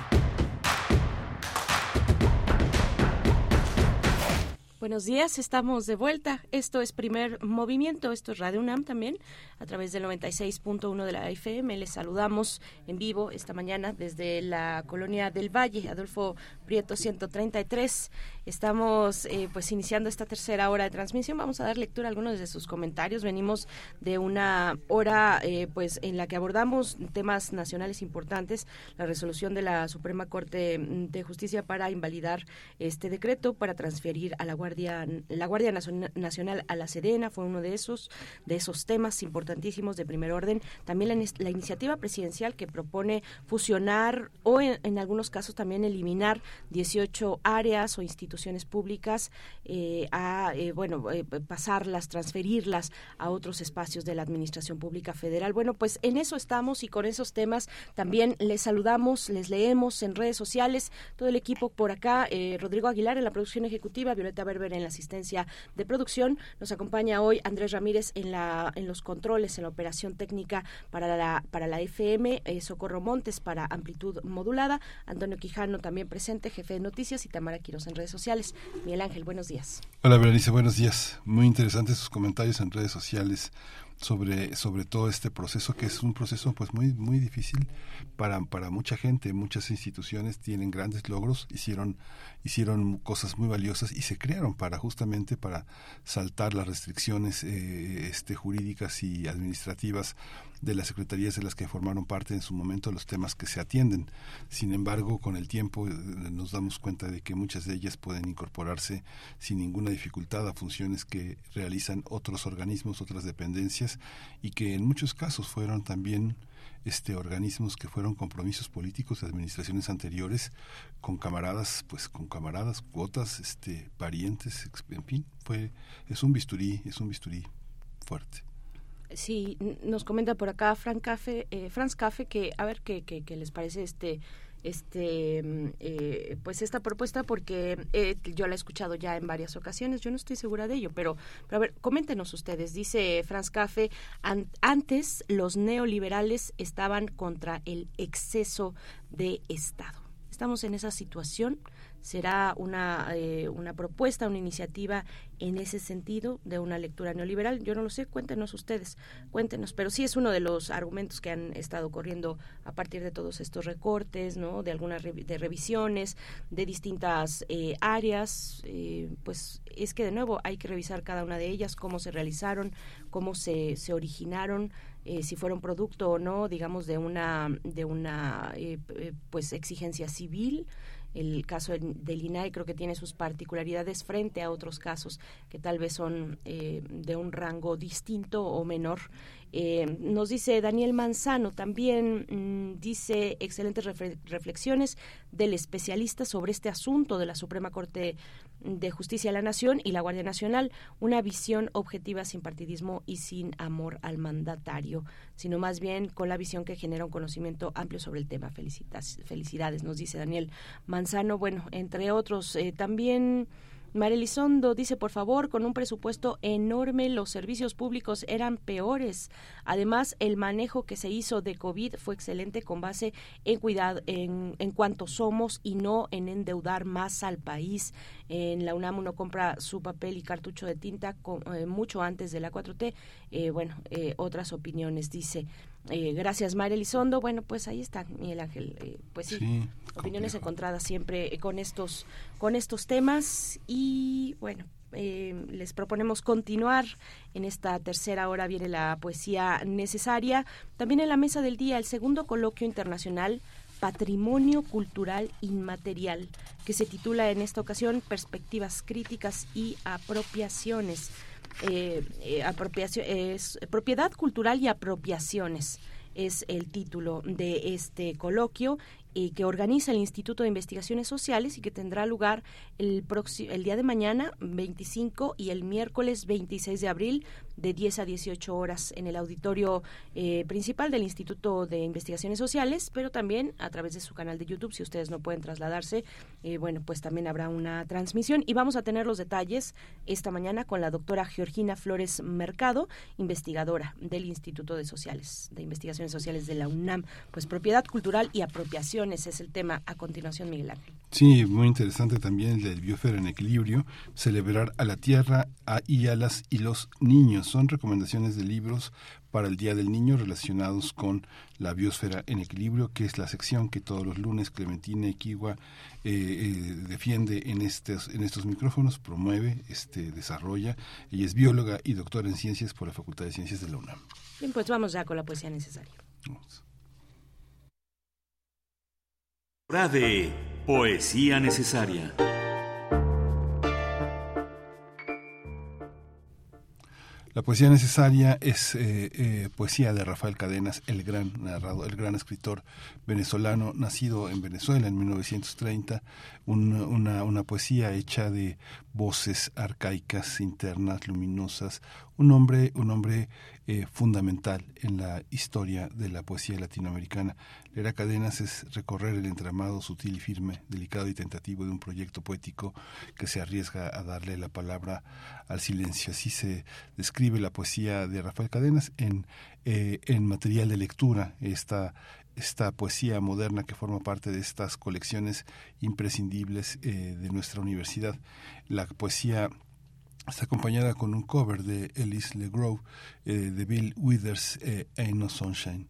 Buenos días, estamos de vuelta. Esto es Primer Movimiento, esto es Radio UNAM también, a través del 96.1 de la FM. Les saludamos en vivo esta mañana desde la colonia del Valle, Adolfo Prieto 133. Estamos eh, pues iniciando esta tercera hora de transmisión. Vamos a dar lectura a algunos de sus comentarios. Venimos de una hora eh, pues en la que abordamos temas nacionales importantes, la resolución de la Suprema Corte de Justicia para invalidar este decreto para transferir a la Guardia La Guardia Nacional a la Sedena fue uno de esos, de esos temas importantísimos de primer orden. También la, iniciativa presidencial que propone fusionar o en, algunos casos también eliminar 18 áreas o instituciones públicas eh, a, eh, bueno, eh, pasarlas, transferirlas a otros espacios de la Administración Pública Federal. Bueno, pues en eso estamos y con esos temas también les saludamos, les leemos en redes sociales, todo el equipo por acá, Rodrigo Aguilar en la producción ejecutiva, Violeta Berber en la asistencia de producción, nos acompaña hoy Andrés Ramírez en, la, en los controles, en la operación técnica para la, para la FM, Socorro Montes para amplitud modulada, Antonio Quijano también presente, jefe de noticias y Tamara Quiroz en redes sociales. Miguel Ángel, buenos días. Hola Berenice, buenos días. Muy interesantes sus comentarios en redes sociales sobre, sobre todo este proceso que es un proceso pues muy muy difícil para, para mucha gente muchas instituciones tienen grandes logros hicieron hicieron cosas muy valiosas y se crearon para justamente para saltar las restricciones eh, este jurídicas y administrativas de las secretarías de las que formaron parte en su momento los temas que se atienden. Sin embargo, con el tiempo eh, nos damos cuenta de que muchas de ellas pueden incorporarse sin ninguna dificultad a funciones que realizan otros organismos, otras dependencias y que en muchos casos fueron también este organismos que fueron compromisos políticos de administraciones anteriores con camaradas pues con camaradas cuotas este parientes en fin fue es un bisturí es un bisturí fuerte. Sí, nos comenta por acá Frank Café, eh, Franz Café que a ver qué, qué, les parece este este eh, pues esta propuesta porque eh, yo la he escuchado ya en varias ocasiones yo no estoy segura de ello pero, pero a ver coméntenos ustedes dice Franz Café antes los neoliberales estaban contra el exceso de Estado. Estamos en esa situación será una, eh, una propuesta, una iniciativa en ese sentido de una lectura neoliberal. Yo no lo sé, cuéntenos ustedes, cuéntenos, pero sí es uno de los argumentos que han estado corriendo a partir de todos estos recortes, ¿no? De algunas de revisiones de distintas eh, áreas, eh, pues es que de nuevo hay que revisar cada una de ellas, cómo se realizaron, cómo se, se originaron, si fueron producto o no, digamos, de una, de una pues exigencia civil, el caso del INAI creo que tiene sus particularidades frente a otros casos que tal vez son eh, de un rango distinto o menor. Eh, nos dice Daniel Manzano, también mm, dice excelentes reflexiones del especialista sobre este asunto de la Suprema Corte de Justicia de la Nación y la Guardia Nacional, una visión objetiva sin partidismo y sin amor al mandatario, sino más bien con la visión que genera un conocimiento amplio sobre el tema. Felicitas, felicidades, nos dice Daniel Manzano. Bueno, entre otros, eh, también... Marelizondo dice, por favor, con un presupuesto enorme los servicios públicos eran peores. Además, el manejo que se hizo de COVID fue excelente con base en cuidado en, en cuanto somos y no en endeudar más al país. En la UNAM uno compra su papel y cartucho de tinta eh, mucho antes de la 4T. Eh, bueno, eh, otras opiniones, dice. Eh, gracias, María Elizondo. Bueno, pues ahí está, Miguel Ángel. Eh, pues sí, opiniones encontradas siempre con estos, con estos temas. Y bueno, eh, les proponemos continuar. En esta tercera hora viene la poesía necesaria. También en la mesa del día, el segundo coloquio internacional Patrimonio Cultural Inmaterial, que se titula en esta ocasión Perspectivas Críticas y Apropiaciones eh, eh, propiedad cultural y apropiaciones es el título de este coloquio y que organiza el Instituto de Investigaciones Sociales y que tendrá lugar el, el día de mañana 25 y el miércoles 26 de abril de 10 a 18 horas en el auditorio eh, principal del Instituto de Investigaciones Sociales, pero también a través de su canal de YouTube, si ustedes no pueden trasladarse, eh, bueno, pues también habrá una transmisión. Y vamos a tener los detalles esta mañana con la doctora Georgina Flores Mercado, investigadora del Instituto de Sociales, de Investigaciones Sociales de la UNAM, pues propiedad cultural y apropiación es el tema a continuación, Miguel Ángel. Sí, muy interesante también el del biosfera en equilibrio, celebrar a la tierra y a las y los niños. Son recomendaciones de libros para el Día del Niño relacionados con la biosfera en equilibrio, que es la sección que todos los lunes Clementina Equigua eh, eh, defiende en estos, en estos micrófonos, promueve, este, desarrolla. Ella es bióloga y doctora en ciencias por la Facultad de Ciencias de la UNAM. Bien, pues vamos ya con la poesía necesaria. De Poesía Necesaria. La poesía necesaria es eh, eh, poesía de Rafael Cadenas, el gran narrado, el gran escritor venezolano, nacido en Venezuela en 1930, una, una poesía hecha de voces arcaicas, internas, luminosas, un hombre, un hombre eh, fundamental en la historia de la poesía latinoamericana. Leer cadenas es recorrer el entramado sutil y firme, delicado y tentativo de un proyecto poético que se arriesga a darle la palabra al silencio. Así se describe la poesía de Rafael Cadenas en, eh, material de lectura. Esta, esta poesía moderna que forma parte de estas colecciones imprescindibles eh, de nuestra universidad. La poesía está acompañada con un cover de Ellis LeGrove eh, de Bill Withers, eh, Ain't No Sunshine.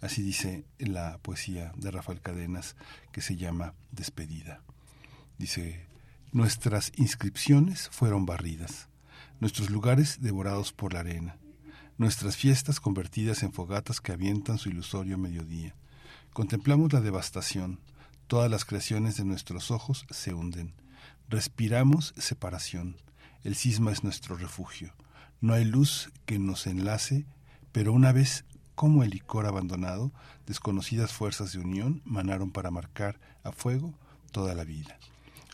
Así dice la poesía de Rafael Cadenas que se llama Despedida. Dice, nuestras inscripciones fueron barridas, nuestros lugares devorados por la arena, nuestras fiestas convertidas en fogatas que avientan su ilusorio mediodía. Contemplamos la devastación, todas las creaciones de nuestros ojos se hunden. Respiramos separación, el cisma es nuestro refugio. No hay luz que nos enlace, pero una vez como el licor abandonado, desconocidas fuerzas de unión manaron para marcar a fuego toda la vida.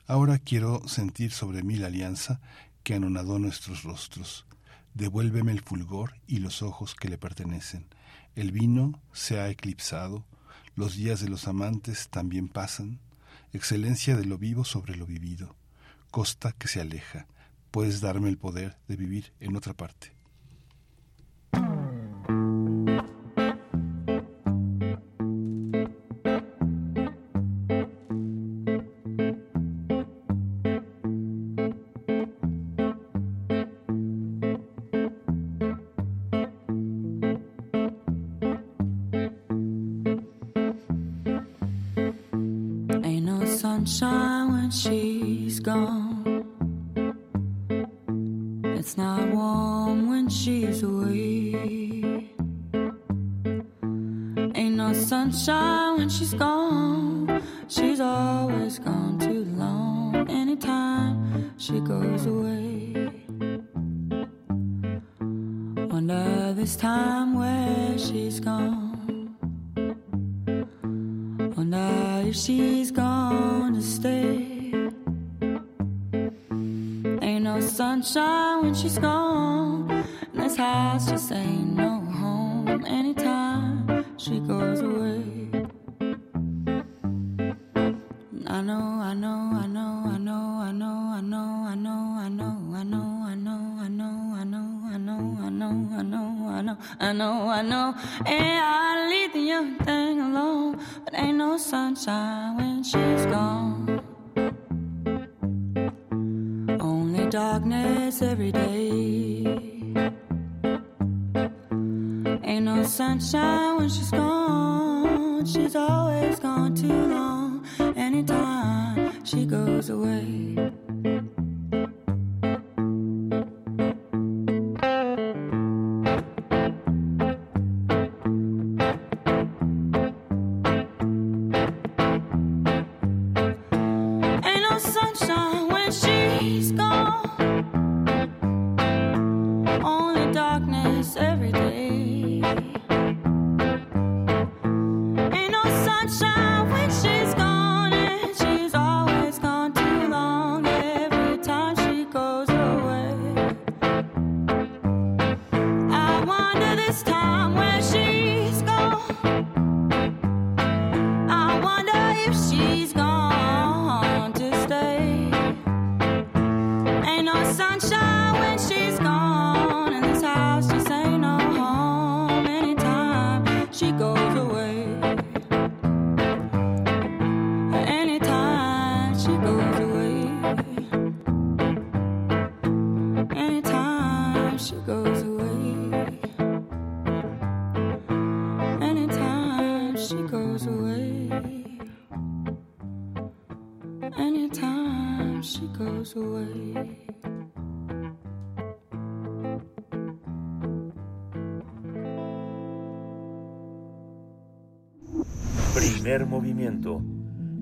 Ahora quiero sentir sobre mí la alianza que anonadó nuestros rostros. Devuélveme el fulgor y los ojos que le pertenecen. El vino se ha eclipsado, los días de los amantes también pasan, excelencia de lo vivo sobre lo vivido, costa que se aleja, puedes darme el poder de vivir en otra parte. And I leave the young thing alone, but ain't no sunshine when she's gone.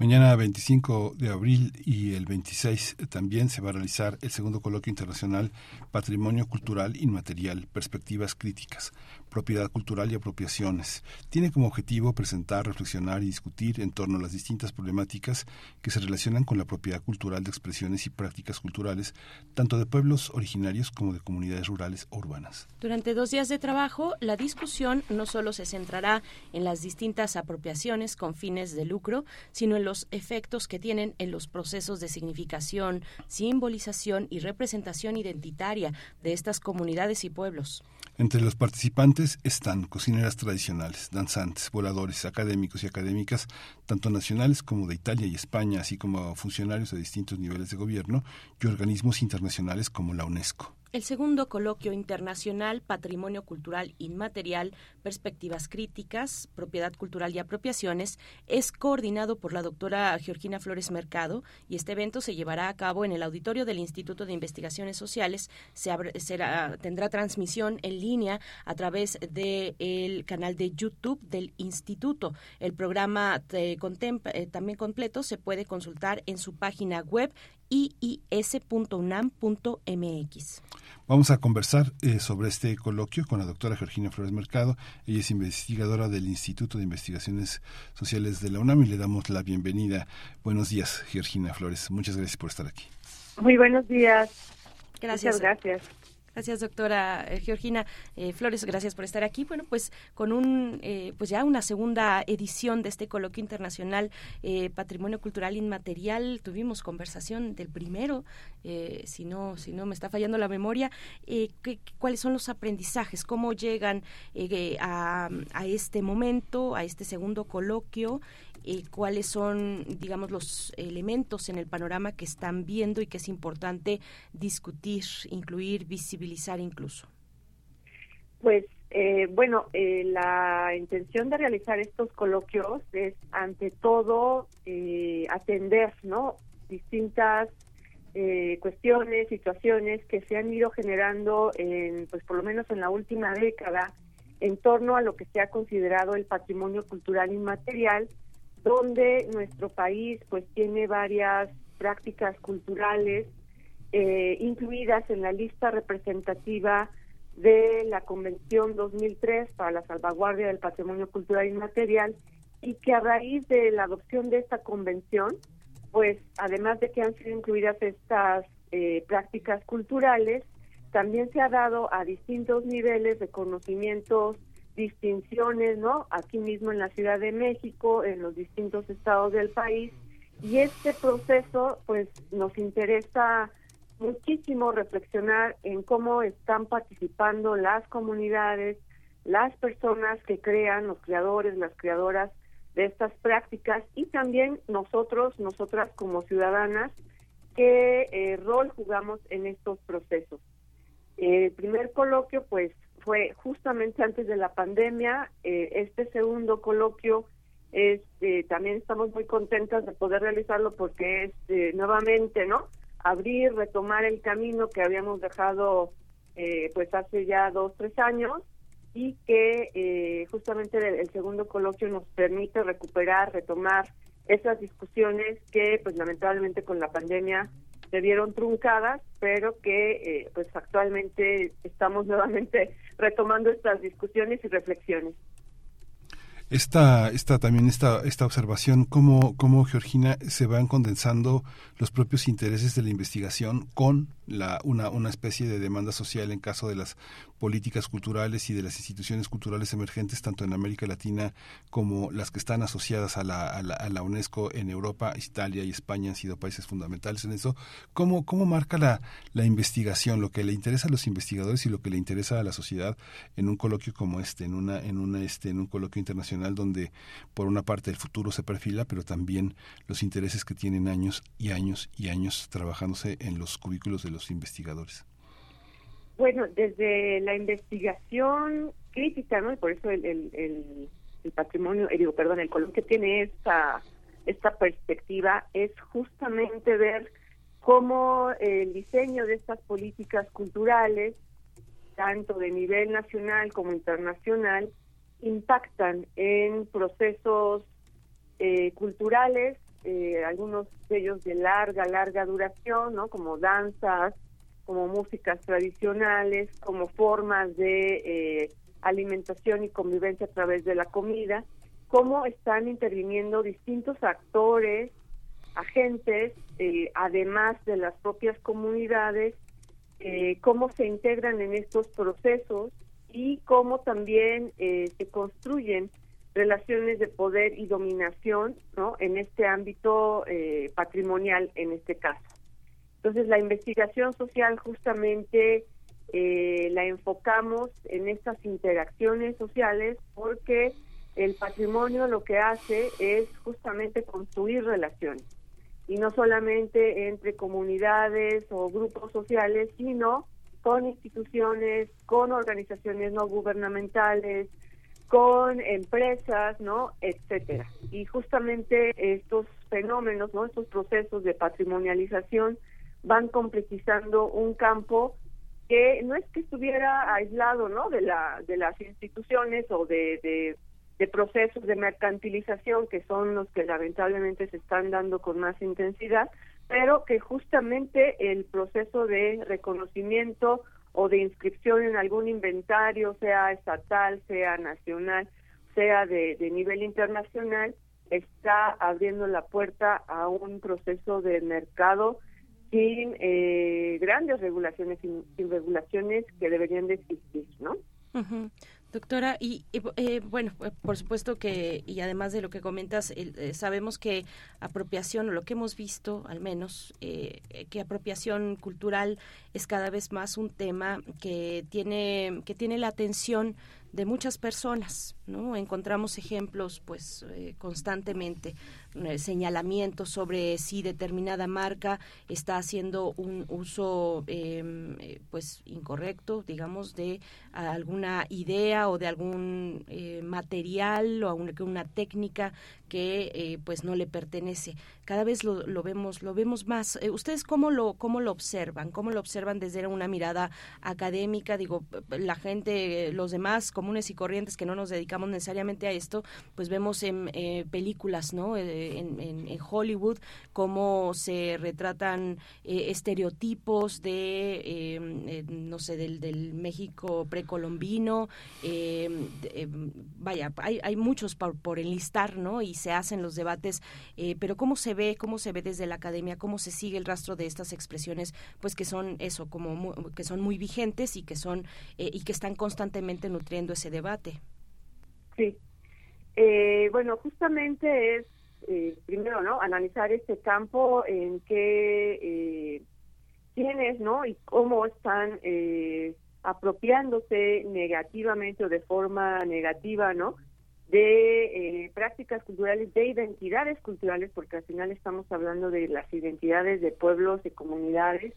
Mañana 25 de abril y el 26 también se va a realizar el segundo coloquio internacional Patrimonio Cultural Inmaterial, Perspectivas Críticas, Propiedad Cultural y Apropiaciones. Tiene como objetivo presentar, reflexionar y discutir en torno a las distintas problemáticas que se relacionan con la propiedad cultural de expresiones y prácticas culturales, tanto de pueblos originarios como de comunidades rurales o urbanas. Durante dos días de trabajo, la discusión no solo se centrará en las distintas apropiaciones con fines de lucro, sino en los efectos que tienen en los procesos de significación, simbolización y representación identitaria de estas comunidades y pueblos. Entre los participantes están cocineras tradicionales, danzantes, voladores, académicos y académicas, tanto nacionales como de Italia y España, así como funcionarios de distintos niveles de gobierno y organismos internacionales como la UNESCO. El segundo coloquio internacional Patrimonio Cultural Inmaterial, Perspectivas Críticas, Propiedad Cultural y Apropiaciones es coordinado por la doctora Georgina Flores Mercado y este evento se llevará a cabo en el auditorio del Instituto de Investigaciones Sociales. Se será, tendrá transmisión en línea a través del canal de YouTube del Instituto. El programa eh, también completo se puede consultar en su página web iis.unam.mx. Vamos a conversar eh, sobre este coloquio con la doctora Georgina Flores Mercado. Ella es investigadora del Instituto de Investigaciones Sociales de la UNAM y le damos la bienvenida. Buenos días, Georgina Flores. Muchas gracias por estar aquí. Muy buenos días. Gracias. Muchas gracias. Gracias, doctora eh, Georgina eh, Flores. Gracias por estar aquí. Bueno, pues con un, eh, pues ya una segunda edición de este coloquio internacional Patrimonio Cultural Inmaterial. Tuvimos conversación del primero, si no, si no me está fallando la memoria. ¿Cuáles son los aprendizajes? ¿Cómo llegan a, a este momento, a este segundo coloquio? Eh, cuáles son, digamos, los elementos en el panorama que están viendo y que es importante discutir, incluir, visibilizar incluso. Pues eh, bueno, eh, la intención de realizar estos coloquios es ante todo eh, atender, ¿no? Distintas cuestiones, situaciones que se han ido generando, en, pues por lo menos en la última década, en torno a lo que se ha considerado el patrimonio cultural inmaterial donde nuestro país pues tiene varias prácticas culturales eh, incluidas en la lista representativa de la Convención 2003 para la salvaguardia del patrimonio cultural inmaterial y que a raíz de la adopción de esta convención, pues además de que han sido incluidas estas eh, prácticas culturales, también se ha dado a distintos niveles de conocimientos distinciones, ¿no? Aquí mismo en la Ciudad de México, en los distintos estados del país. Y este proceso, pues, nos interesa muchísimo reflexionar en cómo están participando las comunidades, las personas que crean, los creadores, las creadoras de estas prácticas y también nosotros, nosotras como ciudadanas, qué eh, rol jugamos en estos procesos. El primer coloquio, pues, fue justamente antes de la pandemia. Eh, este segundo coloquio es, eh, también estamos muy contentas de poder realizarlo porque es eh, nuevamente, ¿no? Abrir, retomar el camino que habíamos dejado pues hace ya dos, tres años y que justamente el, segundo coloquio nos permite recuperar, retomar esas discusiones que pues lamentablemente con la pandemia se vieron truncadas, pero que pues actualmente estamos nuevamente retomando estas discusiones y reflexiones. Esta, esta también esta, esta observación, cómo, cómo Georgina se van condensando los propios intereses de la investigación con la, una, una especie de demanda social en caso de las políticas culturales y de las instituciones culturales emergentes, tanto en América Latina como las que están asociadas a la, a la, UNESCO en Europa, Italia y España han sido países fundamentales en eso. ¿Cómo, cómo marca la, la investigación, lo que le interesa a los investigadores y lo que le interesa a la sociedad en un coloquio como este, en, una, en, una, este, en un coloquio internacional donde por una parte el futuro se perfila, pero también los intereses que tienen años y años y años trabajándose en los cubículos de los investigadores? Bueno, desde la investigación crítica, ¿no? Y por eso el, el, el, patrimonio, eh, perdón, el coloquio tiene esta esta perspectiva es justamente ver cómo el diseño de estas políticas culturales, tanto de nivel nacional como internacional, impactan en procesos eh, culturales, eh, algunos de ellos de larga, larga duración, ¿no? Como danzas, como músicas tradicionales, como formas de eh, alimentación y convivencia a través de la comida, cómo están interviniendo distintos actores, agentes, eh, además de las propias comunidades, eh, cómo se integran en estos procesos y cómo también eh, se construyen relaciones de poder y dominación ¿no? en este ámbito patrimonial en este caso. Entonces la investigación social justamente la enfocamos en estas interacciones sociales porque el patrimonio lo que hace es justamente construir relaciones y no solamente entre comunidades o grupos sociales, sino con instituciones, con organizaciones no gubernamentales, con empresas, ¿no? etcétera. Y justamente estos fenómenos, ¿no? estos procesos de patrimonialización van complejizando un campo que no es que estuviera aislado, ¿no? de la de las instituciones o de de procesos de mercantilización que son los que lamentablemente se están dando con más intensidad, pero que justamente el proceso de reconocimiento o de inscripción en algún inventario, sea estatal, sea nacional, sea de, nivel internacional, está abriendo la puerta a un proceso de mercado sin eh, grandes regulaciones, sin, regulaciones que deberían de existir, ¿no? Doctora, y, eh, bueno, eh, por supuesto que, y además de lo que comentas, eh, sabemos que apropiación, o lo que hemos visto al menos, que apropiación cultural es cada vez más un tema que tiene, que tiene la atención de muchas personas, ¿no? Encontramos ejemplos, pues, constantemente eh, señalamientos sobre si determinada marca está haciendo un uso em, eh, pues incorrecto digamos de alguna idea o de algún eh, material o una, una técnica que pues no le pertenece cada vez lo, lo vemos lo vemos más ustedes cómo lo cómo lo observan cómo lo observan desde una mirada académica digo la gente los demás comunes y corrientes que no nos dedicamos necesariamente a esto pues vemos en películas no en, Hollywood, cómo se retratan eh, estereotipos de, em, eh, no sé, del, del México precolombino. Em, em, vaya, hay, hay muchos por, por, enlistar, ¿no? Y se hacen los debates, eh, pero ¿cómo se ve, cómo se ve desde la academia, cómo se sigue el rastro de estas expresiones, pues que son eso, como que son muy vigentes y que son y que están constantemente nutriendo ese debate? Sí, bueno, justamente es eh, primero, ¿no? Analizar este campo en qué, eh, quiénes, ¿no? Y cómo están eh, apropiándose negativamente o de forma negativa, ¿no? De eh, prácticas culturales, de identidades culturales, porque al final estamos hablando de las identidades de pueblos y comunidades,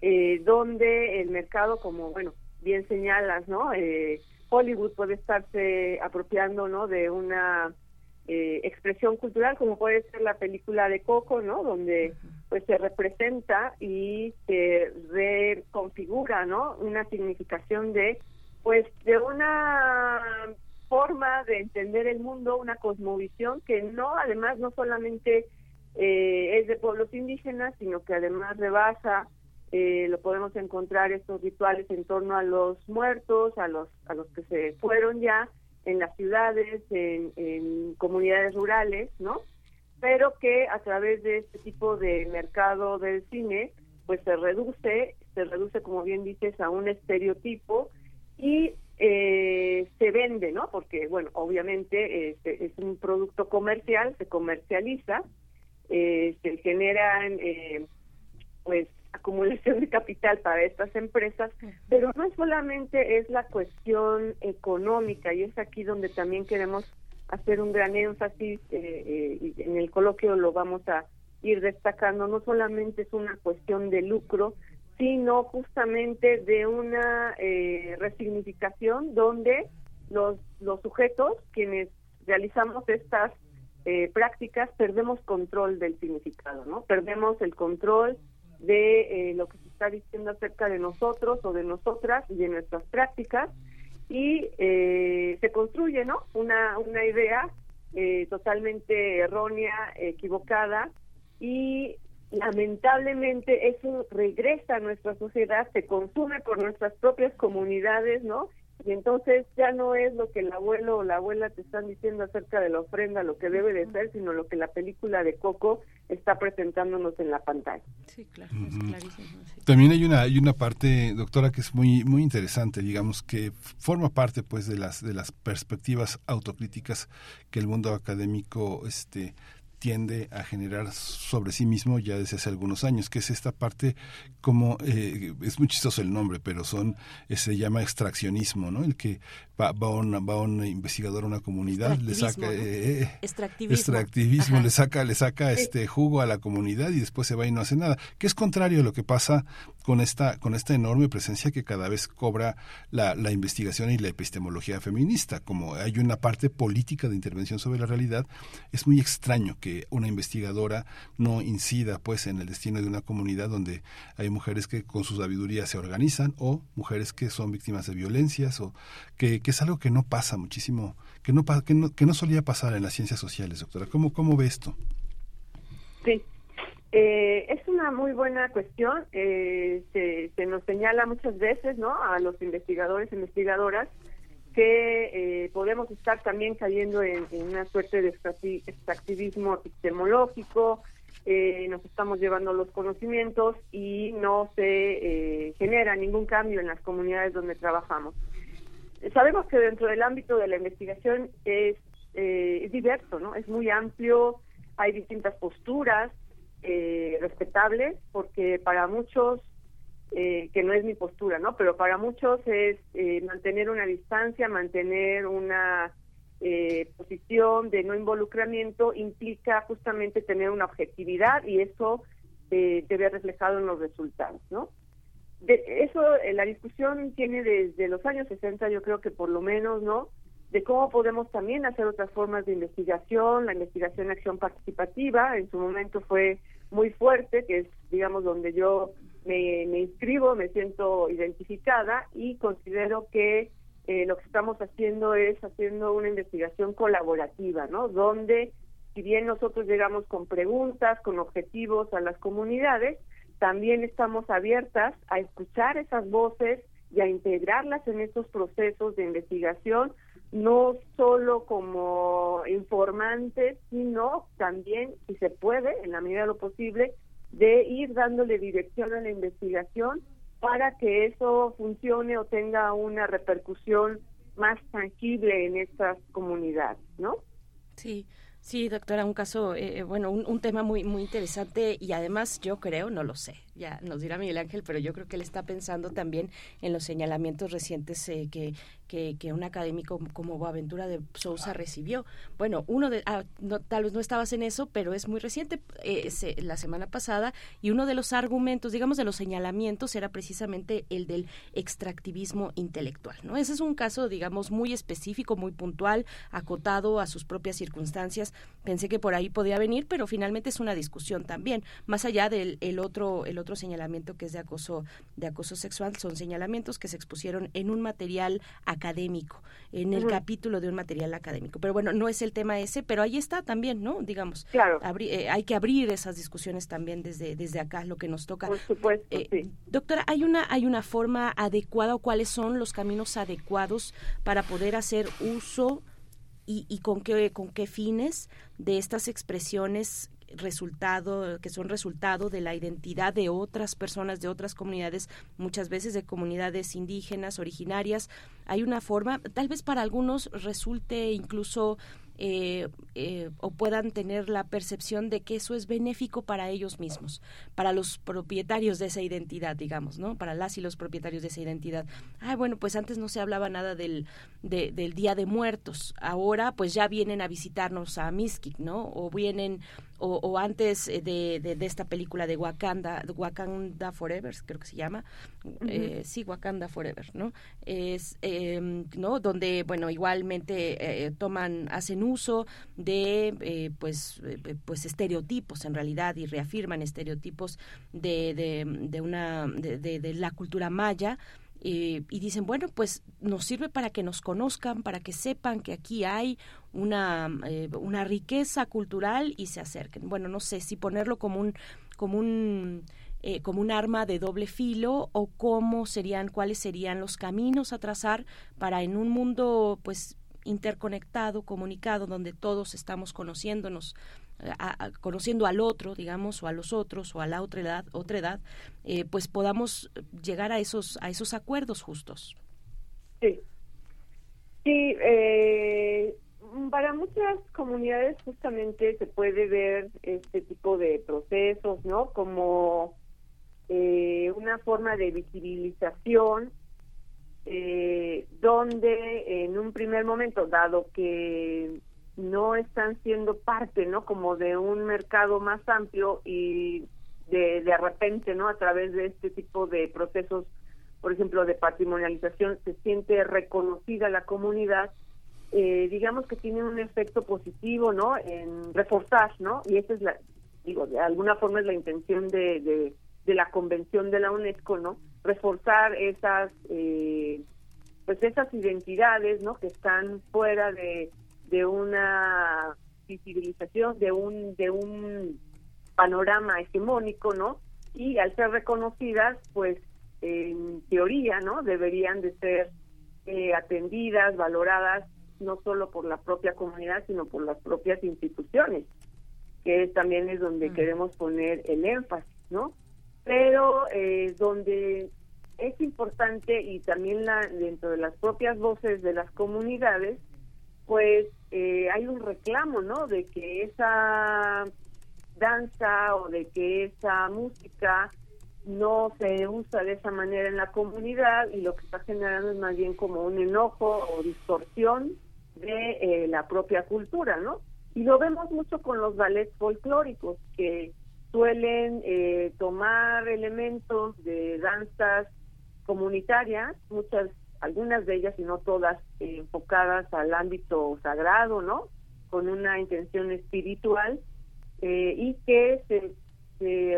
eh, donde el mercado, como, bueno, bien señalas, ¿no? Eh, Hollywood puede estarse apropiando, ¿no? De una eh, expresión cultural como puede ser la película de Coco, ¿no? Donde pues se representa y se reconfigura, ¿no? Una significación de pues de una forma de entender el mundo, una cosmovisión que no además no solamente eh, es de pueblos indígenas, sino que además rebasa eh, lo podemos encontrar estos rituales en torno a los muertos, a los a los que se fueron ya en las ciudades, en, comunidades rurales, ¿no? Pero que a través de este tipo de mercado del cine, pues se reduce, se reduce, como bien dices, a un estereotipo y eh, se vende, ¿no? Porque, bueno, obviamente este, es un producto comercial, se comercializa, eh, se generan, eh, pues, acumulación de capital para estas empresas, pero no solamente es la cuestión económica y es aquí donde también queremos hacer un gran énfasis, eh, eh, y en el coloquio lo vamos a ir destacando, no solamente es una cuestión de lucro, sino justamente de una eh, resignificación donde los, los sujetos, quienes realizamos estas eh, prácticas perdemos control del significado, ¿no? Perdemos el control de eh, lo que se está diciendo acerca de nosotros o de nosotras y de nuestras prácticas y eh, se construye, ¿no? Una, una idea totalmente errónea, equivocada y lamentablemente eso regresa a nuestra sociedad, se consume por nuestras propias comunidades, ¿no? Y entonces ya no es lo que el abuelo o la abuela te están diciendo acerca de la ofrenda, lo que debe de ser, sino lo que la película de Coco está presentándonos en la pantalla. Sí, claro, es clarísimo. También hay una hay una parte, doctora, que es muy muy interesante, digamos que forma parte pues de las de las perspectivas autocríticas que el mundo académico este tiende a generar sobre sí mismo ya desde hace algunos años, que es esta parte como, eh, es muy chistoso el nombre, pero son, eh, se llama extraccionismo, ¿no? El que va, va, un, va un investigador a una comunidad, le saca eh, extractivismo, le saca, le saca este jugo a la comunidad y después se va y no hace nada, que es contrario a lo que pasa con esta, con esta enorme presencia que cada vez cobra la, la investigación y la epistemología feminista. Como hay una parte política de intervención sobre la realidad, es muy extraño que una investigadora no incida pues en el destino de una comunidad donde hay mujeres que con su sabiduría se organizan o mujeres que son víctimas de violencias o que, que es algo que no pasa muchísimo, que no, que no, que no solía pasar en las ciencias sociales, doctora. ¿Cómo, cómo ve esto? Sí, eh, es una muy buena cuestión. Eh, se, nos señala muchas veces, ¿no? A los investigadores e investigadoras que eh, podemos estar también cayendo en, una suerte de extractivismo epistemológico, eh, nos estamos llevando los conocimientos y no se eh, genera ningún cambio en las comunidades donde trabajamos. Sabemos que dentro del ámbito de la investigación es, es diverso, ¿no? Es muy amplio, hay distintas posturas eh, respetables, porque para muchos, eh, que no es mi postura, ¿no? Pero para muchos es eh, mantener una distancia, mantener una eh, posición de no involucramiento implica justamente tener una objetividad y eso eh, debe reflejado en los resultados, ¿no? De, eso, eh, la discusión tiene desde los años 60, yo creo que por lo menos, ¿no? De cómo podemos también hacer otras formas de investigación, la investigación acción participativa, en su momento fue muy fuerte, que es, digamos, donde yo me, me inscribo, me siento identificada y considero que eh, lo que estamos haciendo es haciendo una investigación colaborativa, ¿no? Donde, si bien nosotros llegamos con preguntas, con objetivos a las comunidades, también estamos abiertas a escuchar esas voces y a integrarlas en estos procesos de investigación, no solo como informantes, sino también, si se puede, en la medida de lo posible, de ir dándole dirección a la investigación para que eso funcione o tenga una repercusión más tangible en estas comunidades, ¿no? Sí. Sí, doctora, un caso, eh, bueno, un, un, tema muy muy interesante y además yo creo, no lo sé, ya nos dirá Miguel Ángel, pero yo creo que él está pensando también en los señalamientos recientes eh, que, que, que, un académico como Boaventura de Sousa recibió. Bueno, uno de, ah, no, tal vez no estabas en eso, pero es muy reciente, eh, la semana pasada, y uno de los argumentos, digamos, de los señalamientos era precisamente el del extractivismo intelectual, ¿no? Ese es un caso, digamos, muy específico, muy puntual, acotado a sus propias circunstancias. Pensé que por ahí podía venir, pero finalmente es una discusión también, más allá del el otro, el otro señalamiento que es de acoso, de acoso sexual, son señalamientos que se expusieron en un material académico, en el uh -huh. capítulo de un material académico. Pero bueno, no es el tema ese, pero ahí está también, ¿no? Digamos, claro. abri eh, hay que abrir esas discusiones también desde, desde acá, lo que nos toca. Por supuesto, eh, sí. Doctora, ¿hay una, ¿hay una forma adecuada o cuáles son los caminos adecuados para poder hacer uso y, y con, qué, con qué fines de estas expresiones resultado, que son resultado de la identidad de otras personas, de otras comunidades, muchas veces de comunidades indígenas, originarias. Hay una forma, tal vez para algunos resulte incluso eh, eh, o puedan tener la percepción de que eso es benéfico para ellos mismos, para los propietarios de esa identidad, digamos, ¿no? Para las y los propietarios de esa identidad. Ah, bueno, pues antes no se hablaba nada del, de, del Día de Muertos, ahora pues ya vienen a visitarnos a Miskik, ¿no? O vienen o, antes eh, de, de, esta película de Wakanda, Wakanda Forever, creo que se llama, eh, sí, Wakanda Forever, ¿no? Es, em, ¿no? Donde, bueno, igualmente eh, toman, hacen uso de, pues, pues estereotipos en realidad y reafirman estereotipos de, de, de una, de la cultura maya, y dicen, bueno, pues nos sirve para que nos conozcan, para que sepan que aquí hay una, eh, una riqueza cultural y se acerquen. Bueno, no sé si ponerlo como un, como un eh, como un arma de doble filo o cómo serían, cuáles serían los caminos a trazar para en un mundo pues interconectado, comunicado, donde todos estamos conociéndonos conociendo al otro, digamos, o a los otros, o a la otra edad, otra edad, eh, pues podamos llegar a esos, a esos acuerdos justos. Sí. Sí, eh, para muchas comunidades justamente se puede ver este tipo de procesos, ¿no? Como eh, una forma de visibilización donde en un primer momento, dado que no están siendo parte, ¿no? Como de un mercado más amplio y de, de repente, ¿no? A través de este tipo de procesos, por ejemplo, de patrimonialización, se siente reconocida la comunidad, eh, digamos que tiene un efecto positivo, ¿no? En reforzar, ¿no? Y esa es la, digo, de alguna forma es la intención de, de, de la convención de la UNESCO, ¿no? Reforzar esas, eh, pues esas identidades, ¿no? Que están fuera de de una visibilización, de un, de un panorama hegemónico, ¿no? Y al ser reconocidas, pues en teoría, ¿no? Deberían de ser eh, atendidas, valoradas, no solo por la propia comunidad, sino por las propias instituciones, que también es donde mm. queremos poner el énfasis, ¿no? Pero eh, donde es importante y también la, dentro de las propias voces de las comunidades, pues eh, hay un reclamo, ¿no? De que esa danza o de que esa música no se usa de esa manera en la comunidad y lo que está generando es más bien como un enojo o distorsión de eh, la propia cultura, ¿no? Y lo vemos mucho con los ballets folclóricos que suelen eh, tomar elementos de danzas comunitarias, muchas algunas de ellas y no todas enfocadas al ámbito sagrado, ¿no? Con una intención espiritual eh, y que se,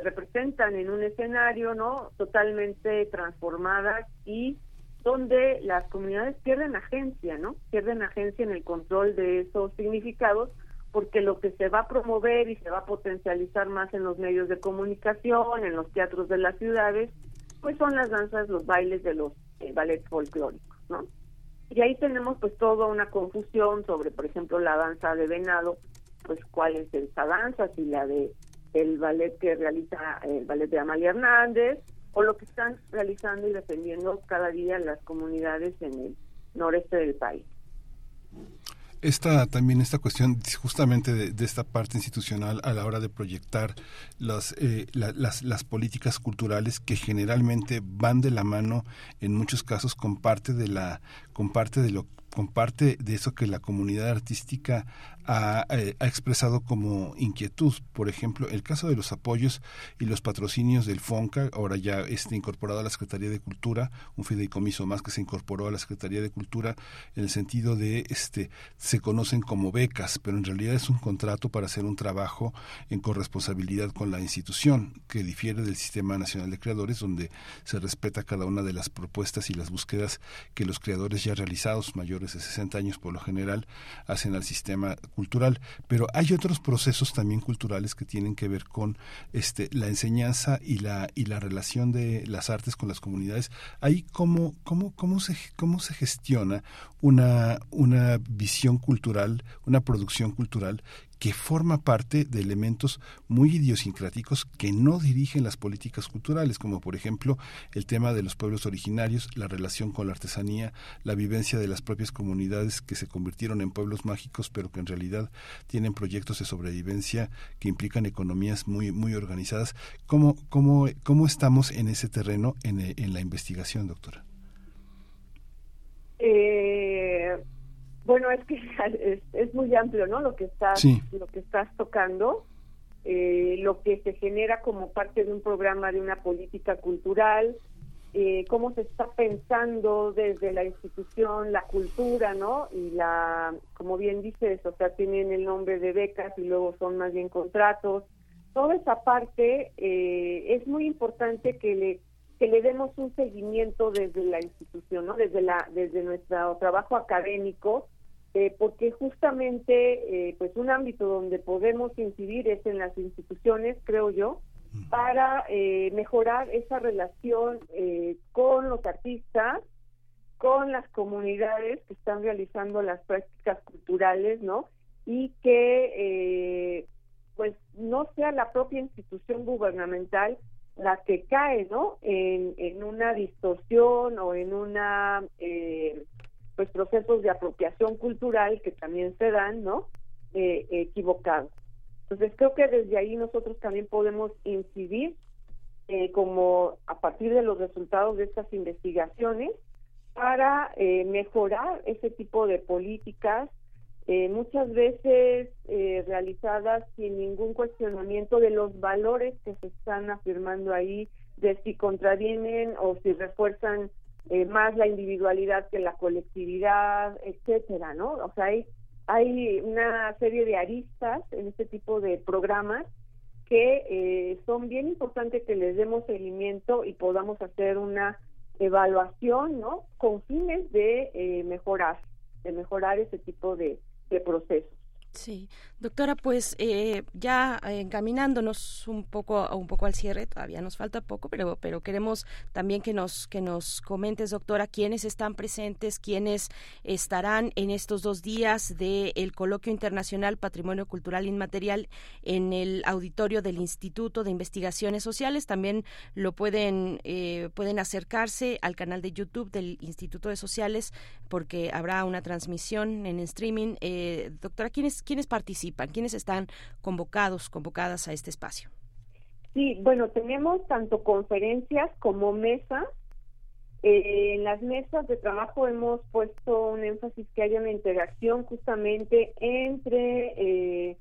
representan en un escenario, ¿no? Totalmente transformadas y donde las comunidades pierden agencia, ¿no? Pierden agencia en el control de esos significados porque lo que se va a promover y se va a potencializar más en los medios de comunicación, en los teatros de las ciudades, pues son las danzas, los bailes de los eh, ballet folclóricos, ¿no? Y ahí tenemos pues toda una confusión sobre, por ejemplo, la danza de venado, pues cuál es esa danza, si la de el ballet que realiza el ballet de Amalia Hernández, o lo que están realizando y defendiendo cada día las comunidades en el noreste del país esta también esta cuestión justamente de, esta parte institucional a la hora de proyectar las, eh, las, las políticas culturales que generalmente van de la mano en muchos casos con parte de la con parte de lo con parte de eso que la comunidad artística eh, ha, expresado como inquietud. Por ejemplo, el caso de los apoyos y los patrocinios del FONCA, ahora ya está incorporado a la Secretaría de Cultura, un fideicomiso más que se incorporó a la Secretaría de Cultura en el sentido de, este, se conocen como becas, pero en realidad es un contrato para hacer un trabajo en corresponsabilidad con la institución, que difiere del Sistema Nacional de Creadores, donde se respeta cada una de las propuestas y las búsquedas que los creadores ya realizados, mayores de 60 años por lo general, hacen al sistema cultural, pero hay otros procesos también culturales que tienen que ver con este la enseñanza y la y la relación de las artes con las comunidades. Ahí cómo cómo cómo se cómo se gestiona una una visión cultural, una producción cultural que forma parte de elementos muy idiosincráticos que no dirigen las políticas culturales, como por ejemplo el tema de los pueblos originarios, la relación con la artesanía, la vivencia de las propias comunidades que se convirtieron en pueblos mágicos, pero que en realidad tienen proyectos de sobrevivencia que implican economías muy, muy organizadas. ¿Cómo, cómo, cómo estamos en ese terreno en, en la investigación, doctora? Eh bueno, es que es, muy amplio, ¿no? Lo que estás, lo que estás tocando. eh, lo que se genera como parte de un programa de una política cultural, eh, cómo se está pensando desde la institución la cultura, ¿no? Y la, como bien dices, o sea, tienen el nombre de becas y luego son más bien contratos. Toda esa parte eh, es muy importante que le que le demos un seguimiento desde la institución, ¿no? Desde la desde nuestro trabajo académico, eh, porque justamente, pues un ámbito donde podemos incidir es en las instituciones, creo yo, para eh, mejorar esa relación eh, con los artistas, con las comunidades que están realizando las prácticas culturales, ¿no? Y que eh, pues no sea la propia institución gubernamental la que cae, ¿no? En, en una distorsión o en una pues procesos de apropiación cultural que también se dan, ¿no? equivocados. Entonces creo que desde ahí nosotros también podemos incidir eh, como a partir de los resultados de estas investigaciones para eh, mejorar ese tipo de políticas, eh, muchas veces realizadas sin ningún cuestionamiento de los valores que se están afirmando ahí, de si contravienen o si refuerzan más la individualidad que la colectividad, etcétera, ¿no? O sea, hay hay una serie de aristas en este tipo de programas que eh, son bien importantes que les demos seguimiento y podamos hacer una evaluación, ¿no? Con fines de eh, mejorar, de mejorar ese tipo de procesos. Sí, doctora, pues eh, ya encaminándonos un poco un poco al cierre, todavía nos falta poco, pero pero queremos también que nos que nos comentes, doctora, quiénes están presentes, quiénes estarán en estos dos días del coloquio internacional Patrimonio Cultural Inmaterial en el auditorio del Instituto de Investigaciones Sociales. También lo pueden eh, pueden acercarse al canal de YouTube del Instituto de Sociales porque habrá una transmisión en streaming. Eh, doctora, quiénes ¿quiénes participan? ¿Quiénes están convocados, convocadas a este espacio? Sí, bueno, tenemos tanto conferencias como mesas. Eh, en las mesas de trabajo hemos puesto un énfasis que haya una interacción justamente entre eh,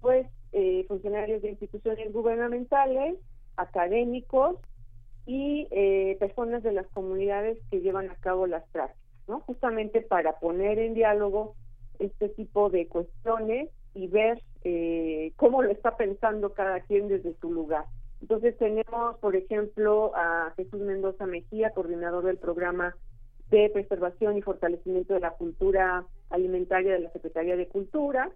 pues eh, funcionarios de instituciones gubernamentales, académicos y personas de las comunidades que llevan a cabo las prácticas, ¿no? Justamente para poner en diálogo este tipo de cuestiones y ver eh, cómo lo está pensando cada quien desde su lugar. Entonces tenemos, por ejemplo, a Jesús Mendoza Mejía, coordinador del programa de preservación y fortalecimiento de la cultura alimentaria de la Secretaría de Cultura,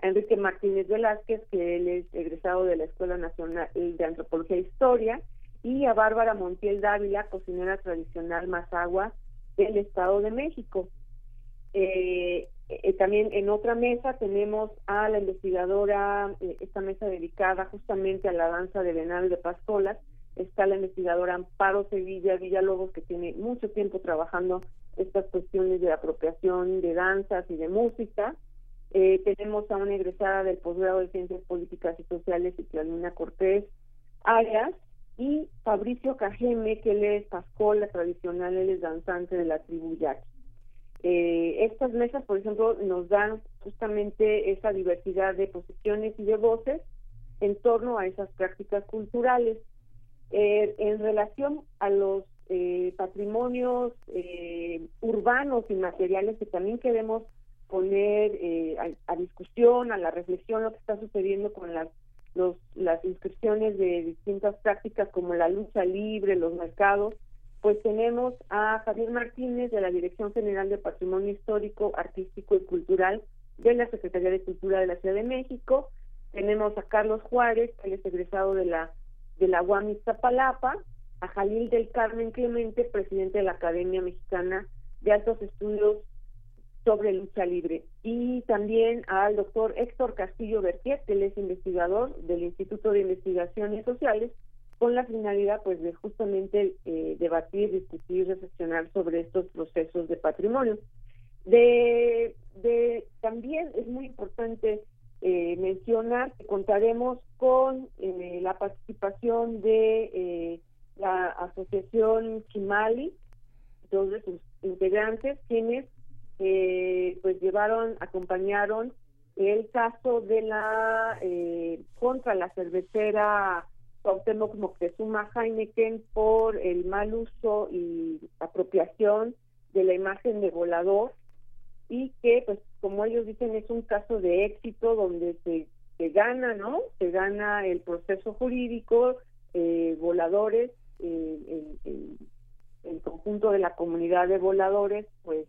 a Enrique Martínez Velázquez, que él es egresado de la Escuela Nacional de Antropología e Historia, y a Bárbara Montiel Dávila, cocinera tradicional Mazagua del Estado de México. Eh, eh, también en otra mesa tenemos a la investigadora, eh, esta mesa dedicada justamente a la danza de Venal de Pascolas, está la investigadora Amparo Sevilla Villalobos, que tiene mucho tiempo trabajando estas cuestiones de apropiación de danzas y de música. Eh, tenemos a una egresada del posgrado de Ciencias Políticas y Sociales, Ciclalina Cortés Arias, y Fabricio Cajeme, que él es pascola tradicional, él es danzante de la tribu Yaqui. Eh, estas mesas, por ejemplo, nos dan justamente esa diversidad de posiciones y de voces en torno a esas prácticas culturales. Eh, en relación a los eh, patrimonios urbanos y materiales que también queremos poner a, discusión, a la reflexión, lo que está sucediendo con las, las inscripciones de distintas prácticas como la lucha libre, los mercados, pues tenemos a Javier Martínez de la Dirección General de Patrimonio Histórico, Artístico y Cultural de la Secretaría de Cultura de la Ciudad de México, tenemos a Carlos Juárez, que es egresado de la de la UAM Iztapalapa, a Jalil del Carmen Clemente, presidente de la Academia Mexicana de Altos Estudios sobre Lucha Libre, y también al doctor Héctor Castillo Bertier, que él es investigador del Instituto de Investigaciones Sociales con la finalidad pues de justamente eh, debatir, discutir, reflexionar sobre estos procesos de patrimonio. De, también es muy importante eh, mencionar que contaremos con eh, la participación de la asociación Chimali, dos de sus integrantes, quienes pues llevaron, acompañaron el caso de la eh, contra la cervecera Cuauhtémoc Moctezuma Heineken por el mal uso y apropiación de la imagen de volador y que pues como ellos dicen es un caso de éxito donde se, se gana no se gana el proceso jurídico eh, voladores el, el, conjunto de la comunidad de voladores pues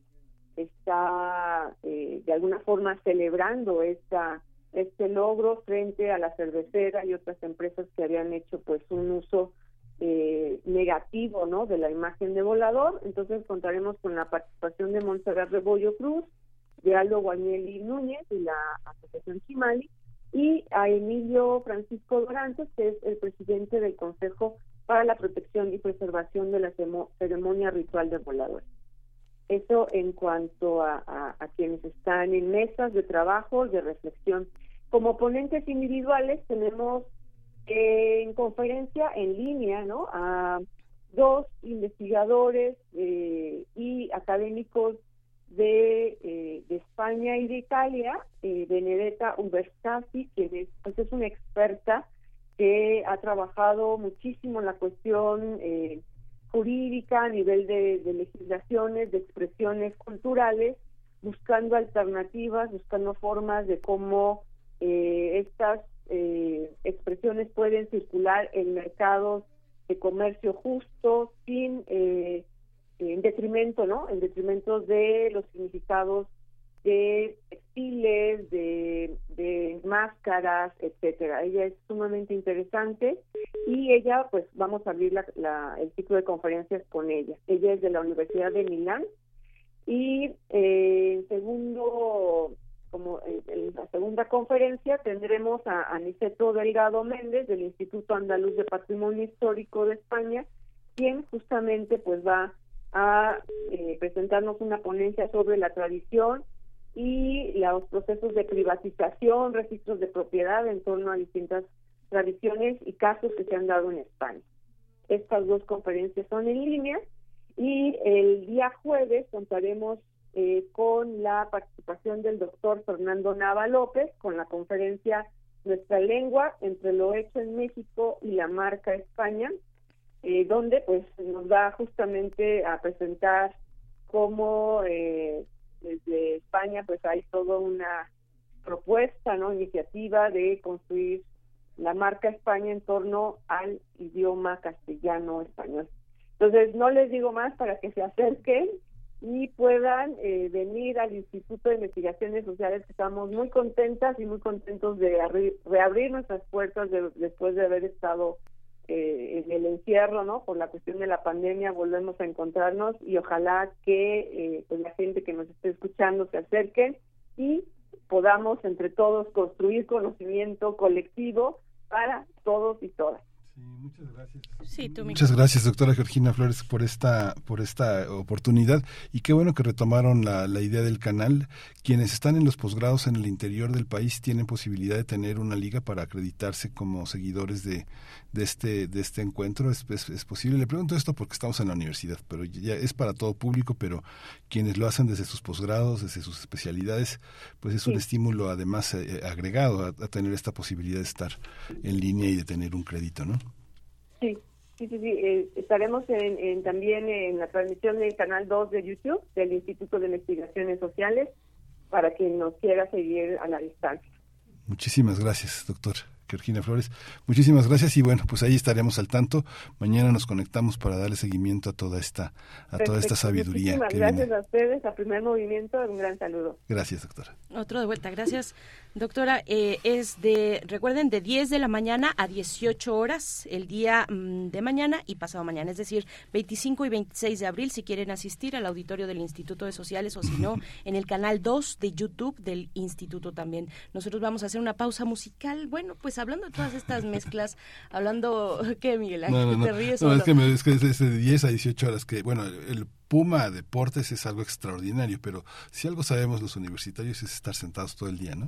está eh, de alguna forma celebrando esta este logro frente a la cervecera y otras empresas que habían hecho pues un uso eh, negativo no de la imagen de volador. Entonces contaremos con la participación de Montserrat Rebollo Cruz de Aldo Guañeli Núñez y la Asociación Chimali y a Emilio Francisco Dorantes que es el presidente del Consejo para la Protección y Preservación de la Ceremonia Ritual de Voladores eso en cuanto a, a, quienes están en mesas de trabajo, de reflexión. Como ponentes individuales tenemos eh, en conferencia en línea ¿no? a dos investigadores eh, y académicos de, eh, de, España y de Italia, Benedetta Uberstasi, quien es, pues es una experta que ha trabajado muchísimo en la cuestión jurídica, a nivel de, legislaciones, de expresiones culturales, buscando alternativas, buscando formas de cómo eh, estas eh, expresiones pueden circular en mercados de comercio justo, sin eh, en detrimento, ¿no? En detrimento de los significados de textiles, de, de máscaras, etcétera. Ella es sumamente interesante y ella, pues vamos a abrir la, el ciclo de conferencias con ella. Ella es de la Universidad de Milán y eh, segundo, como en, la segunda conferencia tendremos a Aniceto Delgado Méndez del Instituto Andaluz de Patrimonio Histórico de España, quien justamente pues va a eh, presentarnos una ponencia sobre la tradición y los procesos de privatización, registros de propiedad en torno a distintas tradiciones y casos que se han dado en España. Estas dos conferencias son en línea y el día jueves contaremos eh, con la participación del doctor Fernando Nava López con la conferencia Nuestra lengua entre lo hecho en México y la marca España, eh, donde pues nos va justamente a presentar cómo eh, desde España pues hay toda una propuesta, ¿no? Iniciativa de construir la marca España en torno al idioma castellano español. Entonces, no les digo más para que se acerquen y puedan eh, venir al Instituto de Investigaciones Sociales, que estamos muy contentas y muy contentos de reabrir nuestras puertas después de haber estado eh, en el encierro, ¿no? Por la cuestión de la pandemia volvemos a encontrarnos y ojalá que eh, pues la gente que nos esté escuchando se acerque y podamos entre todos construir conocimiento colectivo para todos y todas muchas gracias. muchas gracias, doctora Georgina Flores, por esta, por esta oportunidad. Y qué bueno que retomaron la, la idea del canal. Quienes están en los posgrados en el interior del país tienen posibilidad de tener una liga para acreditarse como seguidores de, de este, de este encuentro. Es, es, posible. Le pregunto esto porque estamos en la universidad, pero ya es para todo público, pero quienes lo hacen desde sus posgrados, desde sus especialidades, pues es un estímulo además eh, agregado a, a tener esta posibilidad de estar en línea y de tener un crédito, ¿no? Sí, sí, sí, eh, estaremos en, también en la transmisión del canal 2 de YouTube del Instituto de Investigaciones Sociales para quien nos quiera seguir a la distancia. Muchísimas gracias, doctor. Georgina Flores. Muchísimas gracias y bueno, pues ahí estaremos al tanto. Mañana nos conectamos para darle seguimiento a toda esta a toda esta sabiduría. Muchísimas gracias a ustedes, a Primer Movimiento, un gran saludo. Gracias, doctora. Otro de vuelta, gracias. Doctora, eh, es de, recuerden, de 10 de la mañana a 18 horas el día mm, de mañana y pasado mañana, es decir, 25 y 26 de abril, si quieren asistir al auditorio del Instituto de Sociales o si no, en el canal 2 de YouTube del Instituto también. Nosotros vamos a hacer una pausa musical. Bueno, pues hablando de todas estas mezclas, hablando, ¿qué, Miguel Ángel? ¿Te ríes? No, es que, me, es que es de 10 a 18 horas, que bueno, el Puma Deportes es algo extraordinario, pero si algo sabemos los universitarios es estar sentados todo el día, ¿no?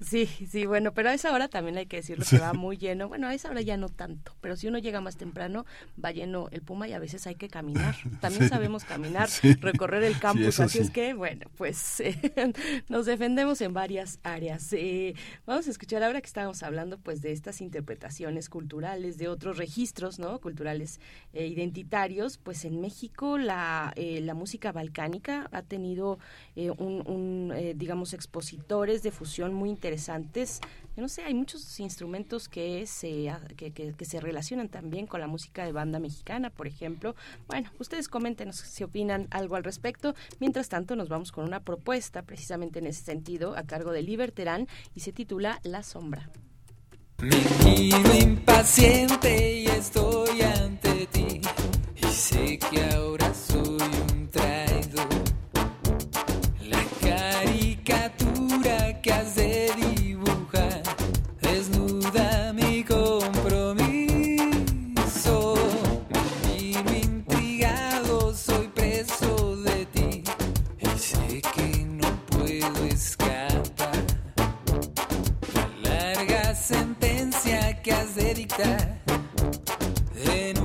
Sí, sí, bueno, pero a esa hora también hay que decirlo que va muy lleno. Bueno, a esa hora ya no tanto, pero si uno llega más temprano, va lleno el Puma y a veces hay que caminar. También sabemos caminar, recorrer el campus, así es que, bueno, pues nos defendemos en varias áreas. Eh, vamos a escuchar ahora que estábamos hablando pues de estas interpretaciones culturales, de otros registros, ¿no? Culturales e identitarios, pues en México la, eh, la música balcánica ha tenido un, un digamos, expositores de fusión muy interesantes. Yo no sé, hay muchos instrumentos que se, que, que, se relacionan también con la música de banda mexicana, por ejemplo. Bueno, ustedes coméntenos si opinan algo al respecto. Mientras tanto, nos vamos con una propuesta precisamente en ese sentido a cargo de Liberterán y se titula La Sombra. Me impaciente y estoy ante ti y sé que ahora soy un traidor. Has de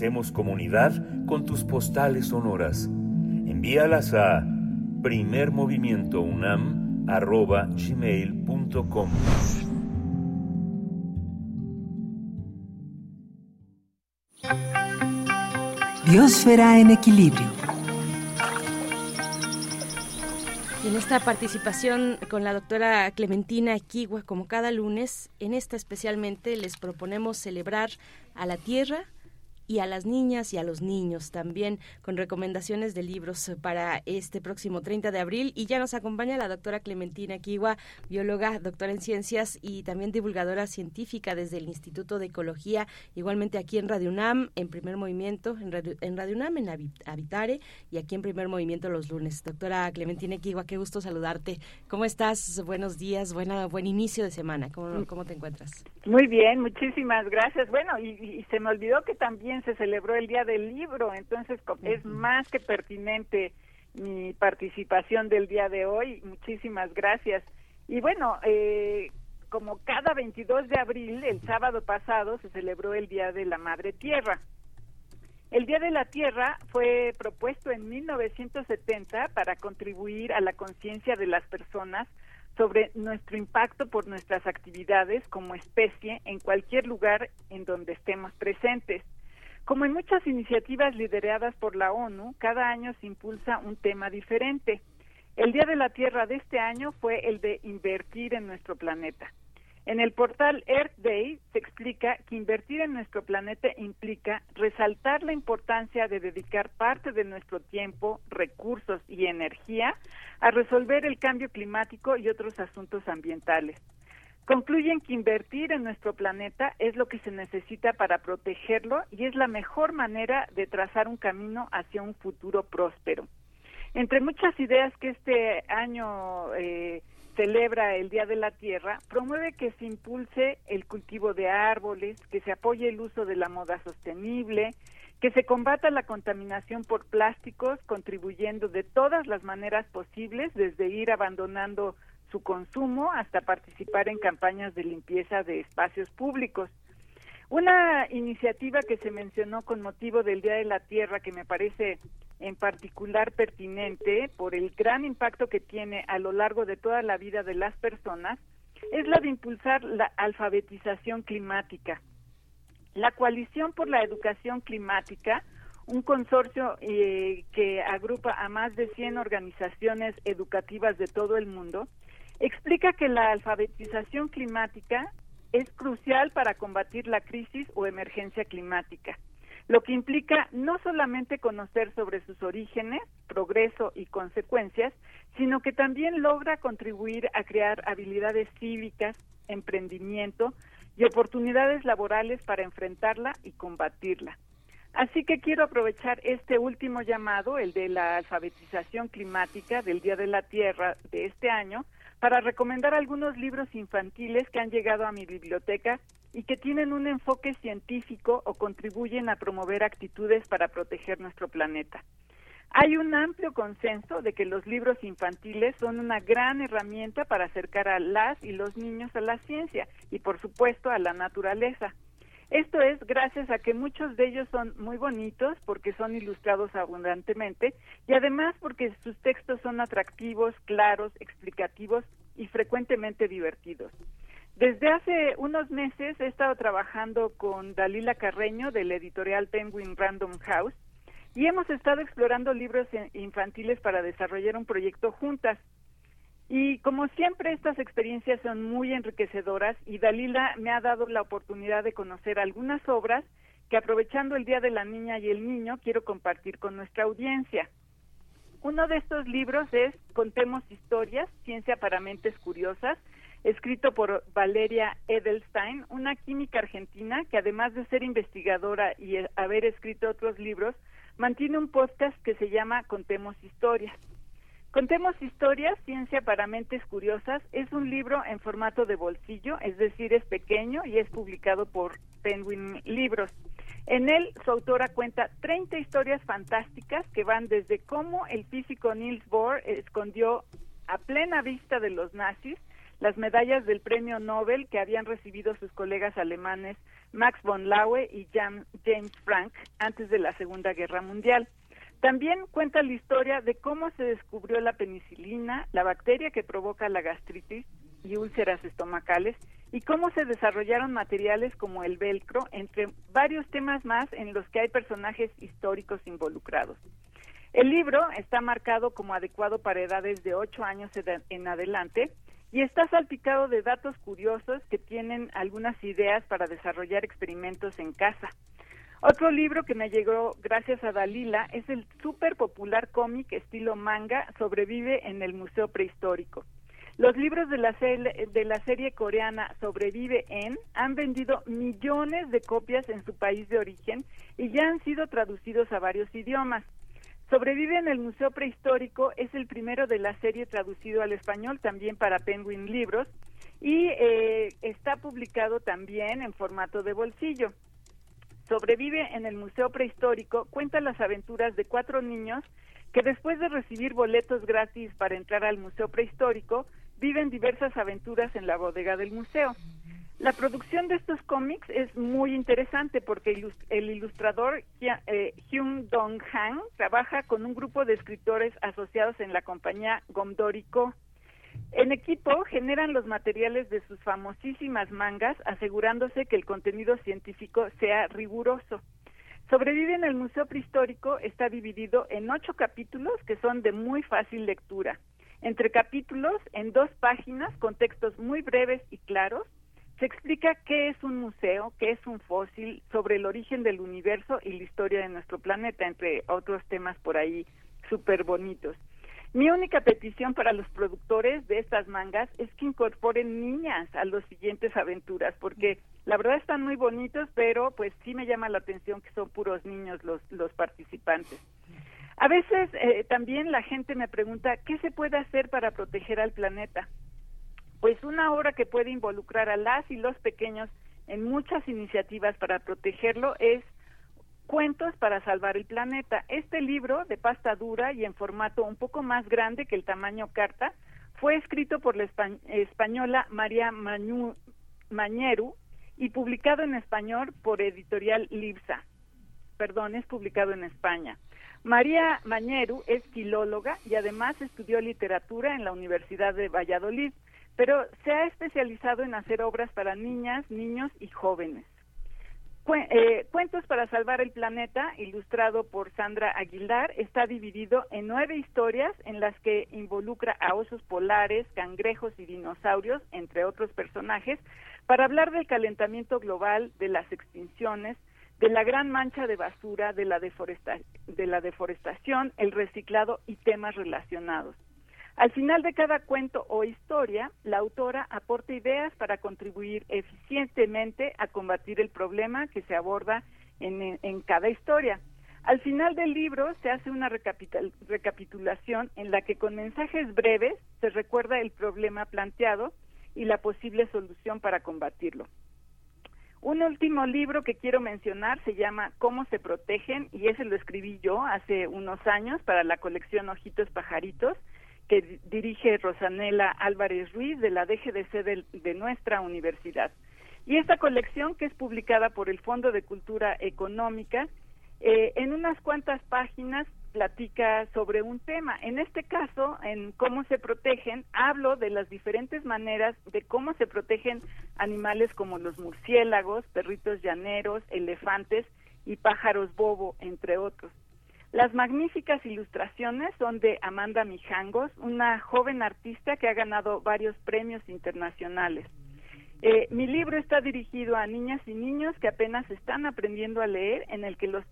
Hacemos comunidad con tus postales sonoras. Envíalas a primermovimientounam.gmail.com Biosfera en equilibrio. Y en esta participación con la doctora Clementina Equigua, como cada lunes, en esta especialmente les proponemos celebrar a la tierra y a las niñas y a los niños también con recomendaciones de libros para este próximo 30 de abril y ya nos acompaña la doctora Clementina Kiwa, bióloga, doctora en ciencias y también divulgadora científica desde el Instituto de Ecología, igualmente aquí en Radio UNAM, en Primer Movimiento, en Radio, en Radio UNAM, en Habitare y aquí en Primer Movimiento los lunes. Doctora Clementina Kiwa, qué gusto saludarte. ¿Cómo estás? Buenos días, buena, buen inicio de semana. ¿Cómo, cómo te encuentras? Muy bien, muchísimas gracias. Bueno, y, y se me olvidó que también se celebró el Día del Libro, entonces es más que pertinente mi participación del día de hoy. Muchísimas gracias. Y bueno, eh, como cada 22 de abril, el sábado pasado, se celebró el Día de la Madre Tierra. El Día de la Tierra fue propuesto en 1970 para contribuir a la conciencia de las personas sobre nuestro impacto por nuestras actividades como especie en cualquier lugar en donde estemos presentes. Como en muchas iniciativas lideradas por la ONU, cada año se impulsa un tema diferente. El Día de la Tierra de este año fue el de invertir en nuestro planeta. En el portal Earth Day se explica que invertir en nuestro planeta implica resaltar la importancia de dedicar parte de nuestro tiempo, recursos y energía a resolver el cambio climático y otros asuntos ambientales. Concluyen que invertir en nuestro planeta es lo que se necesita para protegerlo y es la mejor manera de trazar un camino hacia un futuro próspero. Entre muchas ideas que este año eh, celebra el Día de la Tierra, promueve que se impulse el cultivo de árboles, que se apoye el uso de la moda sostenible, que se combata la contaminación por plásticos, contribuyendo de todas las maneras posibles, desde ir abandonando su consumo hasta participar en campañas de limpieza de espacios públicos. Una iniciativa que se mencionó con motivo del Día de la Tierra que me parece en particular pertinente por el gran impacto que tiene a lo largo de toda la vida de las personas es la de impulsar la alfabetización climática. La Coalición por la Educación Climática, un consorcio eh, que agrupa a más de 100 organizaciones educativas de todo el mundo, explica que la alfabetización climática es crucial para combatir la crisis o emergencia climática, lo que implica no solamente conocer sobre sus orígenes, progreso y consecuencias, sino que también logra contribuir a crear habilidades cívicas, emprendimiento y oportunidades laborales para enfrentarla y combatirla. Así que quiero aprovechar este último llamado, el de la alfabetización climática del Día de la Tierra de este año, para recomendar algunos libros infantiles que han llegado a mi biblioteca y que tienen un enfoque científico o contribuyen a promover actitudes para proteger nuestro planeta. Hay un amplio consenso de que los libros infantiles son una gran herramienta para acercar a las y los niños a la ciencia y, por supuesto, a la naturaleza. Esto es gracias a que muchos de ellos son muy bonitos porque son ilustrados abundantemente y además porque sus textos son atractivos, claros, explicativos y frecuentemente divertidos. Desde hace unos meses he estado trabajando con Dalila Carreño del editorial Penguin Random House y hemos estado explorando libros infantiles para desarrollar un proyecto juntas. Y como siempre, estas experiencias son muy enriquecedoras y Dalila me ha dado la oportunidad de conocer algunas obras que aprovechando el Día de la Niña y el Niño quiero compartir con nuestra audiencia. Uno de estos libros es Contemos Historias, Ciencia para Mentes Curiosas, escrito por Valeria Edelstein, una química argentina que además de ser investigadora y haber escrito otros libros, mantiene un podcast que se llama Contemos Historias. Contemos historias, ciencia para mentes curiosas, es un libro en formato de bolsillo, es decir, es pequeño y es publicado por Penguin Libros. En él, su autora cuenta 30 historias fantásticas que van desde cómo el físico Niels Bohr escondió a plena vista de los nazis las medallas del premio Nobel que habían recibido sus colegas alemanes Max von Laue y James Frank antes de la Segunda Guerra Mundial. También cuenta la historia de cómo se descubrió la penicilina, la bacteria que provoca la gastritis y úlceras estomacales, y cómo se desarrollaron materiales como el velcro, entre varios temas más en los que hay personajes históricos involucrados. El libro está marcado como adecuado para edades de 8 años en adelante y está salpicado de datos curiosos que tienen algunas ideas para desarrollar experimentos en casa. Otro libro que me llegó gracias a Dalila es el súper popular cómic estilo manga Sobrevive en el Museo Prehistórico. Los libros de la, de la serie coreana Sobrevive en han vendido millones de copias en su país de origen y ya han sido traducidos a varios idiomas. Sobrevive en el Museo Prehistórico es el primero de la serie traducido al español también para Penguin Libros y eh, está publicado también en formato de bolsillo. Sobrevive en el Museo Prehistórico, cuenta las aventuras de cuatro niños que después de recibir boletos gratis para entrar al Museo Prehistórico, viven diversas aventuras en la bodega del museo. La producción de estos cómics es muy interesante porque el ilustrador eh, Hyun Dong Han trabaja con un grupo de escritores asociados en la compañía Gomdorico. En equipo generan los materiales de sus famosísimas mangas, asegurándose que el contenido científico sea riguroso. Sobrevive en el Museo Prehistórico, está dividido en ocho capítulos que son de muy fácil lectura. Entre capítulos, en dos páginas, con textos muy breves y claros, se explica qué es un museo, qué es un fósil, sobre el origen del universo y la historia de nuestro planeta, entre otros temas por ahí súper bonitos. Mi única petición para los productores de estas mangas es que incorporen niñas a las siguientes aventuras, porque la verdad están muy bonitos, pero pues sí me llama la atención que son puros niños los, los participantes. A veces eh, también la gente me pregunta, ¿qué se puede hacer para proteger al planeta? Pues una obra que puede involucrar a las y los pequeños en muchas iniciativas para protegerlo es Cuentos para salvar el planeta. Este libro, de pasta dura y en formato un poco más grande que el tamaño carta, fue escrito por la española María Mañeru y publicado en español por editorial Libsa. Perdón, es publicado en España. María Mañeru es filóloga y además estudió literatura en la Universidad de Valladolid, pero se ha especializado en hacer obras para niñas, niños y jóvenes. Eh, Cuentos para salvar el planeta, ilustrado por Sandra Aguilar, está dividido en nueve historias en las que involucra a osos polares, cangrejos y dinosaurios, entre otros personajes, para hablar del calentamiento global, de las extinciones, de la gran mancha de basura, de la, de la deforestación, el reciclado y temas relacionados. Al final de cada cuento o historia, la autora aporta ideas para contribuir eficientemente a combatir el problema que se aborda en, cada historia. Al final del libro se hace una recapitulación en la que con mensajes breves se recuerda el problema planteado y la posible solución para combatirlo. Un último libro que quiero mencionar se llama Cómo se protegen y ese lo escribí yo hace unos años para la colección Ojitos Pajaritos que dirige Rosanela Álvarez Ruiz de la DGDC de, nuestra universidad. Y esta colección, que es publicada por el Fondo de Cultura Económica, eh, en unas cuantas páginas platica sobre un tema. En este caso, en cómo se protegen, hablo de las diferentes maneras de cómo se protegen animales como los murciélagos, perritos llaneros, elefantes y pájaros bobo, entre otros. Las magníficas ilustraciones son de Amanda Mijangos, una joven artista que ha ganado varios premios internacionales. Eh, mi libro está dirigido a niñas y niños que apenas están aprendiendo a leer, en el que los,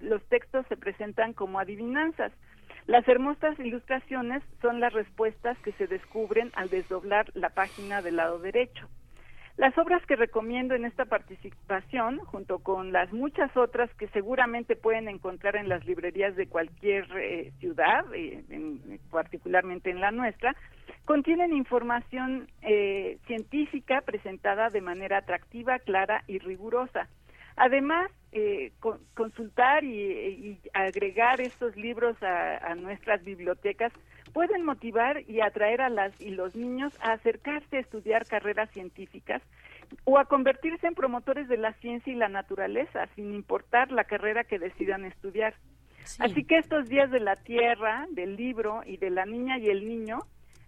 los textos se presentan como adivinanzas. Las hermosas ilustraciones son las respuestas que se descubren al desdoblar la página del lado derecho. Las obras que recomiendo en esta participación, junto con las muchas otras que seguramente pueden encontrar en las librerías de cualquier eh, ciudad, eh, particularmente en la nuestra, contienen información eh, científica presentada de manera atractiva, clara y rigurosa. Además, consultar y, agregar estos libros a nuestras bibliotecas pueden motivar y atraer a las y los niños a acercarse a estudiar carreras científicas o a convertirse en promotores de la ciencia y la naturaleza, sin importar la carrera que decidan estudiar. Así que estos días de la tierra, del libro y de la niña y el niño,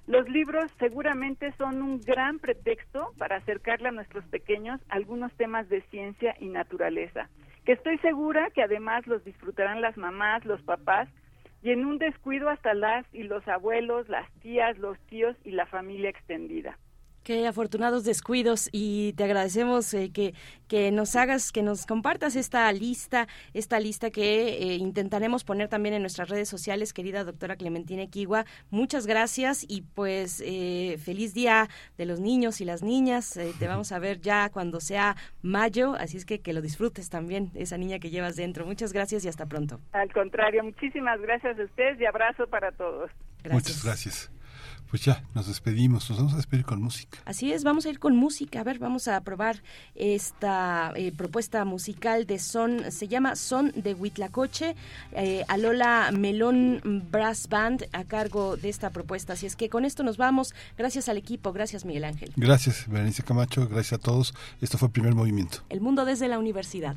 los libros seguramente son un gran pretexto para acercarle a nuestros pequeños algunos temas de ciencia y naturaleza, que estoy segura que además los disfrutarán las mamás, los papás y en un descuido hasta las y los abuelos, las tías, los tíos y la familia extendida. Qué afortunados descuidos y te agradecemos eh, que, que nos hagas, que nos compartas esta lista, esta lista que eh, intentaremos poner también en nuestras redes sociales, querida doctora Clementina Equigua. Muchas gracias y pues eh, feliz día de los niños y las niñas. te vamos a ver ya cuando sea mayo, así es que que lo disfrutes también, esa niña que llevas dentro. Muchas gracias y hasta pronto. Al contrario, muchísimas gracias a ustedes y abrazo para todos. Muchas gracias pues ya nos despedimos, nos vamos a despedir con música. Así es, vamos a ir con música. A ver, vamos a probar esta eh, propuesta musical de son, se llama Son de Huitlacoche, eh, Alola Melón Brass Band a cargo de esta propuesta. Así es que con esto nos vamos. Gracias al equipo, gracias Miguel Ángel. Gracias, Berenice Camacho, gracias a todos. Esto fue el primer movimiento. El mundo desde la universidad.